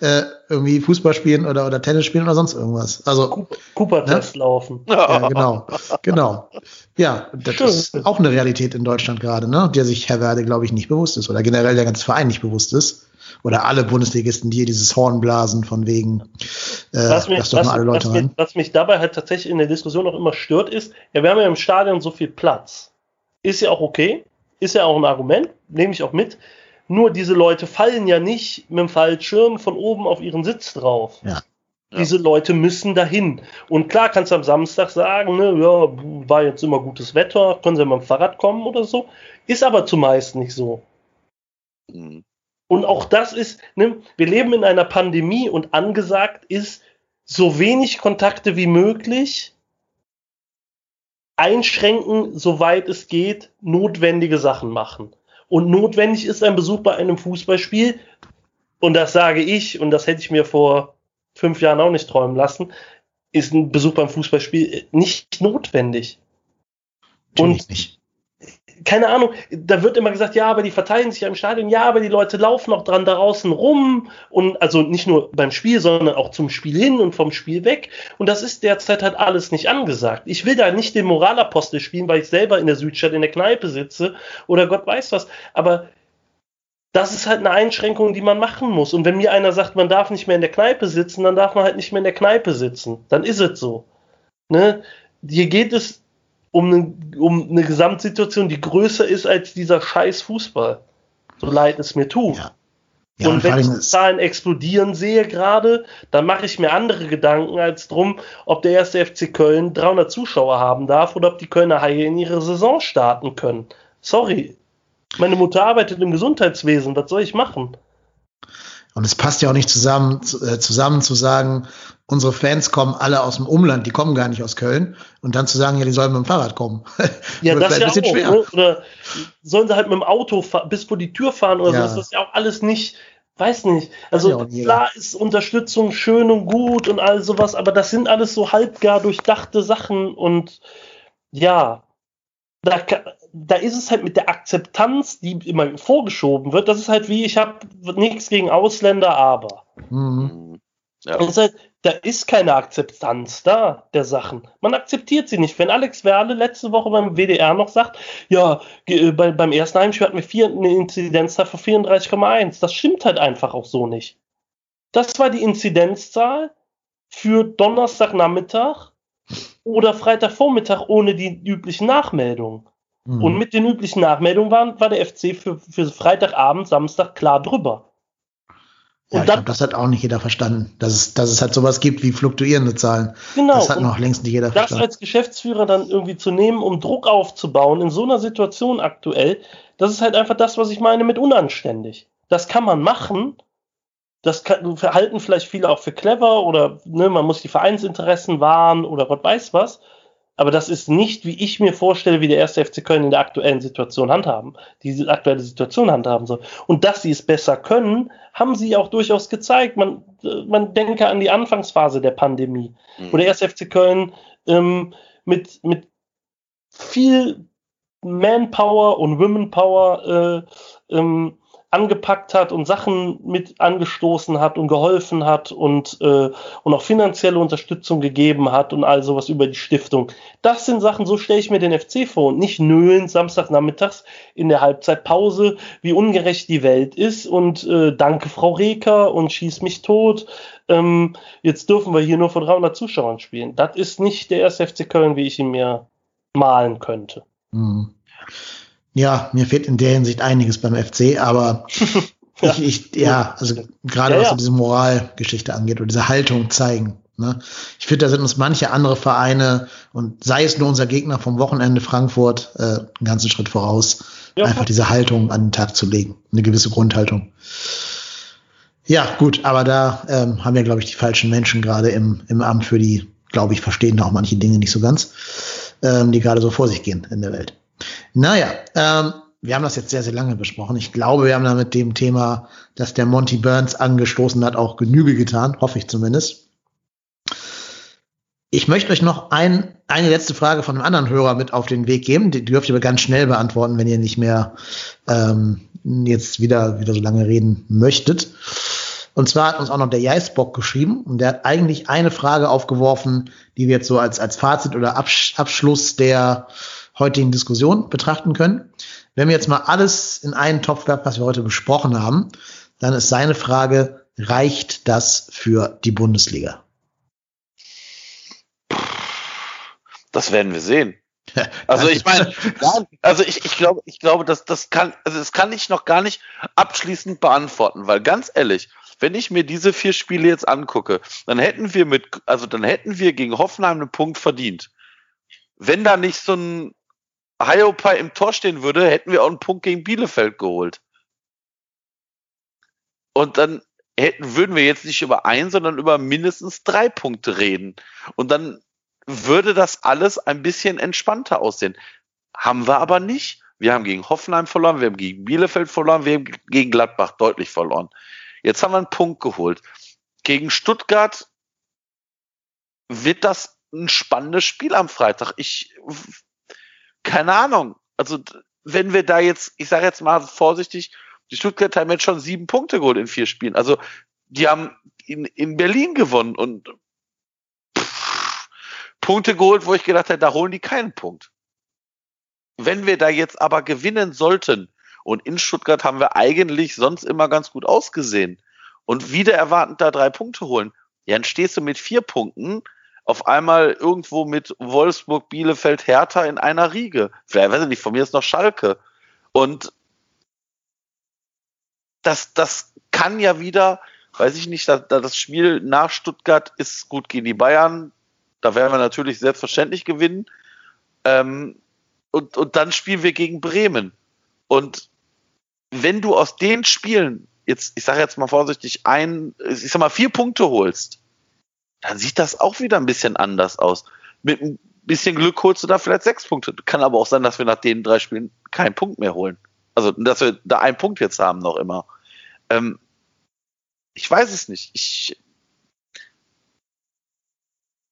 äh, irgendwie Fußball spielen oder, oder Tennis spielen oder sonst irgendwas. Also Cooper-Test ne? laufen. Ja, genau, genau. Ja, das Schön. ist auch eine Realität in Deutschland gerade, ne, der sich Herr Werde, glaube ich, nicht bewusst ist oder generell der ganze Verein nicht bewusst ist oder alle Bundesligisten, die hier dieses Horn blasen von wegen, äh, was mich, doch was, mal alle Leute was, rein. Mich, was mich dabei halt tatsächlich in der Diskussion auch immer stört, ist, ja, wir haben ja im Stadion so viel Platz. Ist ja auch okay, ist ja auch ein Argument, nehme ich auch mit. Nur diese Leute fallen ja nicht mit dem Fallschirm von oben auf ihren Sitz drauf. Ja. Diese Leute müssen dahin. Und klar kannst du am Samstag sagen, ne, ja, war jetzt immer gutes Wetter, können sie mit dem Fahrrad kommen oder so. Ist aber zumeist nicht so. Mhm. Und auch das ist, ne, wir leben in einer Pandemie und angesagt ist, so wenig Kontakte wie möglich einschränken, soweit es geht, notwendige Sachen machen. Und notwendig ist ein Besuch bei einem Fußballspiel, und das sage ich, und das hätte ich mir vor fünf Jahren auch nicht träumen lassen, ist ein Besuch beim Fußballspiel nicht notwendig. Natürlich und nicht keine Ahnung, da wird immer gesagt, ja, aber die verteilen sich ja im Stadion, ja, aber die Leute laufen auch dran da draußen rum und also nicht nur beim Spiel, sondern auch zum Spiel hin und vom Spiel weg. Und das ist derzeit halt alles nicht angesagt. Ich will da nicht den Moralapostel spielen, weil ich selber in der Südstadt in der Kneipe sitze oder Gott weiß was. Aber das ist halt eine Einschränkung, die man machen muss. Und wenn mir einer sagt, man darf nicht mehr in der Kneipe sitzen, dann darf man halt nicht mehr in der Kneipe sitzen. Dann ist es so. Ne? Hier geht es um, ne, um eine Gesamtsituation, die größer ist als dieser scheiß Fußball. So leid es mir tut. Ja. Ja, und und wenn ich die Zahlen explodieren sehe gerade, dann mache ich mir andere Gedanken als drum, ob der erste FC Köln 300 Zuschauer haben darf oder ob die Kölner Haie in ihre Saison starten können. Sorry. Meine Mutter arbeitet im Gesundheitswesen, was soll ich machen? Und es passt ja auch nicht zusammen, zu- äh, zusammen zu sagen, unsere Fans kommen alle aus dem Umland, die kommen gar nicht aus Köln. Und dann zu sagen, ja, die sollen mit dem Fahrrad kommen. Ja, das vielleicht ja ein bisschen auch. schwer. Ne? Oder sollen sie halt mit dem Auto bis vor die Tür fahren oder Ja. so? Das ist ja auch alles nicht, weiß nicht. Also ja klar ist Unterstützung schön und gut und all sowas, aber das sind alles so halbgar durchdachte Sachen und ja, da, ka- da ist es halt mit der Akzeptanz, die immer vorgeschoben wird, das ist halt wie, ich habe nichts gegen Ausländer, aber. Mhm. Ja. Ist halt, da ist keine Akzeptanz da der Sachen. Man akzeptiert sie nicht. Wenn Alex Werle letzte Woche beim WDR noch sagt, ja, äh, bei, beim ersten Heimspiel hatten wir vier, eine Inzidenzzahl von 34,1. Das stimmt halt einfach auch so nicht. Das war die Inzidenzzahl für Donnerstagnachmittag oder Freitagvormittag ohne die üblichen Nachmeldungen. Mhm. Und mit den üblichen Nachmeldungen waren, war der FC für, für Freitagabend, Samstag klar drüber. ja, Und ich dann, glaube, das hat auch nicht jeder verstanden, dass es, dass es halt sowas gibt wie fluktuierende Zahlen. genau. das hat noch längst nicht jeder das verstanden. als Geschäftsführer dann irgendwie zu nehmen, um Druck aufzubauen in so einer Situation aktuell, das ist halt einfach das, was ich meine mit unanständig. Das kann man machen. Das kann, verhalten vielleicht viele auch für clever oder ne, man muss die Vereinsinteressen wahren oder Gott weiß was. Aber das ist nicht, wie ich mir vorstelle, wie der erste FC Köln in der aktuellen Situation handhaben, diese aktuelle Situation handhaben soll. Und dass sie es besser können, haben sie auch durchaus gezeigt. Man, äh, man denke an die Anfangsphase der Pandemie Mhm. wo der erste FC Köln ähm, mit, mit viel Manpower und Womenpower äh, ähm, angepackt hat und Sachen mit angestoßen hat und geholfen hat und, äh, und auch finanzielle Unterstützung gegeben hat und all sowas über die Stiftung. Das sind Sachen, so stelle ich mir den FC vor und nicht nölen Samstagnachmittags in der Halbzeitpause, wie ungerecht die Welt ist und äh, danke Frau Reker und schieß mich tot. Ähm, jetzt dürfen wir hier nur vor 300 Zuschauern spielen. Das ist nicht der erste FC Köln, wie ich ihn mir malen könnte. Mhm. Ja, mir fehlt in der Hinsicht einiges beim FC, aber Ja. ich, ich, ja, also gerade Ja, was ja. diese Moralgeschichte angeht oder diese Haltung zeigen. Ne? Ich finde, da sind uns manche andere Vereine und sei es nur unser Gegner vom Wochenende Frankfurt äh, einen ganzen Schritt voraus, Ja. einfach diese Haltung an den Tag zu legen, eine gewisse Grundhaltung. Ja, gut, aber da ähm, haben wir, glaube ich, die falschen Menschen gerade im, im Amt für die, glaube ich, verstehen da auch manche Dinge nicht so ganz, ähm, die gerade so vor sich gehen in der Welt. Naja, ähm, wir haben das jetzt sehr, sehr lange besprochen. Ich glaube, wir haben da mit dem Thema, das der Monty Burns angestoßen hat, auch Genüge getan, hoffe ich zumindest. Ich möchte euch noch ein, eine letzte Frage von einem anderen Hörer mit auf den Weg geben. Die dürft ihr aber ganz schnell beantworten, wenn ihr nicht mehr ähm, jetzt wieder, wieder so lange reden möchtet. Und zwar hat uns auch noch der Jeisbock geschrieben und der hat eigentlich eine Frage aufgeworfen, die wir jetzt so als, als Fazit oder Absch Abschluss der heutigen Diskussion betrachten können. Wenn wir jetzt mal alles in einen Topf werfen, was wir heute besprochen haben, dann ist seine Frage, reicht das für die Bundesliga? Das werden wir sehen. Also ich meine, also ich, ich glaube, ich glaube, dass das kann, also das kann ich noch gar nicht abschließend beantworten, weil ganz ehrlich, wenn ich mir diese vier Spiele jetzt angucke, dann hätten wir mit, also dann hätten wir gegen Hoffenheim einen Punkt verdient. Wenn da nicht so ein Hiopai im Tor stehen würde, hätten wir auch einen Punkt gegen Bielefeld geholt. Und dann hätten, würden wir jetzt nicht über ein, sondern über mindestens drei Punkte reden. Und dann würde das alles ein bisschen entspannter aussehen. Haben wir aber nicht. Wir haben gegen Hoffenheim verloren, wir haben gegen Bielefeld verloren, wir haben gegen Gladbach deutlich verloren. Jetzt haben wir einen Punkt geholt. Gegen Stuttgart wird das ein spannendes Spiel am Freitag. Ich, keine Ahnung. Also, wenn wir da jetzt, ich sage jetzt mal vorsichtig, die Stuttgart haben jetzt schon sieben Punkte geholt in vier Spielen. Also, die haben in, in Berlin gewonnen und pff, Punkte geholt, wo ich gedacht hätte, da holen die keinen Punkt. Wenn wir da jetzt aber gewinnen sollten, und in Stuttgart haben wir eigentlich sonst immer ganz gut ausgesehen, und wieder erwartend da drei Punkte holen, dann stehst du mit vier Punkten auf einmal irgendwo mit Wolfsburg, Bielefeld, Hertha in einer Riege. Vielleicht, weiß ich nicht, von mir ist noch Schalke. Und das, das kann ja wieder, weiß ich nicht, da, da das Spiel nach Stuttgart ist gut gegen die Bayern. Da werden wir natürlich selbstverständlich gewinnen. Ähm, und, und dann spielen wir gegen Bremen. Und wenn du aus den Spielen jetzt, ich sage jetzt mal vorsichtig, ein, ich sag mal, vier Punkte holst, dann sieht das auch wieder ein bisschen anders aus. Mit ein bisschen Glück holst du da vielleicht sechs Punkte. Kann aber auch sein, dass wir nach den drei Spielen keinen Punkt mehr holen. Also, dass wir da einen Punkt jetzt haben noch immer. Ähm, ich weiß es nicht. Ich,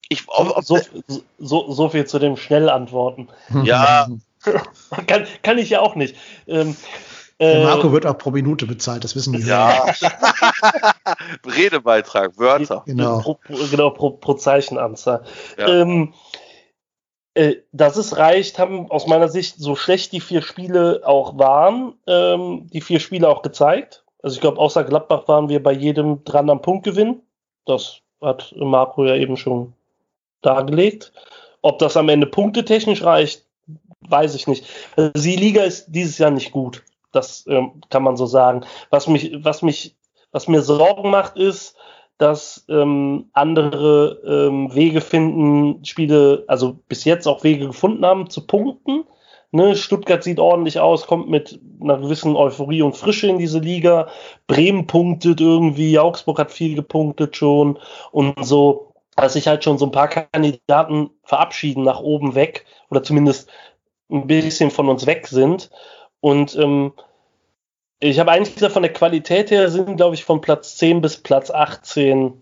ich, ob, ob so, so, so viel zu dem Schnellantworten. Ja. kann, kann ich ja auch nicht. Ähm, äh, Marco wird auch pro Minute bezahlt, das wissen die. Ja. Redebeitrag, Wörter. Genau. Pro, genau, pro, pro Zeichenanzahl. Ja. Ähm, äh, dass es reicht, haben aus meiner Sicht, so schlecht die vier Spiele auch waren, ähm, die vier Spiele auch gezeigt. Also ich glaube, außer Gladbach waren wir bei jedem dran am Punkt gewinnen. Das hat Marco ja eben schon dargelegt. Ob das am Ende punktetechnisch reicht, weiß ich nicht. Also die Liga ist dieses Jahr nicht gut. Das ähm, kann man so sagen. Was mich, was mich, was mir Sorgen macht, ist, dass ähm, andere ähm, Wege finden, Spiele, also bis jetzt auch Wege gefunden haben, zu punkten. Ne, Stuttgart sieht ordentlich aus, kommt mit einer gewissen Euphorie und Frische in diese Liga. Bremen punktet irgendwie, Augsburg hat viel gepunktet schon und so, dass sich halt schon so ein paar Kandidaten verabschieden nach oben weg oder zumindest ein bisschen von uns weg sind. Und ähm, ich habe eigentlich gesagt, von der Qualität her sind, glaube ich, von Platz 10 bis Platz 18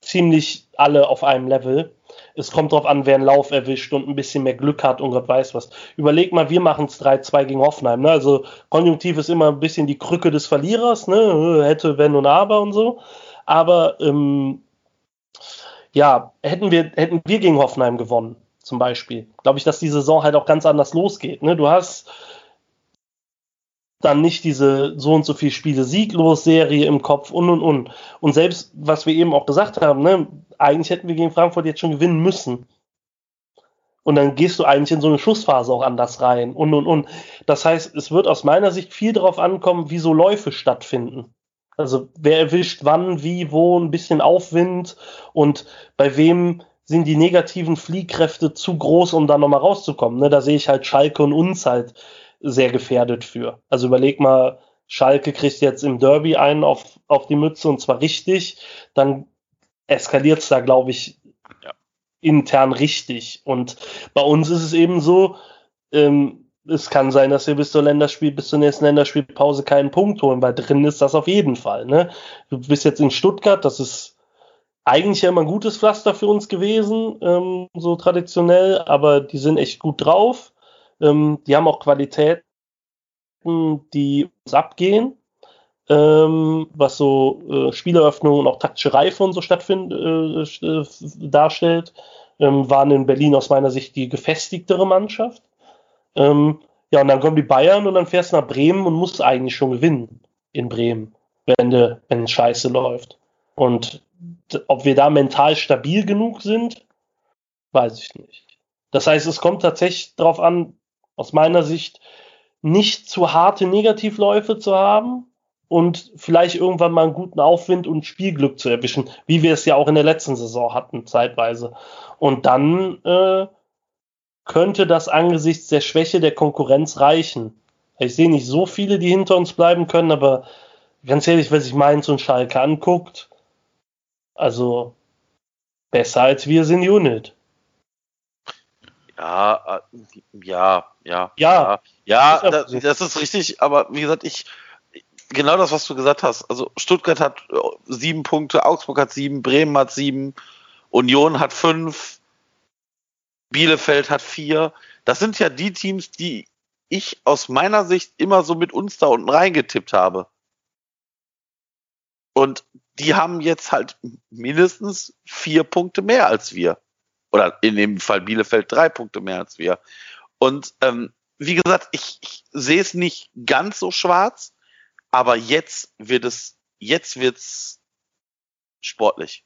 ziemlich alle auf einem Level. Es kommt darauf an, wer einen Lauf erwischt und ein bisschen mehr Glück hat und Gott weiß was. Überleg mal, wir machen es 3-2 gegen Hoffenheim. Ne? Also Konjunktiv ist immer ein bisschen die Krücke des Verlierers, ne? hätte, wenn und aber und so. Aber ähm, ja, hätten wir, hätten wir gegen Hoffenheim gewonnen, zum Beispiel, glaube ich, dass die Saison halt auch ganz anders losgeht. Ne? Du hast dann nicht diese so und so viel Spiele sieglos Serie im Kopf und und und. Und selbst, was wir eben auch gesagt haben, ne, eigentlich hätten wir gegen Frankfurt jetzt schon gewinnen müssen. Und dann gehst du eigentlich in so eine Schussphase auch anders rein und und und. Das heißt, es wird aus meiner Sicht viel darauf ankommen, wie so Läufe stattfinden. Also wer erwischt wann, wie, wo, ein bisschen Aufwind und bei wem sind die negativen Fliehkräfte zu groß, um da nochmal rauszukommen. Ne, da sehe ich halt Schalke und uns halt sehr gefährdet für. Also überleg mal, Schalke kriegt jetzt im Derby einen auf, auf die Mütze und zwar richtig, dann eskaliert es da, glaube ich, ja. intern richtig. Und bei uns ist es eben so, ähm, es kann sein, dass wir bis zur Länderspiel, bis zur nächsten Länderspielpause keinen Punkt holen, weil drin ist das auf jeden Fall. Ne? Du bist jetzt in Stuttgart, das ist eigentlich ja immer ein gutes Pflaster für uns gewesen, ähm, so traditionell, aber die sind echt gut drauf. Ähm, die haben auch Qualitäten, die uns abgehen, ähm, was so äh, Spieleröffnung und auch taktische Reife und so stattfindet, äh, äh, darstellt. Ähm, waren in Berlin aus meiner Sicht die gefestigtere Mannschaft. Ähm, ja, und dann kommen die Bayern und dann fährst du nach Bremen und musst eigentlich schon gewinnen in Bremen, wenn, de, wenn Scheiße läuft. Und ob wir da mental stabil genug sind, weiß ich nicht. Das heißt, es kommt tatsächlich darauf an, aus meiner Sicht nicht zu harte Negativläufe zu haben und vielleicht irgendwann mal einen guten Aufwind und Spielglück zu erwischen, wie wir es ja auch in der letzten Saison hatten, zeitweise. Und dann äh, könnte das angesichts der Schwäche der Konkurrenz reichen. Ich sehe nicht so viele, die hinter uns bleiben können, aber ganz ehrlich, wenn sich Mainz und Schalke anguckt, also besser als wir sind Unit. Ja, äh, ja, ja. Ja, ja, ja das, das ist richtig, aber wie gesagt, ich, genau das, was du gesagt hast. Also Stuttgart hat äh, sieben Punkte, Augsburg hat sieben, Bremen hat sieben, Union hat fünf, Bielefeld hat vier. Das sind ja die Teams, die ich aus meiner Sicht immer so mit uns da unten reingetippt habe. Und die haben jetzt halt mindestens vier Punkte mehr als wir. Oder in dem Fall Bielefeld drei Punkte mehr als wir. Und ähm, wie gesagt, ich, ich sehe es nicht ganz so schwarz, aber jetzt wird es, jetzt wird's sportlich.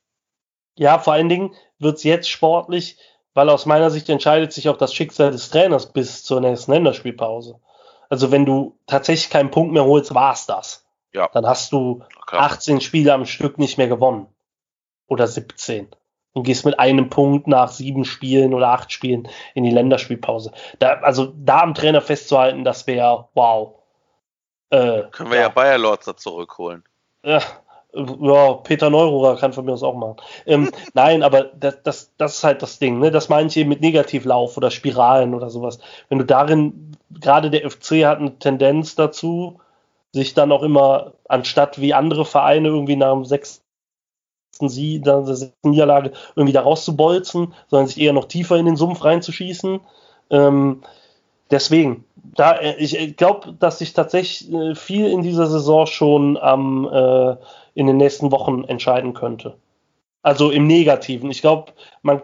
Ja, vor allen Dingen wird's jetzt sportlich, weil aus meiner Sicht entscheidet sich auch das Schicksal des Trainers bis zur nächsten Länderspielpause. Also wenn du tatsächlich keinen Punkt mehr holst, war's das. Ja. Dann hast du Klar. 18 Spiele am Stück nicht mehr gewonnen. Oder 17. Und gehst mit einem Punkt nach sieben Spielen oder acht Spielen in die Länderspielpause. Da, also da am Trainer festzuhalten, das wäre wow. Äh, Können wir ja, Bayer Lorzer zurückholen. ja, ja, Peter Neururer kann von mir aus auch machen. Ähm, nein, aber das, das, das ist halt das Ding, ne? Das meine ich eben mit Negativlauf oder Spiralen oder sowas. Wenn du darin, gerade der FC hat eine Tendenz dazu, sich dann auch immer, anstatt wie andere Vereine irgendwie nach dem sechsten Sie, nach der sechsten Niederlage irgendwie da rauszubolzen, sondern sich eher noch tiefer in den Sumpf reinzuschießen. Ähm, deswegen, da, äh, ich glaube, dass sich tatsächlich äh, viel in dieser Saison schon am äh, in den nächsten Wochen entscheiden könnte. Also im Negativen. Ich glaube, man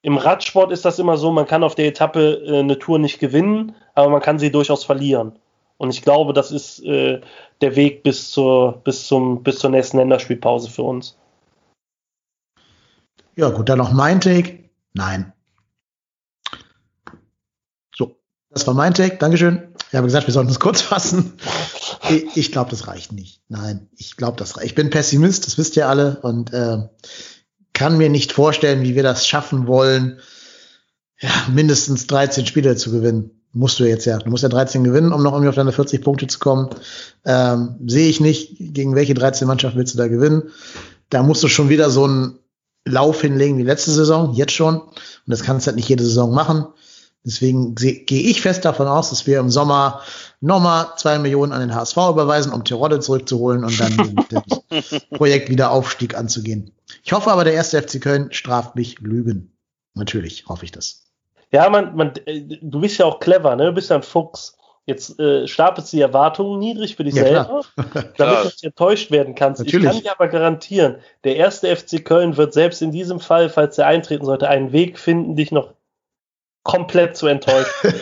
im Radsport ist das immer so, man kann auf der Etappe äh, eine Tour nicht gewinnen, aber man kann sie durchaus verlieren. Und ich glaube, das ist äh, der Weg bis zur, bis, zum, bis zur nächsten Länderspielpause für uns. Ja, gut, dann noch mein Take. Nein. So, das war mein Take. Dankeschön. Ich habe gesagt, wir sollten es kurz fassen. Ich, glaube, das reicht nicht. Nein, ich glaube, das reicht. Ich bin Pessimist, das wisst ihr alle, und äh, kann mir nicht vorstellen, wie wir das schaffen wollen, ja, mindestens 13 Spiele zu gewinnen. Musst du jetzt ja. Du musst ja 13 gewinnen, um noch irgendwie auf deine 40 Punkte zu kommen. Ähm, Sehe ich nicht, gegen welche 13 Mannschaften willst du da gewinnen. Da musst du schon wieder so einen Lauf hinlegen wie letzte Saison, jetzt schon. Und das kannst du halt nicht jede Saison machen. Deswegen gehe ich fest davon aus, dass wir im Sommer nochmal zwei Millionen an den HSV überweisen, um Tirode zurückzuholen und dann das Projekt wieder Aufstieg anzugehen. Ich hoffe aber, der erste FC Köln straft mich Lügen. Natürlich hoffe ich das. Ja, man, man, äh, du bist ja auch clever, ne? Du bist ja ein Fuchs. Jetzt äh, stapelst du die Erwartungen niedrig für dich Ja, selber, damit du nicht enttäuscht werden kannst. Natürlich. Ich kann dir aber garantieren, der erste FC Köln wird selbst in diesem Fall, falls er eintreten sollte, einen Weg finden, dich noch komplett zu enttäuschen.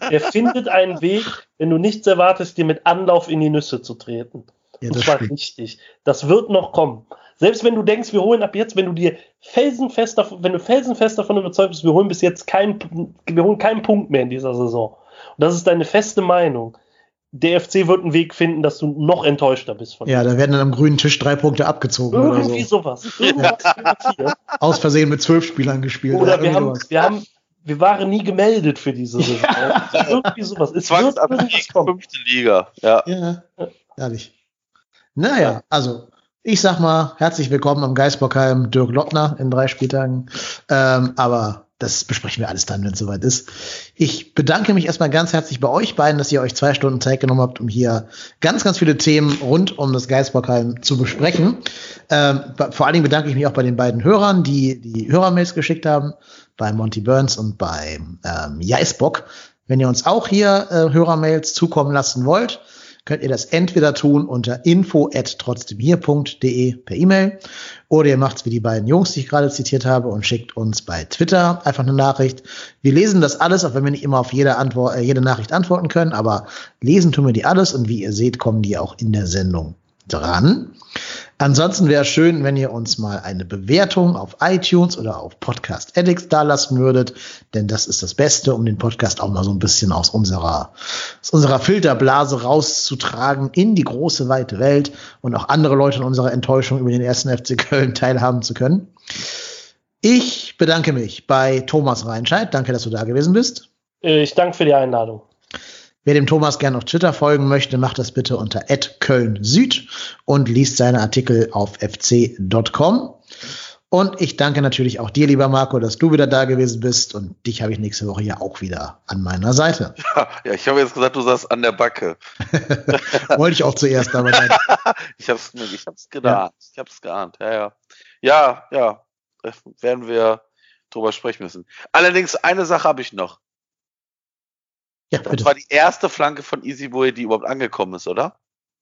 er findet einen Weg, wenn du nichts erwartest, dir mit Anlauf in die Nüsse zu treten. Ja, Und das zwar stimmt. richtig. Das wird noch kommen. Selbst wenn du denkst, wir holen ab jetzt, wenn du dir felsenfest davon, wenn du felsenfest davon überzeugt bist, wir holen bis jetzt keinen, wir holen keinen Punkt mehr in dieser Saison. Und das ist deine feste Meinung. Der FC wird einen Weg finden, dass du noch enttäuschter bist von Ja, da werden dann am grünen Tisch drei Punkte abgezogen oder Irgendwie so. sowas. Irgendwas passieren. Aus Versehen mit zwölf Spielern gespielt. Oder wir irgendwie haben, wir haben, wir waren nie gemeldet für diese Saison. Irgendwie sowas. Es wird fünfte Liga. Ja. Ja, ehrlich. Naja, also ich sag mal, herzlich willkommen am Geisbockheim Dirk Lottner in drei Spieltagen. Ähm, aber das besprechen wir alles dann, wenn es soweit ist. Ich bedanke mich erstmal ganz herzlich bei euch beiden, dass ihr euch zwei Stunden Zeit genommen habt, um hier ganz, ganz viele Themen rund um das Geisbockheim zu besprechen. Ähm, vor allen Dingen bedanke ich mich auch bei den beiden Hörern, die die Hörermails geschickt haben, bei Monty Burns und bei ähm, Jaisbock. Wenn ihr uns auch hier äh, Hörermails zukommen lassen wollt, könnt ihr das entweder tun unter info at trotzdemhier.de per E-Mail oder ihr macht's wie die beiden Jungs, die ich gerade zitiert habe und schickt uns bei Twitter einfach eine Nachricht. Wir lesen das alles, auch wenn wir nicht immer auf jede, Antwort, äh, jede Nachricht antworten können, aber lesen tun wir die alles und wie ihr seht, kommen die auch in der Sendung dran. Ansonsten wäre es schön, wenn ihr uns mal eine Bewertung auf iTunes oder auf Podcast Addicts dalassen würdet, denn das ist das Beste, um den Podcast auch mal so ein bisschen aus unserer, aus unserer Filterblase rauszutragen in die große, weite Welt und auch andere Leute an unserer Enttäuschung über den ersten FC Köln teilhaben zu können. Ich bedanke mich bei Thomas Reinscheid. Danke, dass du da gewesen bist. Ich danke für die Einladung. Wer dem Thomas gerne auf Twitter folgen möchte, macht das bitte unter @köln_süd und liest seine Artikel auf fc.com. Und ich danke natürlich auch dir, lieber Marco, dass du wieder da gewesen bist. Und dich habe ich nächste Woche ja auch wieder an meiner Seite. Ja, ich habe jetzt gesagt, du saßt an der Backe. Wollte ich auch zuerst, aber nein. Ich hab's, ich hab's geahnt. Ich hab's geahnt. Ja, ja. Ja, ja. Da werden wir drüber sprechen müssen. Allerdings, eine Sache habe ich noch. Ja, Das bitte. war die erste Flanke von Easy Boy, die überhaupt angekommen ist, oder?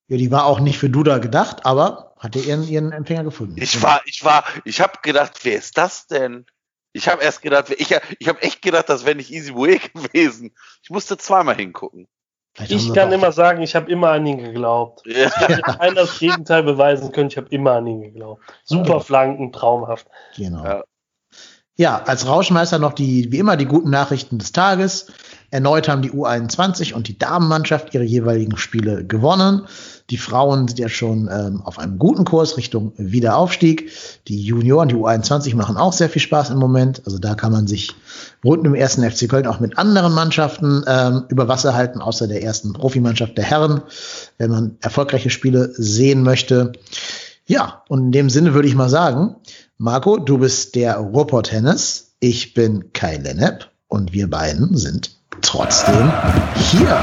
Ja, die war auch nicht für Duda gedacht, aber hatte ihren, ihren Empfänger gefunden. Ich war, ich war, ich habe gedacht, wer ist das denn? Ich habe erst gedacht, wer- ich, ich habe echt gedacht, das wäre nicht Easy Boy gewesen. Ich musste zweimal hingucken. Vielleicht Ich kann immer sagen, ich habe immer an ihn geglaubt. Ja. Ich hätte keiner das Gegenteil beweisen können, ich habe immer an ihn geglaubt. Super Flanken, traumhaft. Genau. Ja. Ja, als Rauschmeister noch die, wie immer, die guten Nachrichten des Tages. Erneut haben die U21 und die Damenmannschaft ihre jeweiligen Spiele gewonnen. Die Frauen sind ja schon ähm, auf einem guten Kurs Richtung Wiederaufstieg. Die Junioren, die U21 machen auch sehr viel Spaß im Moment. Also da kann man sich rund um den ersten FC Köln auch mit anderen Mannschaften ähm, über Wasser halten, außer der ersten Profimannschaft der Herren, wenn man erfolgreiche Spiele sehen möchte. Ja, und in dem Sinne würde ich mal sagen, Marco, du bist der Ruhrpott Hennes, ich bin Kai Lennep und wir beiden sind trotzdem hier.